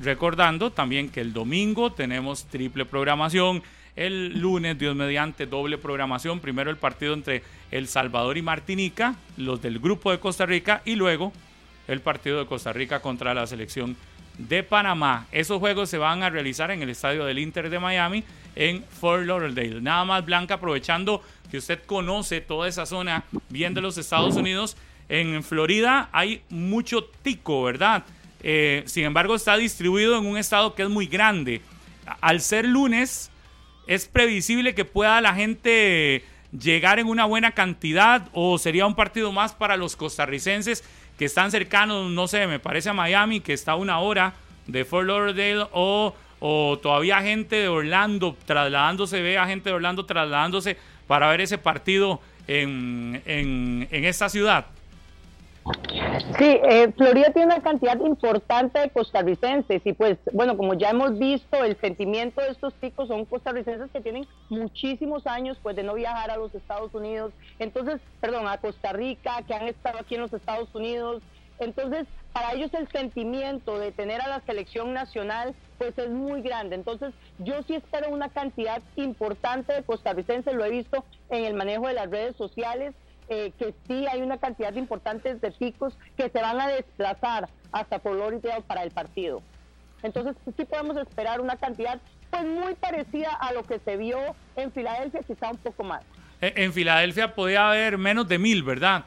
recordando también que el domingo tenemos triple programación. El lunes, Dios mediante, doble programación. Primero el partido entre El Salvador y Martinica, los del grupo de Costa Rica, y luego el partido de Costa Rica contra la selección de Panamá. Esos juegos se van a realizar en el estadio del Inter de Miami en Fort Lauderdale. Nada más, Blanca, aprovechando que usted conoce toda esa zona bien de los Estados Unidos. En Florida hay mucho tico, ¿verdad? Eh, sin embargo, está distribuido en un estado que es muy grande. Al ser lunes, es previsible que pueda la gente llegar en una buena cantidad o sería un partido más para los costarricenses que están cercanos, no sé, me parece a Miami, que está a una hora de Fort Lauderdale o, o todavía gente de Orlando trasladándose, ve a gente de Orlando trasladándose para ver ese partido en, en, en esta ciudad? Sí, eh, Florida tiene una cantidad importante de costarricenses y pues bueno, como ya hemos visto, el sentimiento de estos chicos son costarricenses que tienen muchísimos años pues de no viajar a los Estados Unidos, entonces, perdón, a Costa Rica, que han estado aquí en los Estados Unidos, Entonces, para ellos el sentimiento de tener a la selección nacional pues es muy grande. Entonces, yo sí espero una cantidad importante de costarricenses, lo he visto en el manejo de las redes sociales, eh, que sí hay una cantidad importante de chicos que se van a desplazar hasta Florida para el partido. Entonces, sí podemos esperar una cantidad pues muy parecida a lo que se vio en Filadelfia, quizá un poco más. En, en Filadelfia podía haber menos de mil, ¿verdad?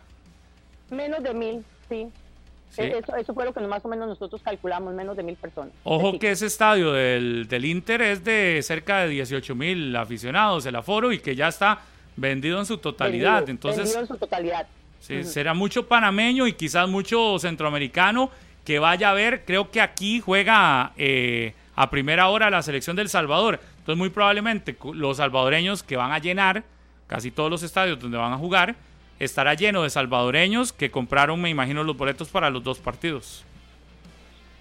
Menos de mil, sí. Sí. Eh, Eso, eso fue lo que más o menos nosotros calculamos, menos de mil personas. Ojo Sí. que ese estadio del, del Inter es de cerca de 18 mil aficionados, el aforo, y que ya está vendido en su totalidad. Vendido, Entonces, vendido en su totalidad. sí, será mucho panameño y quizás mucho centroamericano que vaya a ver. Creo que aquí juega eh, a primera hora la selección del Salvador. Entonces, muy probablemente los salvadoreños que van a llenar casi todos los estadios donde van a jugar estará lleno de salvadoreños que compraron, me imagino, los boletos para los dos partidos.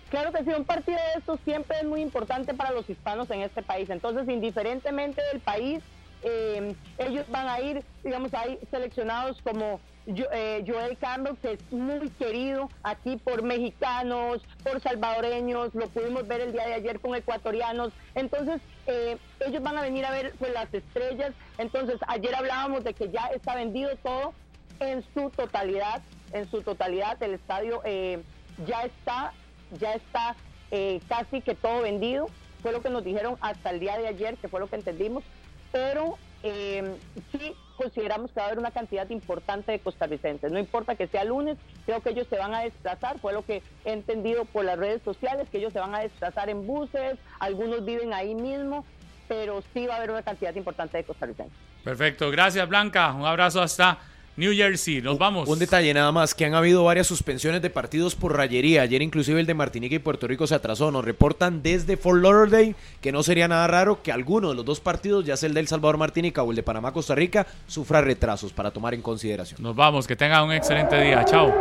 Claro que sí, un partido de estos siempre es muy importante para los hispanos en este país. Entonces, indiferentemente del país, eh, ellos van a ir, digamos, hay seleccionados como eh, Joel Campbell, que es muy querido aquí por mexicanos, por salvadoreños, lo pudimos ver el día de ayer con ecuatorianos. Entonces, eh, ellos van a venir a ver pues, las estrellas. Entonces, ayer hablábamos de que ya está vendido todo en su totalidad, en su totalidad, el estadio eh, ya está, ya está eh, casi que todo vendido, fue lo que nos dijeron hasta el día de ayer, que fue lo que entendimos, pero eh, sí consideramos que va a haber una cantidad importante de costarricenses, no importa que sea lunes, creo que ellos se van a desplazar, fue lo que he entendido por las redes sociales, que ellos se van a desplazar en buses, algunos viven ahí mismo, pero sí va a haber una cantidad importante de costarricenses. Perfecto, gracias Blanca. Un abrazo hasta New Jersey. Nos vamos. Un detalle nada más, que han habido varias suspensiones de partidos por rayería. Ayer inclusive el de Martinica y Puerto Rico se atrasó. Nos reportan desde Fort Lauderdale que no sería nada raro que alguno de los dos partidos, ya sea el del Salvador Martinica o el de Panamá Costa Rica, sufra retrasos para tomar en consideración. Nos vamos, que tengan un excelente día. Chao.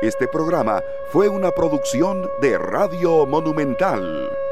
Este programa fue una producción de Radio Monumental.